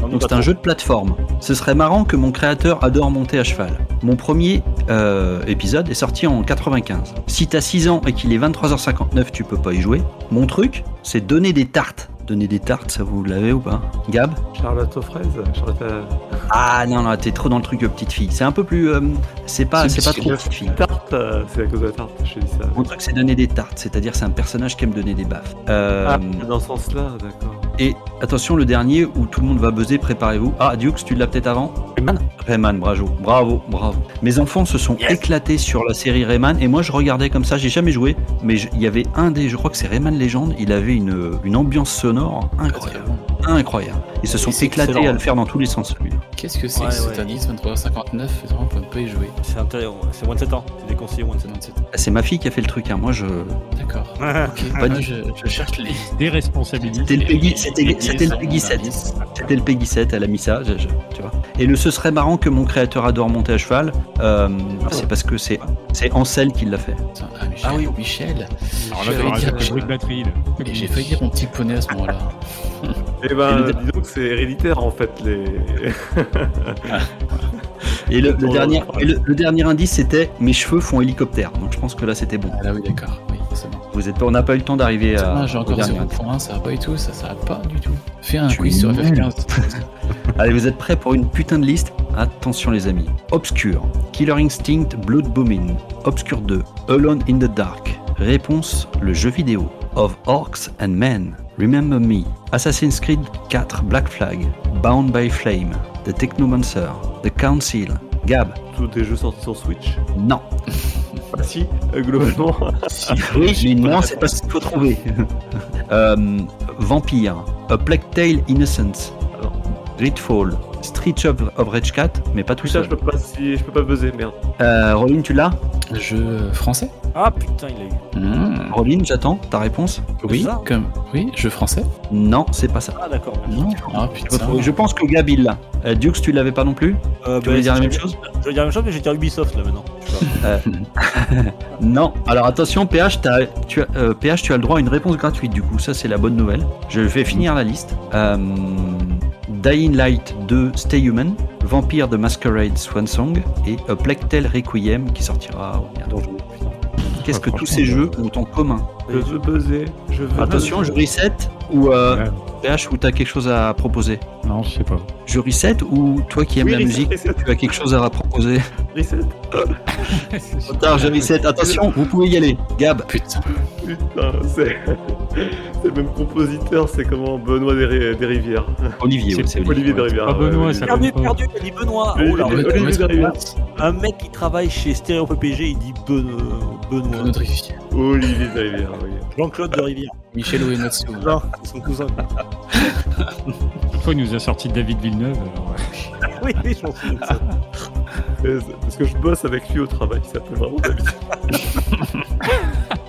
Donc c'est un jeu de plateforme. Ce serait marrant que mon créateur adore monter à cheval. Mon premier euh, épisode est sorti en 95. Si t'as 6 ans et qu'il est 23h59, tu peux pas y jouer. Mon truc, c'est donner des tartes. Donner des tartes, ça vous l'avez ou pas? Gab? Charlotte aux fraises Charlotte à... Ah non, non, t'es trop dans le truc euh, petite fille. C'est un peu plus... euh, c'est pas, C'est pas trop petite fille. tarte, euh, c'est à cause de la tarte, je dis ça. Mon truc, c'est donner des tartes. C'est-à-dire, c'est un personnage qui aime donner des baffes. Euh, Ah, dans ce sens-là, d'accord. Et attention, le dernier où tout le monde va buzzer, préparez-vous. Ah, Dukes, tu l'as peut-être avant Rayman Rayman, bravo, bravo, bravo. Mes enfants se sont éclatés sur la série Rayman et moi je regardais comme ça, j'ai jamais joué, mais il y avait un des, je crois que c'est Rayman Legend, il avait une, une ambiance sonore incroyable. Incroyable. Ils se sont éclatés excellent. à le faire dans tous les sens, celui-là. Qu'est-ce que c'est Ouais, que cet ouais. indice 23h59 On peut pas y jouer. C'est intéressant, c'est moins de 7 ans. C'est déconseillé moins de 7 ans. 97. Ah, C'est ma fille qui a fait le truc, hein. moi je. D'accord. Ok. Pas Moi, du- je, je cherche les. Déresponsabilité. C'était le Peggy, c'était le Peggy 7. indices. C'était le Peggy 7, elle a mis ça, je- je- tu vois. Et le ce serait marrant que mon créateur adore monter à cheval, euh, c'est parce que c'est c'est Ansel qui l'a fait. Ah, Michel. Ah oui. Michel. Alors là, J'ai failli dire- le bruit de batterie. là. Et J'ai failli dire mon petit poney à ce moment-là. Eh ben, Et le- dis donc que c'est héréditaire en fait, les. Et le, le dernier, et le, le dernier indice c'était mes cheveux font hélicoptère. Donc je pense que là c'était bon. Ah là oui, d'accord. Oui. Vous êtes, on n'a pas eu le temps d'arriver à. J'ai encore dernier 0 indice. points, ça va pas du tout, ça, ça va pas du tout. Fais un Tu quiz sur nul. FF15. Allez, vous êtes prêts pour une putain de liste? Attention les amis. Obscure, Killer Instinct, Blood Booming, Obscure 2, Alone in the Dark. Réponse le jeu vidéo. Of Orcs and Men, Remember Me, Assassin's Creed 4 Black Flag, Bound by Flame, The Technomancer, The Council, Gab. Tous des jeux sortis sur Switch. Non. Ah si, euh, globalement. Oui, mais non, c'est pas ce qu'il faut trouver. Euh, Vampire, A Plague Tale Innocence, Gridfall, Street of, of Rage 4, mais pas tout Putain, seul. je peux pas, si, je peux pas buzzer, merde. Euh, Rolling, tu l'as? Jeu français Ah putain, il a eu. Mmh. Roline, j'attends ta réponse. Oui, ça comme oui, jeu français. Non, c'est pas ça. Ah, d'accord. Non. Ah putain. Je pense que Gab il l'a. Euh, Dukes, tu l'avais pas non plus? Euh, Tu voulais dire la même je- chose? Je veux dire la même chose, mais j'ai dire Ubisoft là maintenant. Non. Alors attention, PH, tu as, euh, PH, tu as le droit à une réponse gratuite. Du coup, ça c'est la bonne nouvelle. Je vais finir la liste. Euh, Dying Light 2 Stay Human, Vampire de Masquerade Swan Song et A Plague Tale Requiem qui sortira. au bientôt. Qu'est-ce que Ah, tous ces jeux ont en commun Je veux buzzer. Je veux Attention, buzzer. je reset ou euh, Ouais. PH ou t'as quelque chose à proposer Non, je sais pas. Je reset ou toi qui aimes Oui, la reset, musique, reset. tu as quelque chose à proposer Reset. Trop tard, je reset. Attention, vous pouvez y aller. Gab, Putain. Putain, c'est c'est le même compositeur, c'est comment Benoît des, des Rivières. Olivier, c'est Olivier. Olivier des Rivières. pas Benoît, ouais, ça Perdu, perdu, il dit Benoît. Oui, Oh. Olivier Olivier Derrière. Un mec qui travaille chez Stéréo PPG, il dit Ben- Benoît. Notre rivière. Olivier Rivières, oui. Jean-Claude de Rivière. Michel Uematsu. Non, c'est son cousin. Une fois, il nous a sorti David Villeneuve. alors, oui, oui, j'en de ça. Parce que je bosse avec lui au travail, ça s'appelle vraiment David.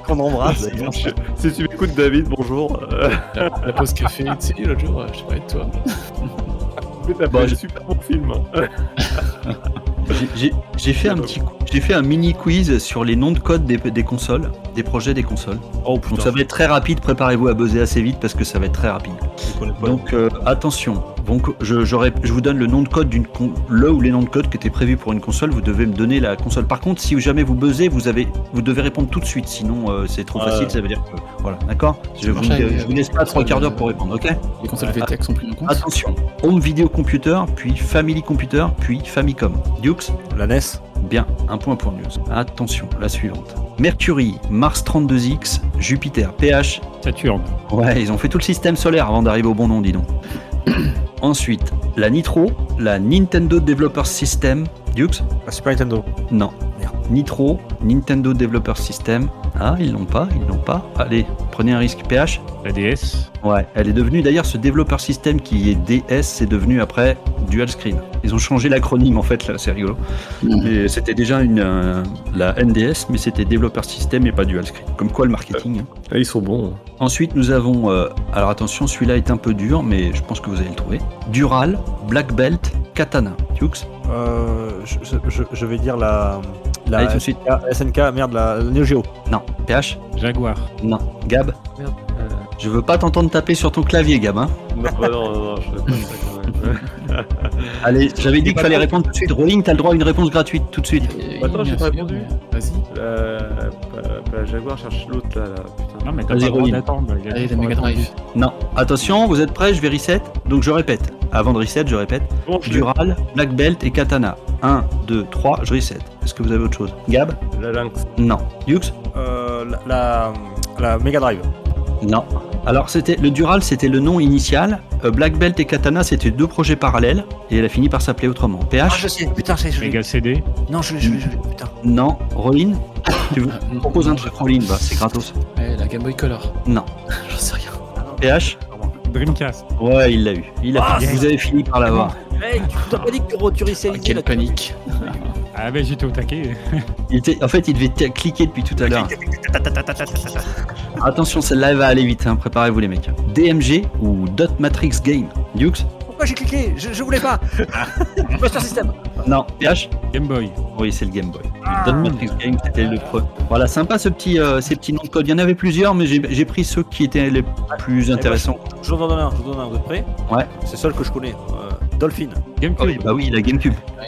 Qu'on embrasse d'ailleurs. si tu m'écoutes, David, bonjour. La, la pause café, tu sais, l'autre jour, je parlais de toi. mais t'as Bon, fait je- un super bon film. J'ai- fait un petit, j'ai fait un mini quiz sur les noms de code des, des consoles, des projets des consoles. Oh Donc ça va être très rapide. Préparez-vous à buzzer assez vite parce que ça va être très rapide. Donc euh, attention. Donc je, vous donne le nom de code d'une le ou les noms de code qui étaient prévus pour une console. Vous devez me donner la console. Par contre, si jamais vous buzzez, vous avez, vous devez répondre tout de suite. Sinon euh, c'est trop Ah. facile. Ça veut dire que voilà, d'accord? Je, vous, je laisse pas trois quarts d'heure pour répondre. Ok? Les consoles VTech sont en compte. Attention. Home Video Computer, puis Family Computer, puis Famicom. Dukes? La NES. Bien, un point pour News. Attention, la suivante. Mercury, Mars 32X, Jupiter, PH. Saturne. Ouais, ils ont fait tout le système solaire avant d'arriver au bon nom, dis donc. Ensuite, la Nitro, la Nintendo Developer System. Dukes La Super Nintendo. Non. Merde. Nitro, Nintendo Developer System. Ah, ils l'ont pas, ils l'ont pas. Allez, prenez un risque, PH. La DS. Ouais, elle est devenue d'ailleurs ce Developer System qui est DS, c'est devenu après Dual Screen. Ils ont changé l'acronyme en fait, là, c'est rigolo. Mais c'était déjà une, euh, la NDS, mais c'était Developer System et pas Dual Screen. Comme quoi le marketing. hein. Ah, ils sont bons. Ensuite, nous avons, euh, alors attention, celui-là est un peu dur, mais je pense que vous allez le trouver. Dural, Black Belt, Katana. Dukes Euh, je, je, je vais dire la. La Allez, tout de suite. SNK, merde, la, Neo Geo. Non. PH Jaguar. Non. Gab Merde. Euh, Je veux pas t'entendre taper sur ton clavier, Gab. hein. non, bah non, non, non, je fais pas ça quand même. Allez, j'avais dit qu'il fallait répondre tout de suite. Rolling, t'as le droit à une réponse gratuite tout de suite. Euh, Attends, j'ai pas répondu. Vas-y. Euh, pas la Jaguar, cherche l'autre là, là, putain. Non, mais t'as pas le droit d'attendre. Allez, la Mega. Drive. Non. Attention, vous êtes prêts Je vais reset. Donc je répète. Avant de reset, je répète. Bon, je l'ai. Dural, Black Belt et Katana. 1, 2, 3, je reset. Est-ce que vous avez autre chose? Gab? La Lynx. Non. Dukes Euh, la, la, la Mega Drive. Non. Alors c'était le Dural, c'était le nom initial. Euh, Black Belt et Katana, c'était deux projets parallèles et elle a fini par s'appeler autrement. Ah, PH je sais, putain, l'ai. Mega CD. Non, je l'ai, je l'ai, je l'ai, putain. Non. Rolling Tu veux Euh, Propose un truc, Rolling, bah, c'est gratos. La Game Boy Color. Non. J'en sais rien. PH Dreamcast. Ouais, il l'a eu. Il a Ah, fini. Vous avez fini par l'avoir. Mec, tu t'as pas dit que tu Ah, quelle panique. Ah, ben j'étais au taquet. Il était- En fait, il devait cliquer depuis tout à l'heure. Attention, celle-là elle va aller vite, hein. préparez-vous les mecs. DMG ou Dot Matrix Game Dukes Pourquoi j'ai cliqué je, je voulais pas Master System Non. PH Game Boy. Oui, c'est le Game Boy. Dot Matrix Game, c'était le premier. Voilà, sympa ce petit, euh, ces petits noms de code. Il y en avait plusieurs, mais j'ai pris ceux qui étaient les plus intéressants. Je vous en donne un, je vous en donne un, vous êtes prêts? Ouais. C'est le seul que je connais. Euh, Dolphin. GameCube. Oui, bah oui, la GameCube. Ouais.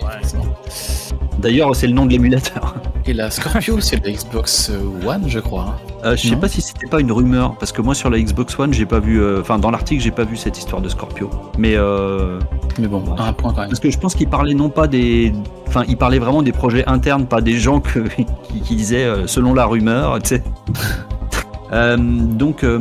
D'ailleurs, c'est le nom de l'émulateur. Et la Scorpio, c'est la Xbox One, je crois. hein. Euh, je sais pas si c'était pas une rumeur, parce que moi sur la Xbox One, j'ai pas vu. euh, Enfin, dans l'article, j'ai pas vu cette histoire de Scorpio. Mais euh, Mais bon, un point quand même. Parce que je pense qu'il parlait non pas des. Enfin, il parlait vraiment des projets internes, pas des gens que- qui, qui disaient euh, selon la rumeur, tu sais. Euh, donc, euh,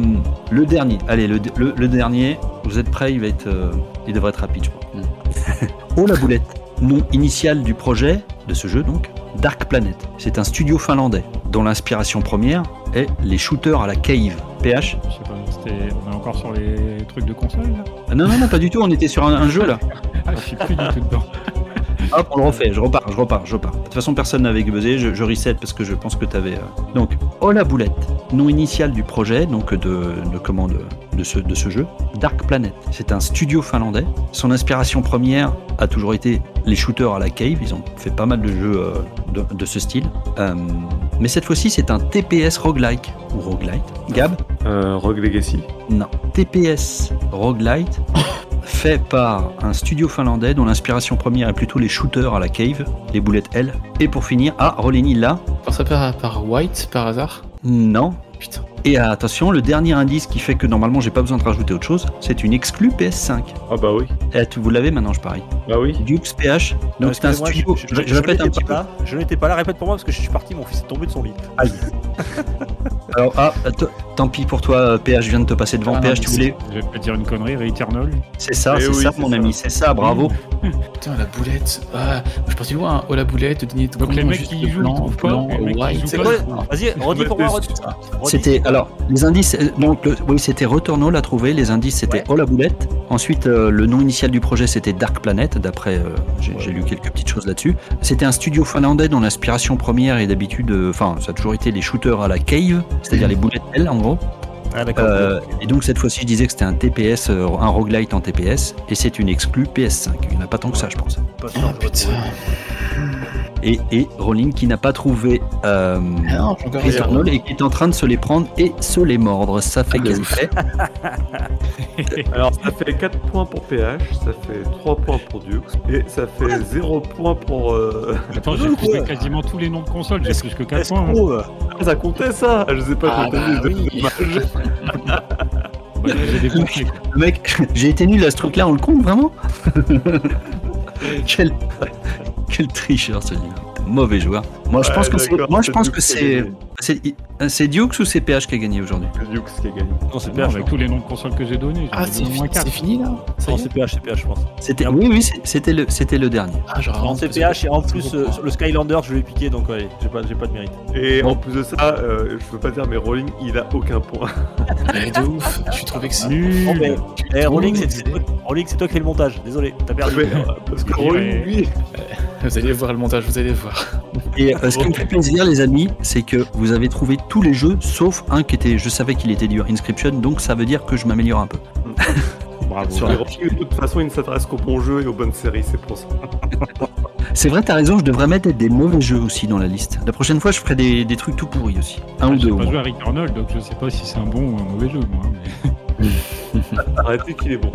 le dernier. Allez, le, le- le dernier. Vous êtes prêts Il va être. euh, il devrait être rapide, je crois. oh la boulette Nom initial du projet, de ce jeu donc, Dark Planet. C'est un studio finlandais dont l'inspiration première est les shooters à la cave. PH Je sais pas, c'était... on est encore sur les trucs de console là? Ah Non, non, non, pas du tout, on était sur un, un jeu là. Ah, je suis plus du tout dedans. Hop, on le refait, je repars, je repars, je repars. De toute façon, personne n'avait buzzé, je, je reset parce que je pense que tu avais. Donc, Oh la boulette, nom initial du projet, donc de, de, comment, de, de ce, de ce jeu, Dark Planet. C'est un studio finlandais. Son inspiration première a toujours été les shooters à la cave. Ils ont fait pas mal de jeux euh, de, de ce style. Euh, mais cette fois-ci, c'est un TPS roguelike ou roguelite. Gab Euh, Rogue Legacy. Non. TPS roguelite fait par un studio finlandais dont l'inspiration première est plutôt les shooters à la cave, les boulettes L. Et pour finir, ah, Rolini là Par ça par, par White, par hasard Non. Putain. Et attention, le dernier indice qui fait que normalement j'ai pas besoin de rajouter autre chose, c'est une exclue PS5. Ah bah oui. Eh, tu- vous l'avez maintenant, je parie. Bah oui. Dukes PH. Donc c'est un studio. Je, Je, je répète un n'étais petit peu. pas là. Je n'étais pas là. Répète pour moi parce que je suis parti. Mon fils est tombé de son lit. Alors, ah, tant pis pour toi, euh, PH, je viens de te passer devant. Ah, non, PH, tu voulais. Je vais te dire une connerie, Returnal. C'est ça, Eh c'est oui, ça, c'est mon ça. ami, c'est ça, bravo. Putain, la boulette. Ah, je parti loin. Oh, la boulette, le dernier Donc les mecs qui jouent, ils trouvent pas, blanc, qui white. C'est quoi. Vas-y, redis pour moi. redis. C'était alors les indices. euh, Donc le- oui, c'était Returnal à trouver. Les indices c'était Ouais. Oh la boulette. Ensuite euh, le nom initial du projet c'était Dark Planet. D'après euh, j'ai lu quelques petites choses là-dessus. C'était un studio finlandais dont l'inspiration première est d'habitude, euh, enfin ça a toujours été les shooters à la cave, c'est-à-dire les boulettes L en gros. Ah d'accord. Euh, et donc cette fois-ci je disais que c'était un TPS, euh, un roguelite en TPS, et c'est une exclue PS5. Il n'y en a pas tant que ça je pense. Pas Oh, putain. Et, et Rowling qui n'a pas trouvé euh, Ah non, et qui est en train de se les prendre et se les mordre. Ça fait Ah, fait. Alors ça fait 4 points pour PH, ça fait 3 points pour Dukes, et ça fait 0 points pour... Euh... Attends, j'ai trouvé quasiment tous les noms de consoles, j'ai plus que 4 points. hein. Euh, Ah, ça comptait ça Je sais pas Ah, compter bah oui. Dommage. Bah. Le mec, j'ai été nul à ce truc-là, on le compte vraiment? Quel, quel tricheur celui-là. Mauvais joueur. Moi je pense que c'est, d'accord, moi je c'est pense Dukes que c'est, c'est, Dukes ou c'est PH qui a gagné aujourd'hui C'est Dukes qui a gagné. Non, c'est PH. avec tous les noms de consoles que j'ai donnés. Ah, c'est donné au moins fi- 4. c'est fini là Non, est c'est PH, c'est PH, je pense. C'était, oui, oui, c'était le, c'était le dernier. Ah, genre. Non, c'est PH et en plus euh, le Skylander, je l'ai piqué donc ouais, j'ai pas, j'ai pas de mérite. Et en plus de ça, euh, je peux pas dire, mais Rolling, il a aucun point. Mais de ouf. Je suis trouvé que c'est. Bon, Nul. mais, Tu eh, Rolling, c'est toi, qui fais le montage. Désolé, t'as perdu. Euh, parce que Rolling, lui, Vous allez voir le montage, vous allez voir. Et euh, ce qui me fait plaisir, les amis, c'est que vous avez trouvé tous les jeux sauf un qui était, je savais qu'il était dur, Inscription, donc ça veut dire que je m'améliore un peu. Bravo. Sur Rolling, de toute façon, il ne s'intéresse qu'aux bons jeux et aux bonnes séries, c'est pour ça. C'est vrai, t'as raison, je devrais mettre des mauvais jeux aussi dans la liste. La prochaine fois, je ferai des, des trucs tout pourris aussi. Un ou deux J'ai pas joué à Returnal, donc je sais pas si c'est un bon ou un mauvais jeu, moi. mais- Arrêtez qu'il est bon.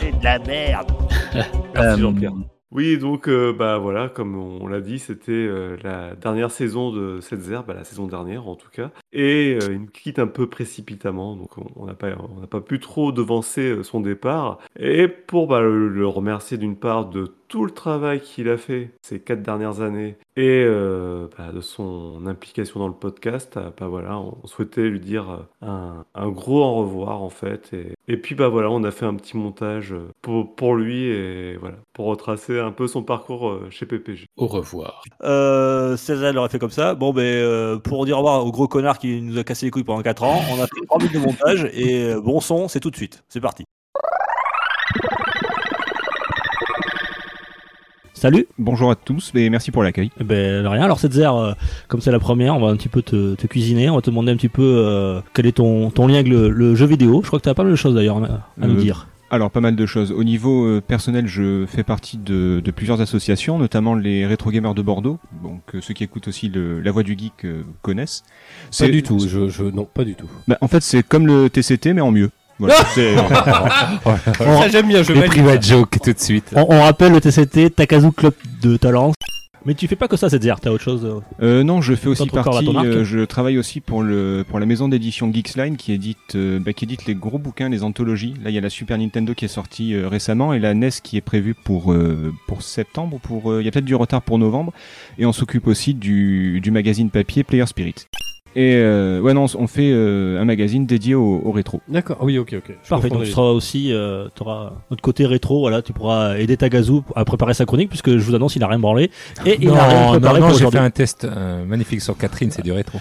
C'est de la merde. Merci Euh, Jean-Pierre. Oui, donc euh, bah voilà, comme on l'a dit, c'était euh, la dernière saison de cette zère, bah, la saison dernière en tout cas, et euh, il nous quitte un peu précipitamment, donc on- n'a pas, on n'a pas pu trop devancer son départ. Et pour bah, le remercier d'une part de tout le travail qu'il a fait ces quatre dernières années et euh, bah, de son implication dans le podcast, euh, bah voilà, on souhaitait lui dire euh, un, un gros au revoir en fait. Et, et puis bah voilà, on a fait un petit montage pour, pour lui et voilà, pour retracer un peu son parcours chez PPG. Au revoir. Euh, César l'aurait fait comme ça. Bon, ben, euh, pour dire au revoir au gros connard qui nous a cassé les couilles pendant 4 ans, on a fait 3 minutes de montage et bon son, c'est tout de suite. C'est parti. Salut Bonjour à tous et merci pour l'accueil. Eh Ben rien, alors cette zère, euh, comme c'est la première, on va un petit peu te, te cuisiner, on va te demander un petit peu euh, quel est ton, ton lien avec le, le jeu vidéo. Je crois que tu as pas mal de choses d'ailleurs à, à nous Euh, dire. Alors pas mal de choses. Au niveau euh, personnel, je fais partie de, de plusieurs associations, notamment les Rétro Gamers de Bordeaux. Donc euh, ceux qui écoutent aussi le, la voix du geek euh, connaissent. Pas du tout, je, je, non, pas du tout. Bah, en fait, c'est comme le TCT mais en mieux. Voilà, c'est- Ça, j'aime bien, je valide. private joke tout de suite. On, on rappelle le TCT, Takazu Club de Talence. Mais tu fais pas que ça cette zère, t'as autre chose euh, Euh, non, je fais aussi D'autres corps à partie. ton arc euh, je travaille aussi pour le pour la maison d'édition Geeksline qui édite euh, bah, qui édite les gros bouquins, les anthologies. Là, il y a la Super Nintendo qui est sortie euh, récemment et la NES qui est prévue pour euh, pour septembre ou pour euh, il y a peut-être du retard pour novembre. Et on s'occupe aussi du du magazine papier Player Spirit. Et euh, ouais non, on fait euh, un magazine dédié au, au rétro. D'accord, oui, ok, ok. Je Parfait, donc tu seras aussi, euh, tu auras notre côté rétro, voilà, tu pourras aider Tagazu à préparer sa chronique, puisque je vous annonce, il n'a rien branlé. Et il n'a rien préparé non, pour non, j'ai fait aujourd'hui. un test euh, magnifique sur Catherine, c'est du rétro.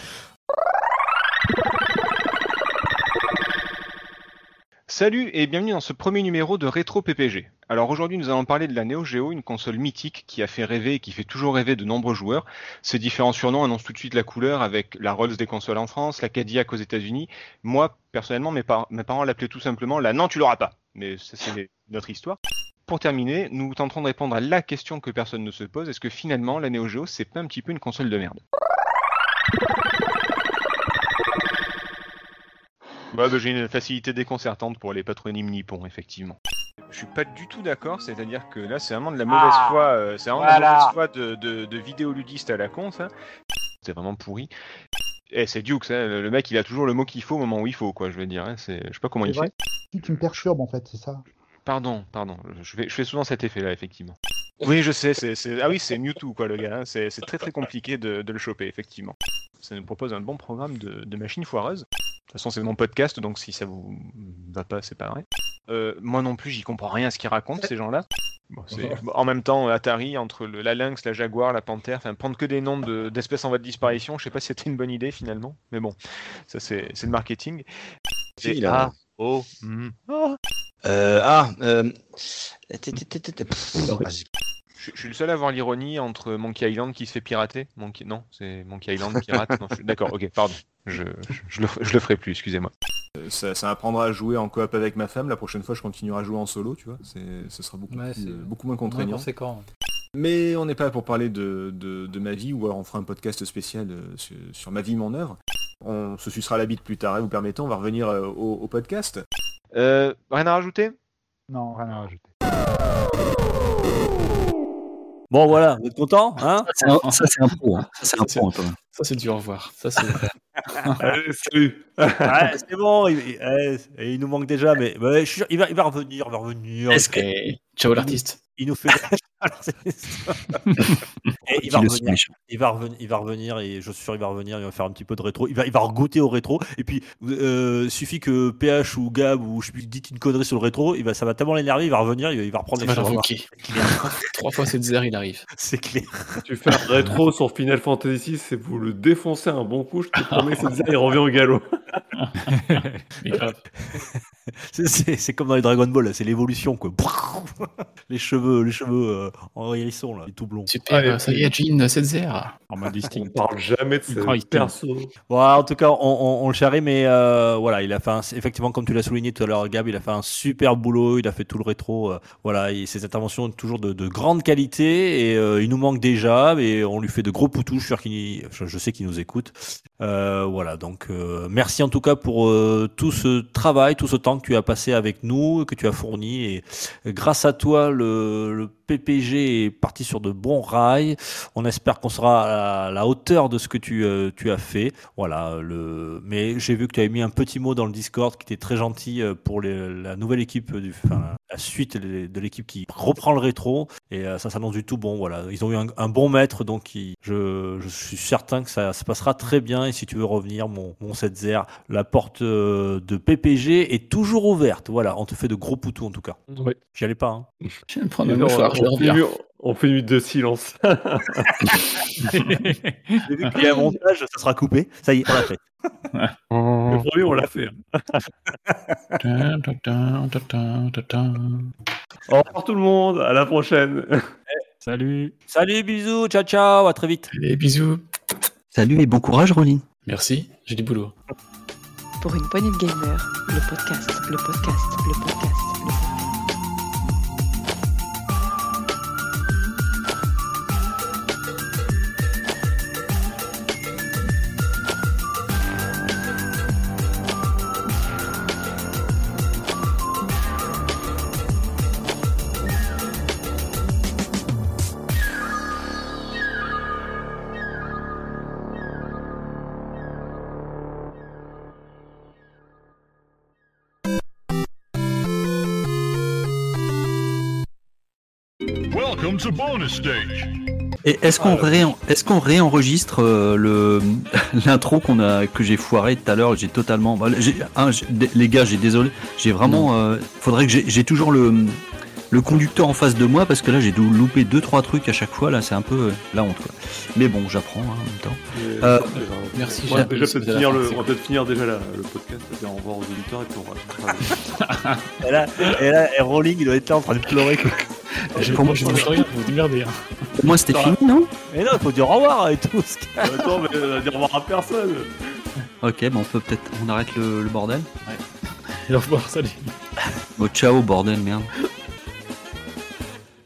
Salut et bienvenue dans ce premier numéro de Rétro PPG. Alors aujourd'hui nous allons parler de la Neo Geo, une console mythique qui a fait rêver et qui fait toujours rêver de nombreux joueurs. Ces différents surnoms annoncent tout de suite la couleur avec la Rolls des consoles en France, la Cadillac aux États-Unis. Moi personnellement mes parents l'appelaient tout simplement la Non tu l'auras pas. Mais ça c'est notre histoire. Pour terminer, nous tenterons de répondre à la question que personne ne se pose, est-ce que finalement la Neo Geo c'est pas un petit peu une console de merde? Ouais, bah, j'ai une facilité déconcertante pour les patronymes nippons, effectivement. Je suis pas du tout d'accord, c'est-à-dire que là, c'est vraiment de la mauvaise Ah, foi, euh, c'est vraiment de la mauvaise foi de, de, de vidéoludiste à la con, ça. C'est vraiment pourri. Eh, c'est Dukes, hein, le mec, il a toujours le mot qu'il faut au moment où il faut, quoi, je veux dire. hein, c'est, je sais pas comment il vrai. fait. Si tu me perturbes en fait, c'est ça. Pardon, pardon, je fais, je fais souvent cet effet-là, effectivement. Oui, je sais, c'est, c'est- ah oui, c'est Mewtwo, quoi, le gars. hein, c'est, c'est très très compliqué de, de le choper, effectivement. Ça nous propose un bon programme de, de machines foireuses. De toute façon, c'est mon podcast, donc si ça vous va pas, c'est pas vrai. Euh, moi non plus, j'y comprends rien à ce qu'ils racontent, ces gens-là. Bon, c'est- bon, en même temps, Atari, entre le- la lynx, la jaguar, la panthère, enfin, prendre que des noms de- d'espèces en voie de disparition, je sais pas si c'était une bonne idée finalement, mais bon, ça c'est c'est le marketing. Si, Et il a- ah, oh, hmm. Ah. Euh, ah, euh... Je, je suis le seul à voir l'ironie entre Monkey Island qui se fait pirater. Monkey... Non, c'est Monkey Island pirate. Non, je D'accord, ok, pardon. Je, le, je le ferai plus, excusez-moi. Euh, Ça, ça m'apprendra à jouer en coop avec ma femme. La prochaine fois, je continuerai à jouer en solo, tu vois. C'est, ce sera beaucoup, Ouais, plus- c'est euh, beaucoup moins Moins contraignant. conséquent. Mais on n'est pas là pour parler de, de, de ma vie, ou alors on fera un podcast spécial euh, sur, sur ma vie, mon œuvre. On se sucera la bite plus tard, et vous permettez, on va revenir au, au podcast. Euh, rien à rajouter? Non, rien à rajouter. Bon, voilà, vous êtes content hein Ça, c'est un- ça, c'est un pro. hein. Ça, c'est un pro, Antoine. Ça, c'est du au revoir. Ça, c'est Allez, salut. Ouais, c'est bon, il, il- nous manque déjà, mais mais je suis sûr, il va, il va revenir, il va revenir. Est-ce que- ciao l'artiste. Il nous fait. Alors, c'est- et il va revenir. Il va revenir, il va revenir et je suis sûr il va revenir, il va faire un petit peu de rétro, il va, il va regoûter au rétro et puis euh, suffit que PH ou Gab ou je puis dites une connerie sur le rétro, il va, ça va tellement l'énerver, il va revenir, il va, il va reprendre Ça les choses. en- Trois fois cette zère, il arrive. C'est clair. Tu fais un rétro sur Final Fantasy VI et vous le défoncez un bon coup, je te promets, cette zère, il revient au galop. C'est- C'est c'est comme dans les Dragon Ball, c'est l'évolution quoi. Les cheveux, les cheveux euh, en hérisson là, les tout blonds. Super, Allez, euh, Saiyajin, cette zère. En mode On parle jamais de ce perso. Bon, en tout cas, on, on- on le charrie, mais euh, voilà, il a fait un, effectivement, comme tu l'as souligné tout à l'heure, Gab, il a fait un super boulot, il a fait tout le rétro, euh, voilà, et ses interventions toujours de, de grande qualité, et euh, il nous manque déjà, mais on lui fait de gros poutous, je, suis sûr qu'il- je, je sais qu'il nous écoute. Euh, voilà, donc euh, merci en tout cas pour euh, tout ce travail, tout ce temps que tu as passé avec nous, que tu as fourni, et grâce à toi, le, le PPG est parti sur de bons rails. On espère qu'on sera à la hauteur de ce que tu, euh, tu as fait. Voilà, le... mais j'ai vu que tu avais mis un petit mot dans le Discord qui était très gentil euh, pour les- la nouvelle équipe, du, enfin, la suite de l'équipe qui reprend le rétro. Et euh, ça s'annonce du tout bon. Voilà, ils ont eu un, un bon maître, donc je, je suis certain que ça se passera très bien. Et si tu veux revenir, mon, mon 7 la porte de PPG est toujours ouverte. Voilà, on te fait de gros poutous en tout cas. J'y allais pas. Hein. Je vais me prendre un mouchoir, je une, on fait une minute de silence. J'ai vu qu'il y a un montage, ça sera coupé. Ça y est, on l'a fait. Le premier, on l'a fait. hein. Au revoir tout le monde, à la prochaine. Salut. Salut, bisous, ciao, ciao, à très vite. Allez, bisous. Salut et bon courage, Roline. Merci, j'ai du boulot. Pour une poignée de podcast, le podcast, le podcast, le podcast. Bonus. Et est-ce qu'on réen- est-ce qu'on réenregistre euh, le l'intro qu'on a que j'ai foiré tout à l'heure? J'ai totalement. bah, j'ai- les gars, j'ai désolé. J'ai vraiment. euh, faudrait que j'ai j'ai toujours le le conducteur en face de moi parce que là j'ai dû louper deux trois trucs à chaque fois là c'est un peu euh, la honte quoi. Mais bon j'apprends hein, en même temps. Euh, Merci, On va déjà peut-être finir, fin, le, on va peut-être finir déjà la- le podcast, dire au revoir aux auditeurs et puis on va. Et là, et là, et Rowling, il doit être là en train de pleurer. Quoi. Je Pour moi, je mange rien, vous vous démerdez. hein. Pour moi c'était fini non? Et non, il faut dire au revoir et tout. Attends, mais on va dire au revoir à personne. Ok bon on peut peut-être on arrête le, le bordel. Et au revoir, salut. Bon ciao bordel merde.